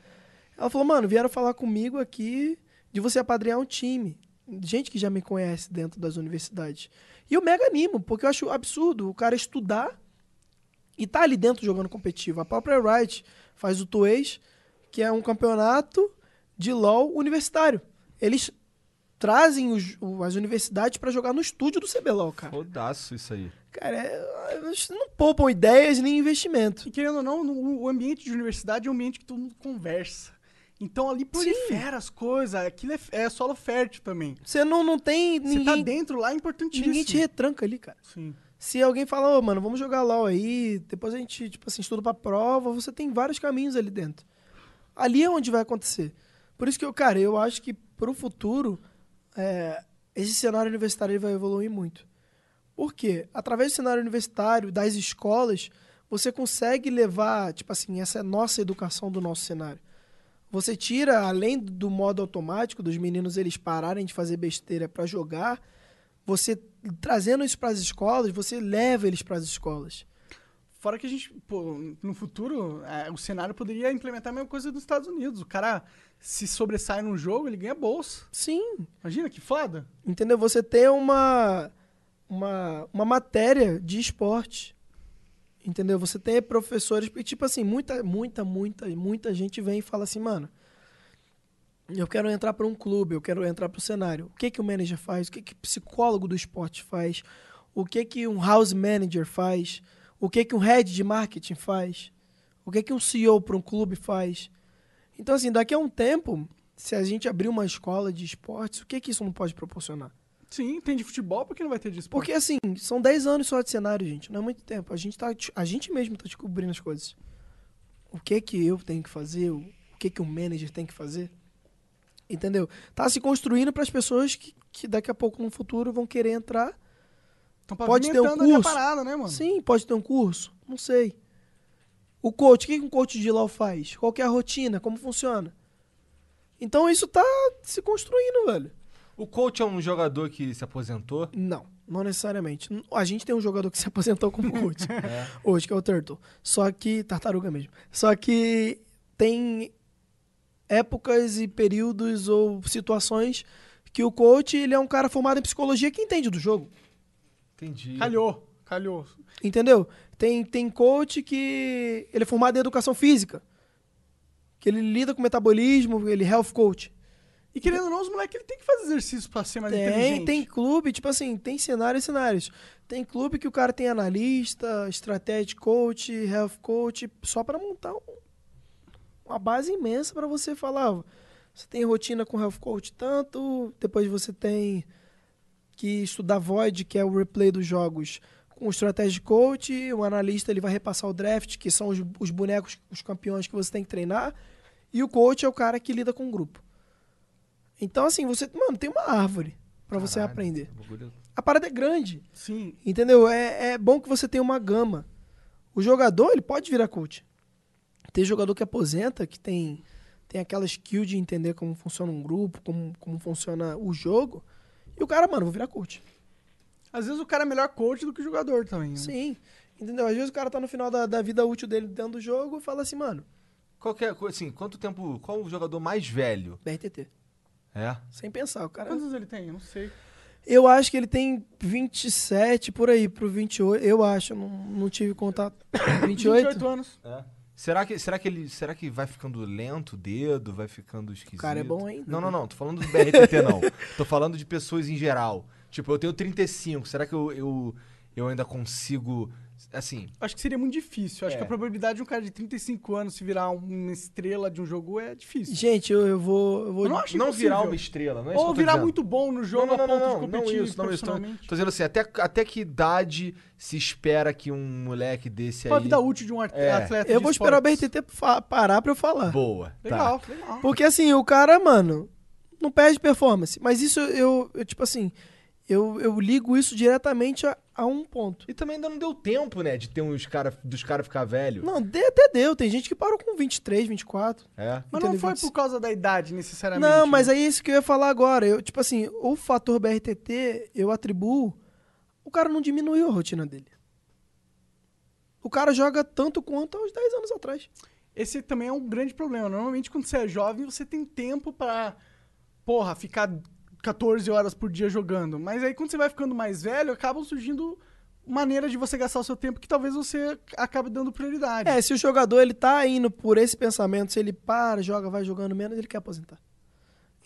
Ela falou, mano, vieram falar comigo aqui de você apadrinhar um time. Gente que já me conhece dentro das universidades. E eu mega animo, porque eu acho absurdo o cara estudar e tá ali dentro jogando competitivo. A própria Wright faz o Tuês, que é um campeonato de LoL universitário. Eles trazem os- o- as universidades para jogar no estúdio do CBLOL, cara. Fodaço isso aí. Cara, é, eles não poupam ideias nem investimento. E querendo ou não, no- o ambiente de universidade é um ambiente que todo mundo conversa. Então ali prolifera as coisas, aquilo é, é solo fértil também. Você não, não tem Você ninguém, tá dentro lá é importantíssimo. ninguém te retranca ali, cara. Sim. Se alguém fala, ô, mano, vamos jogar LOL aí, depois a gente, tipo assim, estuda pra prova, você tem vários caminhos ali dentro. Ali é onde vai acontecer. Por isso que eu, cara, eu acho que pro futuro, é, esse cenário universitário vai evoluir muito. Por quê? Através do cenário universitário, das escolas, você consegue levar, tipo assim, essa é nossa educação do nosso cenário. Você tira, além do modo automático, dos meninos eles pararem de fazer besteira pra jogar, você trazendo isso para as escolas, você leva eles para as escolas. Fora que a gente, pô, no futuro, é, o cenário poderia implementar a mesma coisa dos Estados Unidos. O cara se sobressai num jogo, ele ganha bolsa. Sim, Imagina que foda. entendeu? Você ter uma, uma, uma matéria de esporte, entendeu? Você ter professores, e tipo assim, muita, muita, muita, muita gente vem e fala assim, mano, eu quero entrar para um clube, eu quero entrar para o cenário. O que que o manager faz? O que que o psicólogo do esporte faz? O que que um house manager faz? O que que um head de marketing faz? O que que um CEO para um clube faz? Então assim, daqui a um tempo, se a gente abrir uma escola de esportes, o que que isso não pode proporcionar? Sim, tem de futebol, por que não vai ter de esporte? Porque assim, são 10 anos só de cenário, gente. Não é muito tempo. A gente, tá, a gente mesmo tá descobrindo as coisas. O que que eu tenho que fazer? O que que o manager tem que fazer? Entendeu? Tá se construindo para as pessoas que, que daqui a pouco no futuro vão querer entrar. Então, pode ter um curso. parada, né, mano? Sim, pode ter um curso. Não sei. O coach, o que um coach de LOL faz? Qual que é a rotina? Como funciona? Então isso tá se construindo, velho. O coach é um jogador que se aposentou. Não, não necessariamente. A gente tem um jogador que se [laughs] aposentou como coach [laughs] hoje, que é o Turtle. Só que. Tartaruga mesmo. Só que tem épocas e períodos ou situações que o coach ele é um cara formado em psicologia que entende do jogo. Entendi. Calhou, calhou. Entendeu? Tem, tem coach que ele é formado em educação física. que ele lida com metabolismo, ele é health coach. E querendo ou não, os moleques ele tem que fazer exercício pra ser mais Tem, inteligente. tem clube, tipo assim, tem cenários e cenários. Tem clube que o cara tem analista, strategy coach, health coach, só pra montar um- uma base imensa pra você falar. Você tem rotina com health coach tanto, depois você tem que estudar void, que é o replay dos jogos, com o strategy coach, o analista ele vai repassar o draft, que são os, os bonecos, os campeões que você tem que treinar, e o coach é o cara que lida com o grupo. Então, assim, você, mano, tem uma árvore pra você aprender. A parada é grande, Sim. entendeu? É, é bom que você tenha uma gama. O jogador, ele pode virar coach. Tem jogador que aposenta, que tem, tem aquela skill de entender como funciona um grupo, como, como funciona o jogo. E o cara, mano, vou virar coach. Às vezes o cara é melhor coach do que jogador também. né? Sim, entendeu? Às vezes o cara tá no final da, da vida útil dele dentro do jogo e fala assim, mano, Qualquer coisa, assim, quanto tempo. Qual o jogador mais velho? BRTT. É. Sem pensar, o cara... Quantos anos ele tem? Eu não sei. Eu acho que ele tem 27, por aí, pro 28. Eu acho, eu não, não tive contato. [coughs] 28? 28 anos. É. Será que, será que ele. Será que vai ficando lento o dedo? Vai ficando esquisito? cara é bom ainda, Não, não, né? não. Tô falando do BRTT, não. [laughs] Tô falando de pessoas em geral. Tipo, eu tenho 35. Será que eu, eu, eu ainda consigo. Assim. Acho que seria muito difícil. Acho É. que a probabilidade de um cara de 35 anos se virar uma estrela de um jogo é difícil. Gente, eu, eu vou. Eu vou Eu não acho não virar uma estrela, não é Ou virar dizendo. muito bom no jogo não, não, a não, ponto não, de não, competir não isso, não isso. Tô, tô dizendo assim, até, até que idade se espera que um moleque desse aí. Qual a vida útil de um ar- É. atleta Eu de vou esperar o esportes? BRTT parar pra eu falar. Boa. tá. Legal, legal. Porque assim, o cara, mano, não perde performance. Mas isso eu, eu, tipo assim, eu, eu ligo isso diretamente a, a um ponto. E também ainda não deu tempo, né, de ter uns cara, dos caras ficar velho. Não, de- até deu. Tem gente que parou com 23, 24. É. Mas não foi 25. por causa da idade, necessariamente. Não, mas né? é isso que eu ia falar agora. Eu, tipo assim, o fator BRTT, eu atribuo. O cara não diminuiu a rotina dele. O cara joga tanto quanto aos 10 anos atrás. Esse também é um grande problema. Normalmente, quando você é jovem, você tem tempo pra, porra, ficar 14 horas por dia jogando. Mas aí, quando você vai ficando mais velho, acabam surgindo maneiras de você gastar o seu tempo que talvez você acabe dando prioridade. É, se o jogador ele tá indo por esse pensamento, se ele para, joga, vai jogando menos, ele quer aposentar.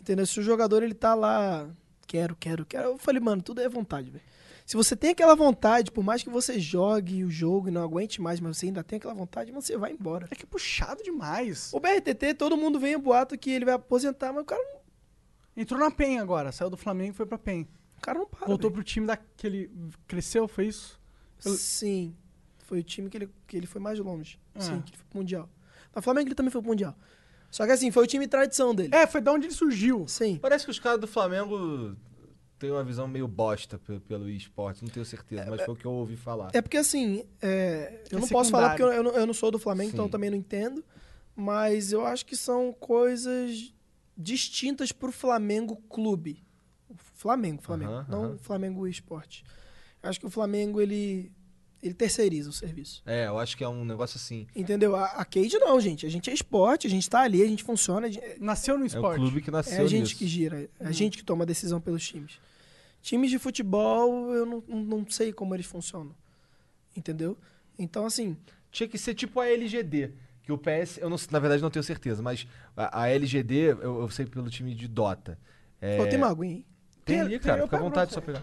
Entendeu? Se o jogador ele tá lá, quero, quero, quero. Eu falei, mano, tudo é vontade, velho. Se você tem aquela vontade, por mais que você jogue o jogo e não aguente mais, mas você ainda tem aquela vontade, você vai embora. É que é puxado demais. O BRTT, todo mundo vem em boato que ele vai aposentar, mas o cara não, Entrou na PEN agora. Saiu do Flamengo e foi pra PEN. o cara não para. Voltou velho. pro time daquele... Cresceu, foi isso? Eu- Sim. Foi o time que ele, que ele foi mais longe. Ah. Sim, que ele foi pro Mundial. No Flamengo ele também foi pro Mundial. Só que assim, foi o time tradição dele. É, foi da onde ele surgiu. Sim. Parece que os caras do Flamengo têm uma visão meio bosta pe- pelo esporte, não tenho certeza, mas foi o que eu ouvi falar. É porque assim, é, eu É não posso falar porque eu, eu não, eu não sou do Flamengo, então Sim. eu também não entendo. Mas eu acho que são coisas distintas pro Flamengo clube. O Flamengo, Flamengo, Aham, não o Flamengo esporte. Eu acho que o Flamengo ele ele terceiriza o serviço. É, eu acho que é um negócio assim. Entendeu? A, a Cade não, gente. A gente é esporte, a gente tá ali, a gente funciona, a gente- Nasceu no É o esporte. clube que nasceu é a gente nisso. que gira, Uhum. é a gente que toma a decisão pelos times. Times de futebol, eu não, não, não sei como eles funcionam. Entendeu? Então, assim, Tinha que ser tipo a LGD. Que o PS, eu não, na verdade não tenho certeza, mas a, a LGD, eu, eu sei pelo time de Dota. É, Pô, tem uma aguinha, hein? Tem Tem- ali, tem, cara, eu fica à vontade só pegar.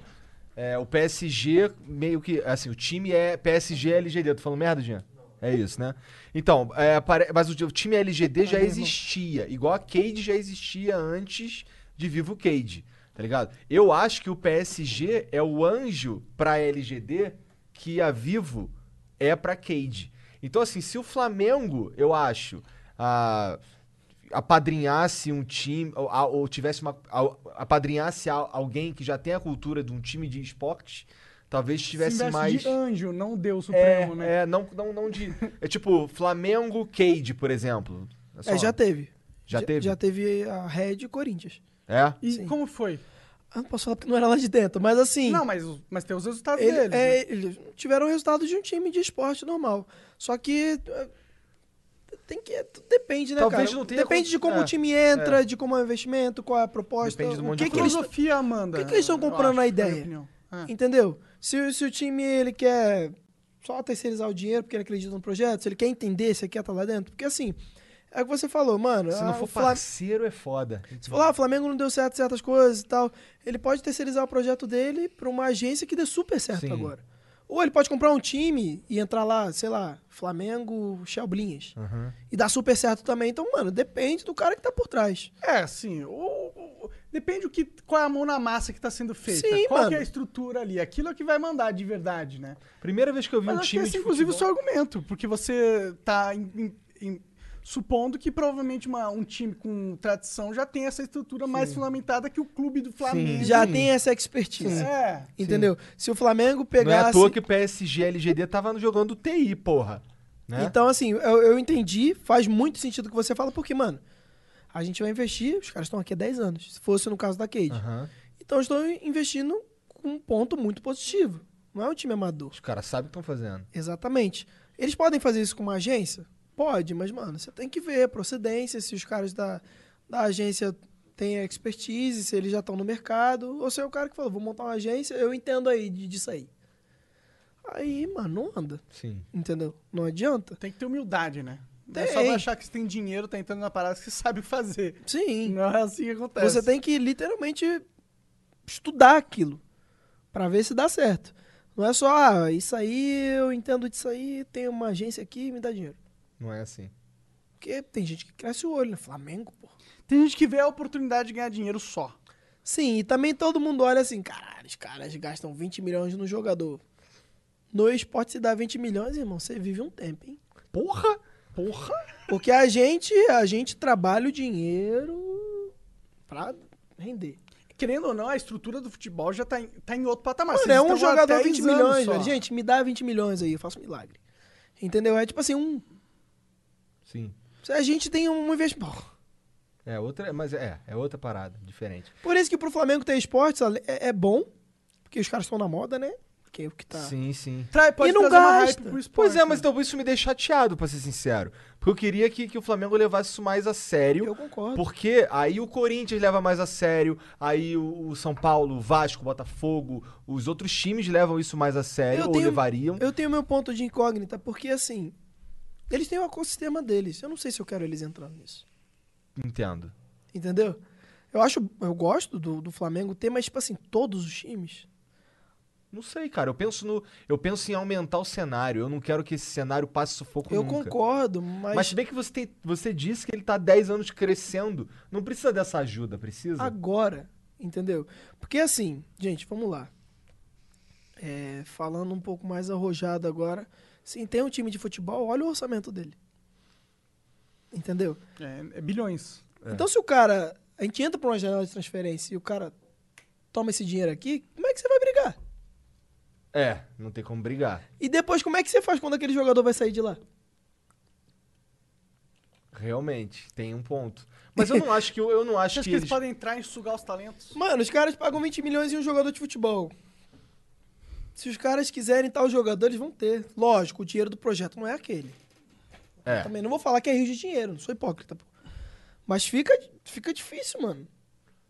É, o PSG, meio que. Assim, o time é PSG LGD. Eu tô falando merda, Jean? É isso, né? Então, é, mas o, o time LGD já existia. Igual a Cade já existia antes de Vivo Cade. Tá ligado? Eu acho que o PSG é o anjo pra LGD que a Vivo é pra Cade. Então, assim, se o Flamengo, eu acho, a apadrinhasse um time, ou, ou tivesse uma. apadrinhasse alguém que já tem a cultura de um time de esportes, talvez tivesse mais. de anjo, não Deus É, supremo, né? é, não, não, não de. É tipo, Flamengo Cade, por exemplo. só- É, já teve. Já teve? Já teve a Red e Corinthians. É? E Sim. como foi? Ah, não posso falar porque não era lá de dentro, mas assim. Não, mas, mas tem os resultados ele- deles. né? é, eles tiveram o resultado de um time de esporte normal. Só que. é, Tem que. Depende, né, Talvez cara? não tenha Depende de como é, o time entra, de como é o investimento, qual é a proposta. Depende de um o monte que de que eles filosofia, Amanda. o que que eles estão eu comprando na acho, minha ideia? opinião. É. Entendeu? Se, se o time ele quer só terceirizar o dinheiro porque ele acredita no projeto, se ele quer entender, se ele quer estar lá dentro. Porque assim, É o que você falou, mano. Se não ah, for o Fla- parceiro, é foda. Você falou, ah, o Flamengo não deu certo certas coisas e tal. Ele pode terceirizar o projeto dele pra uma agência que dê super certo Sim. agora. Ou ele pode comprar um time e entrar lá, sei lá, Flamengo, Chelblinhas. Aham. E dar super certo também. Então, mano, depende do cara que tá por trás. É, assim, o- o- depende o que, qual é a mão na massa que tá sendo feita. Sim, qual que mano. é a estrutura ali. Aquilo é que vai mandar de verdade, né? Primeira vez que eu vi Mas um acho que time esse, de inclusive, o futebol... seu argumento, porque você tá em- supondo que provavelmente uma- um time com tradição já tem essa estrutura mais fundamentada que o clube do Flamengo. Já Sim. tem essa expertise. É. Entendeu? Se o Flamengo Não é pegasse. à toa que o PSG e LGD tava jogando TI, porra. Né? Então, assim, eu, eu entendi, faz muito sentido o que você fala, porque, mano, a gente vai investir, os caras estão aqui há 10 anos, se fosse no caso da Cade. Aham. Então, eu estou investindo com um ponto muito positivo. Não é um time amador. Os caras sabem o que estão fazendo. Exatamente. Eles podem fazer isso com uma agência? Pode, mas, mano, você tem que ver a procedência, se os caras da, da agência têm expertise, se eles já estão no mercado, ou se é o cara que falou, vou montar uma agência, eu entendo aí de- disso aí. Aí, mano, não anda. Sim. Entendeu? Não adianta. Tem que ter humildade, né? Não é Tem. só achar que você tem dinheiro, tá entrando na parada que você sabe fazer. Sim. Não é assim que acontece. Você tem que literalmente estudar aquilo pra ver se dá certo. Não é só, ah, isso aí, eu entendo disso aí, tem uma agência aqui me dá dinheiro. Não é assim. Porque tem gente que cresce o olho, né? Flamengo, pô. Tem gente que vê a oportunidade de ganhar dinheiro só. Sim, e também todo mundo olha assim, caralho, os caras gastam 20 milhões no jogador. No esporte se dá 20 milhões, irmão, você vive um tempo, hein? Porra! Porra! Porque a gente, a gente trabalha o dinheiro pra render. Querendo ou não, a estrutura do futebol já tá em, tá em outro patamar. Mano, Vocês é um jogador há 20 10 anos milhões, velho. Gente, me dá 20 milhões aí, eu faço um milagre. Entendeu? É tipo assim, um. Sim. A gente tem um investimento. É outra, mas é, é outra parada, diferente. Por isso que pro Flamengo ter esportes é, é bom, porque os caras estão na moda, né? Que é o que tá. Sim, sim. Trai, pode E não gasta. hype pro esporte, Pois é, mas né? então isso me deixa chateado, pra ser sincero. Porque eu queria que, que o Flamengo levasse isso mais a sério. Eu concordo. Porque aí o Corinthians leva mais a sério, aí o, o São Paulo, o Vasco, o Botafogo, os outros times levam isso mais a sério, Eu ou tenho- levariam. Eu tenho meu ponto de incógnita, porque assim, eles têm o ecossistema deles. Eu não sei se eu quero eles entrando nisso. Entendo. Entendeu? Eu acho, eu gosto do, do Flamengo ter, mas tipo assim, todos os times. Não sei, cara. Eu penso no. Eu penso em aumentar o cenário. Eu não quero que esse cenário passe sufoco Eu nunca. concordo, mas, Mas se bem que você, tem, você disse que ele tá há 10 anos crescendo. Não precisa dessa ajuda, precisa? agora, entendeu? Porque assim, gente, vamos lá. É, falando um pouco mais arrojado agora, sim, tem um time de futebol, olha o orçamento dele. Entendeu? É, é bilhões. É. Então se o cara, a gente entra pra uma janela de transferência e o cara toma esse dinheiro aqui, como é que você vai brigar? É, não tem como brigar. E depois como é que você faz quando aquele jogador vai sair de lá? Realmente, tem um ponto. Mas eu não acho que eu, eu não [laughs] acho Você acha que que eles eles... podem entrar e sugar os talentos? Mano, os caras pagam 20 milhões em um jogador de futebol. Se os caras quiserem tal jogador, eles vão ter. Lógico, o dinheiro do projeto não é aquele. É. Também não vou falar que é rio de dinheiro, não sou hipócrita. pô. Mas fica, fica difícil, mano.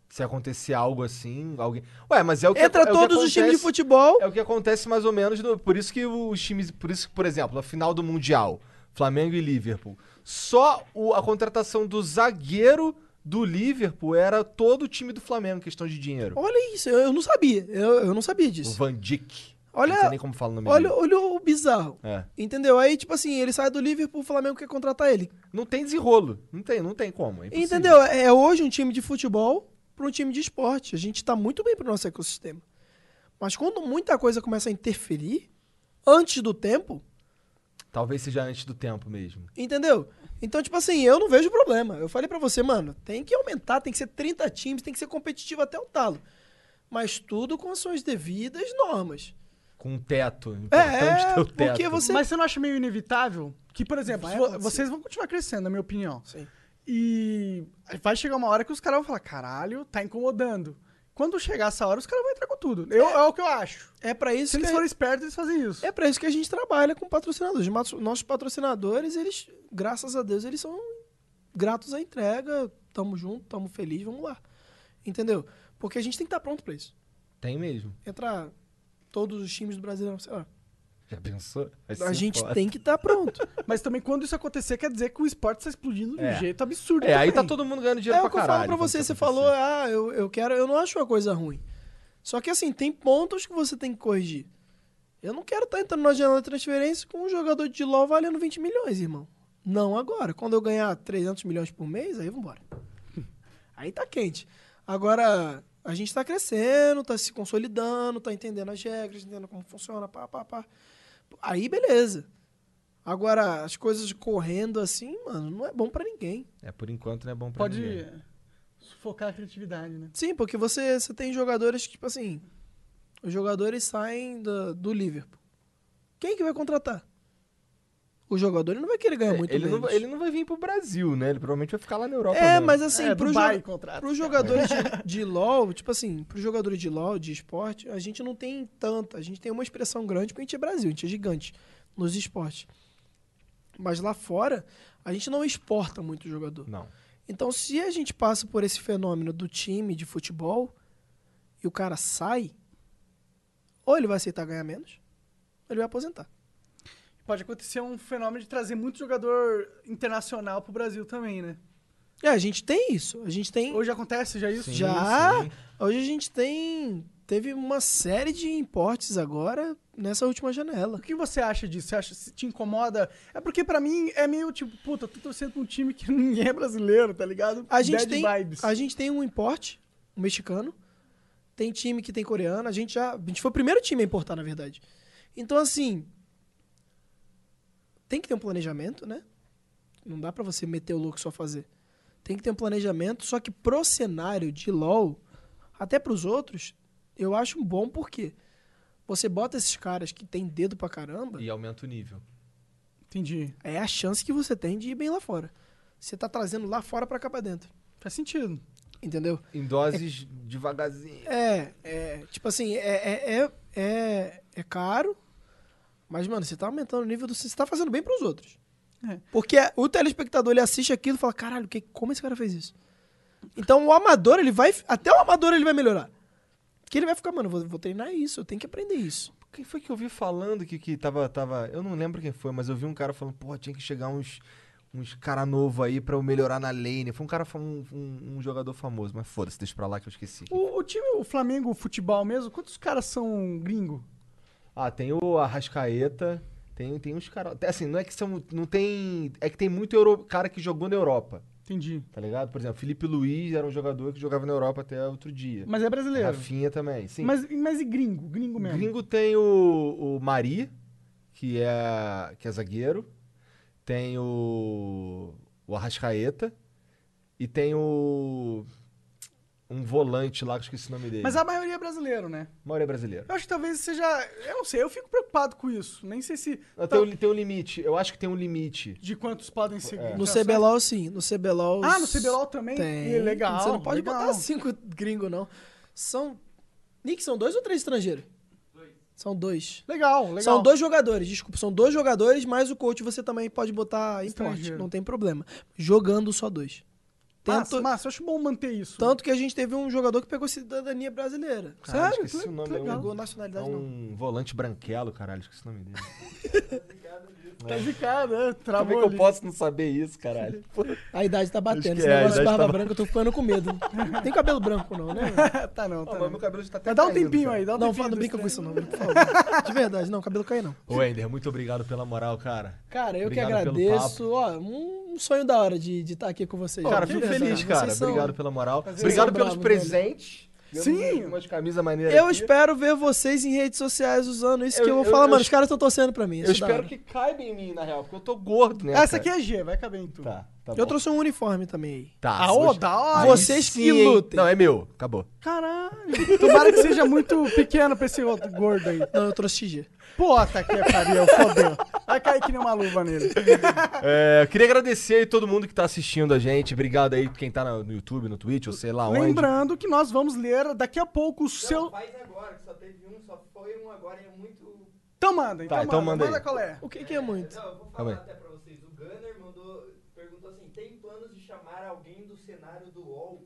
Se acontecer algo assim, alguém. Ué, mas é o que Entra é o que todos os times de acontece- futebol. É o que acontece mais ou menos. no- por isso que os times. Por isso que, por exemplo, na final do Mundial, Flamengo e Liverpool. Só o- a contratação do zagueiro do Liverpool era todo o time do Flamengo, questão de dinheiro. Olha isso, eu, eu não sabia. Eu, eu não sabia O disso. Van Dijk. Olha- Não sei nem como fala o nome Olha, olha o bizarro. É. Entendeu? Aí, tipo assim, ele sai do Liverpool, o Flamengo quer contratar ele. Não tem desenrolo. Não tem, não tem como. é. Entendeu? É é hoje um time de futebol para um time de esporte. A gente tá muito bem pro nosso ecossistema. Mas quando muita coisa começa a interferir, antes do tempo, Talvez seja antes do tempo mesmo. entendeu? Então, tipo assim, eu não vejo problema. Eu falei pra você, mano, tem que aumentar, tem que ser 30 times, tem que ser competitivo até o talo. Mas tudo com as suas devidas normas. Com um teto. É, Importante ter o teto. porque você- Mas você não acha meio inevitável? Que, por exemplo, vocês vão continuar crescendo, na minha opinião. Sim. E vai chegar uma hora que os caras vão falar, caralho, tá incomodando. Quando chegar essa hora, os caras vão entrar com tudo. Eu, é. o que eu acho. É pra isso Se que eles a- forem espertos, eles fazem isso. É pra isso que a gente trabalha com patrocinadores. Nossos patrocinadores, eles, graças a Deus, eles são gratos à entrega. Tamo junto, tamo feliz, vamos lá. Entendeu? Porque a gente tem que estar pronto pra isso. Tem mesmo. Entra todos os times do Brasileirão, sei lá. Já pensou? Vai A gente foda. tem que estar pronto. [laughs] Mas também quando isso acontecer, quer dizer que o esporte está explodindo de um É. jeito absurdo. É, aí tá também. todo mundo ganhando É dinheiro o que pra eu caralho. falo pra você. Você falou, ah, eu, eu quero. Eu não acho uma coisa ruim. Só que assim, tem pontos que você tem que corrigir. Eu não quero estar entrando na janela de transferência com um jogador de LOL valendo 20 milhões, irmão. Não agora. Quando eu ganhar 300 milhões por mês, aí vambora. [laughs] Aí tá quente. Agora, a gente tá crescendo, tá se consolidando, tá entendendo as regras, entendendo como funciona, pá, pá, pá. Aí, beleza. Agora, as coisas correndo assim, mano, não é bom pra ninguém. É, por enquanto não é bom pra Pode ninguém. sufocar a criatividade, né? Sim, porque você, você tem jogadores que, tipo assim, os jogadores saem do, do Liverpool. Quem que vai contratar? O jogador ele não vai querer ganhar É, muito ele, não, menos. vai- ele não vai vir pro Brasil, né? Ele provavelmente vai ficar lá na Europa. É, mesmo. mas assim, É, pro Dubai jo contrata, pros jogadores de, [laughs] de LoL, tipo assim, pros jogadores de LoL, de esporte, a gente não tem tanta, a gente tem uma expressão grande porque a gente é Brasil, a gente é gigante nos esportes. Mas lá fora, a gente não exporta muito jogador. Não. Então, se a gente passa por esse fenômeno do time de futebol e o cara sai, ou ele vai aceitar ganhar menos, ou ele vai aposentar. Pode acontecer um fenômeno de trazer muito jogador internacional pro Brasil também, né? É, a gente tem isso. A gente tem. Hoje acontece já isso? Sim, já. sim. Hoje a gente tem. Teve uma série de importes agora nessa última janela. O que você acha disso? Você acha se te incomoda? É porque pra mim é meio tipo, puta, tô torcendo pra um time que [laughs] ninguém é brasileiro, tá ligado? A gente, Bad tem, vibes. a gente tem um importe, um mexicano. Tem time que tem coreano. A gente já. A gente foi o primeiro time a importar, na verdade. Então, assim. Tem que ter um planejamento, né? Não dá pra você meter o louco e só fazer. Tem que ter um planejamento, só que pro cenário de LoL, até pros outros, eu acho um bom porque você bota esses caras que tem dedo pra caramba, E aumenta o nível. Entendi. é a chance que você tem de ir bem lá fora. Você tá trazendo lá fora pra cá pra dentro. Faz sentido. Entendeu? Em doses devagarzinho. É, é, tipo assim, é, é, é, é, é caro, mas, mano, você tá aumentando o nível do. Você tá fazendo bem pros outros. É. Porque o telespectador, ele assiste aquilo e fala, caralho, que, como esse cara fez isso? Então o amador, ele vai. Até o amador ele vai melhorar. Porque ele vai ficar, mano, vou, vou treinar isso, eu tenho que aprender isso. Quem foi que eu vi falando que, que tava, tava. Eu não lembro quem foi, mas eu vi um cara falando, pô, tinha que chegar uns, uns cara novo aí pra eu melhorar na lane. Foi um cara, um, um, um jogador famoso, mas foda-se, deixa pra lá que eu esqueci. O, o time, o Flamengo, o futebol mesmo, quantos caras são gringo? Ah, tem o Arrascaeta, tem, tem uns caras. Assim, não é que são. Não tem. É que tem muito euro, cara que jogou na Europa, Entendi. tá ligado? Por exemplo, Felipe Luiz era um jogador que jogava na Europa até outro dia. Mas é brasileiro. Rafinha também, sim. Mas, mas e gringo? Gringo mesmo? Gringo tem o, o Mari, que é, que é zagueiro. Tem o, o Arrascaeta. E tem o. Um volante lá, que eu esqueci o nome dele. Mas a maioria é brasileiro, né? maioria é brasileiro. Eu acho que talvez seja. Eu não sei, eu fico preocupado com isso. Nem sei se. Não, tá- Tem, um, tem um limite. Eu acho que tem um limite. De quantos podem ser É. No CBLOL, sim. No CBLOL. Ah, no CBLOL também? Tem. Ih, legal, Você não pode legal. botar cinco gringos, não. São. Nick, são dois ou três estrangeiros? São dois. Legal, legal. São dois jogadores, desculpa, são dois jogadores, mas o coach você também pode botar em porte, não tem problema. Jogando só dois. Massa, Tanto, massa, eu acho bom manter isso. tanto que a gente teve um jogador que pegou cidadania brasileira. Caralho, Sério? esqueci Que o nome. le- É um, Pegou é nacionalidade, não. um volante branquelo, caralho. Esqueci o nome dele. [laughs] [laughs] Tá zicado, né? Como é Travou que eu posso não saber isso, caralho? [laughs] A idade tá batendo. Esse é, negócio de barba tá- branca, eu tô ficando com medo. Tem cabelo branco, não, né? [laughs] tá não, tá não. mas meu cabelo já tá até Mas dá um tempinho cara. aí, dá um Não, tempinho. fala, não desse brinca com isso, não, por favor. De verdade, não, cabelo cai não. Ô, Ender, muito obrigado pela moral, cara. Cara, eu Obrigado que agradeço. Ó, um sonho da hora de estar aqui com vocês. Cara, De fico feliz, cara. Obrigado pela moral. Obrigado pelos bravos, presentes. Sim. Umas camisas maneiras Eu aqui. espero ver vocês em redes sociais usando isso Eu- que eu vou eu- falar, eu mano. Os caras estão torcendo pra mim. Eu é espero que caiba em mim, na real, porque eu tô gordo, né? Essa cara? aqui é G, vai caber em tudo. Tá, tá Eu bom. trouxe um uniforme também aí. Tá, Ah, ô, você- da hora. Vocês sim, que lutem. Não, é meu. Acabou. Caralho. [laughs] Tomara que seja muito pequeno pra esse outro gordo aí. Não, eu trouxe XG. Puta que pariu, fodeu. Vai cair que nem uma luva nele. É, eu queria agradecer aí todo mundo que tá assistindo a gente. Obrigado aí quem tá no YouTube, no Twitch, ou sei lá onde. Lembrando que nós vamos ler daqui a pouco o seu... faz agora, que só teve um, só foi um agora e é muito. Então manda, então, Tá, então manda. manda aí. Manda qual é. O que, que é muito? Não, eu vou Calma falar aí. até pra vocês. O Alguém do cenário do UOL?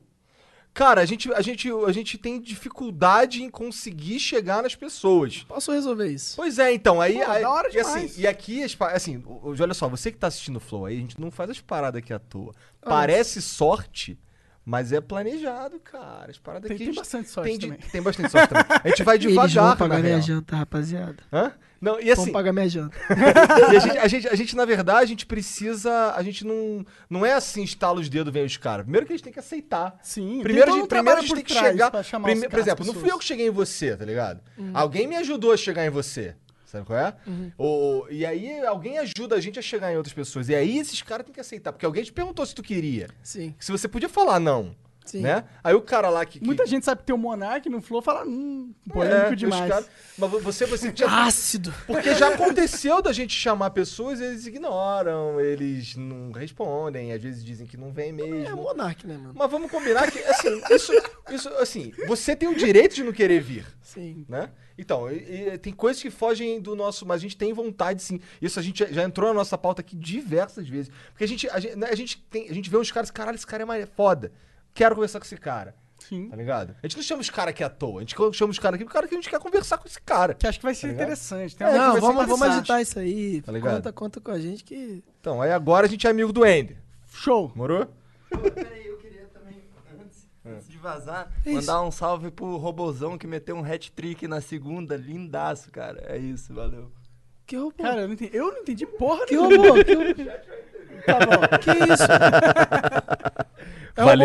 Cara, a gente, a, gente, a gente tem dificuldade em conseguir chegar nas pessoas. Posso resolver isso? Pois é, então, aí. Pô, aí- da hora e, assim, e aqui, assim, olha só, você que tá assistindo o Flow aí, a gente não faz as paradas aqui à toa. Parece sorte, mas é planejado, cara. As paradas Tem- aqui. tem a gente bastante sorte tem, também. tem bastante sorte também. A gente vai [laughs] Eles vão devagar, pagar minha janta, rapaziada. Hã? Não, e assim, pagar minha janta. [laughs] a, gente, a, gente, a gente, na verdade, a gente precisa. A gente não. Não é assim, estala os dedos, vem os caras. Primeiro que a gente tem que aceitar. Sim, Primeiro, a gente, um primeiro a gente tem que chegar. prime- por exemplo, não fui eu que cheguei em você, tá ligado? Alguém me ajudou a chegar em você. Sabe qual é? O- e aí alguém ajuda a gente a chegar em outras pessoas. E aí esses caras têm que aceitar. Porque alguém te perguntou se tu queria. Sim. Se você podia falar não. Sim. Né? Aí o cara lá que. que Muita gente sabe que tem o Monark no Flow fala, hum, é, polêmico os demais. caras- mas você, você já, Ácido. porque já aconteceu da gente chamar pessoas, eles ignoram, eles não respondem, às vezes dizem que não vem É mesmo. monarque, né, mano? Mas vamos combinar que, assim, isso, isso, assim, você tem o direito de não querer vir, Sim. né? Então, e- e tem coisas que fogem do nosso, mas a gente tem vontade, sim. Isso a gente já- entrou na nossa pauta aqui diversas vezes. Porque a gente, a gente, né, a gente, tem, a gente vê uns caras, caralho, esse cara é mais foda. Quero conversar com esse cara. Sim. Tá ligado? A gente não chama os caras aqui à toa. A gente chama os caras aqui porque o cara que a gente quer conversar com esse cara. Que acho que vai ser ligado? interessante. Tem É, Não, vamos, vamos agitar isso aí. Tá ligado? conta, conta com a gente que. Então, aí agora a gente é amigo do Ender. Show. Morou? Pô, peraí, eu queria também, antes, antes de vazar, É mandar um salve pro Robozão que meteu um hat-trick na segunda, lindaço, cara. É isso, valeu. Que robô? Cara, eu não entendi, eu não entendi porra que robô? [laughs] Que, robô? Tá bom. que isso? [laughs] É um Valeu.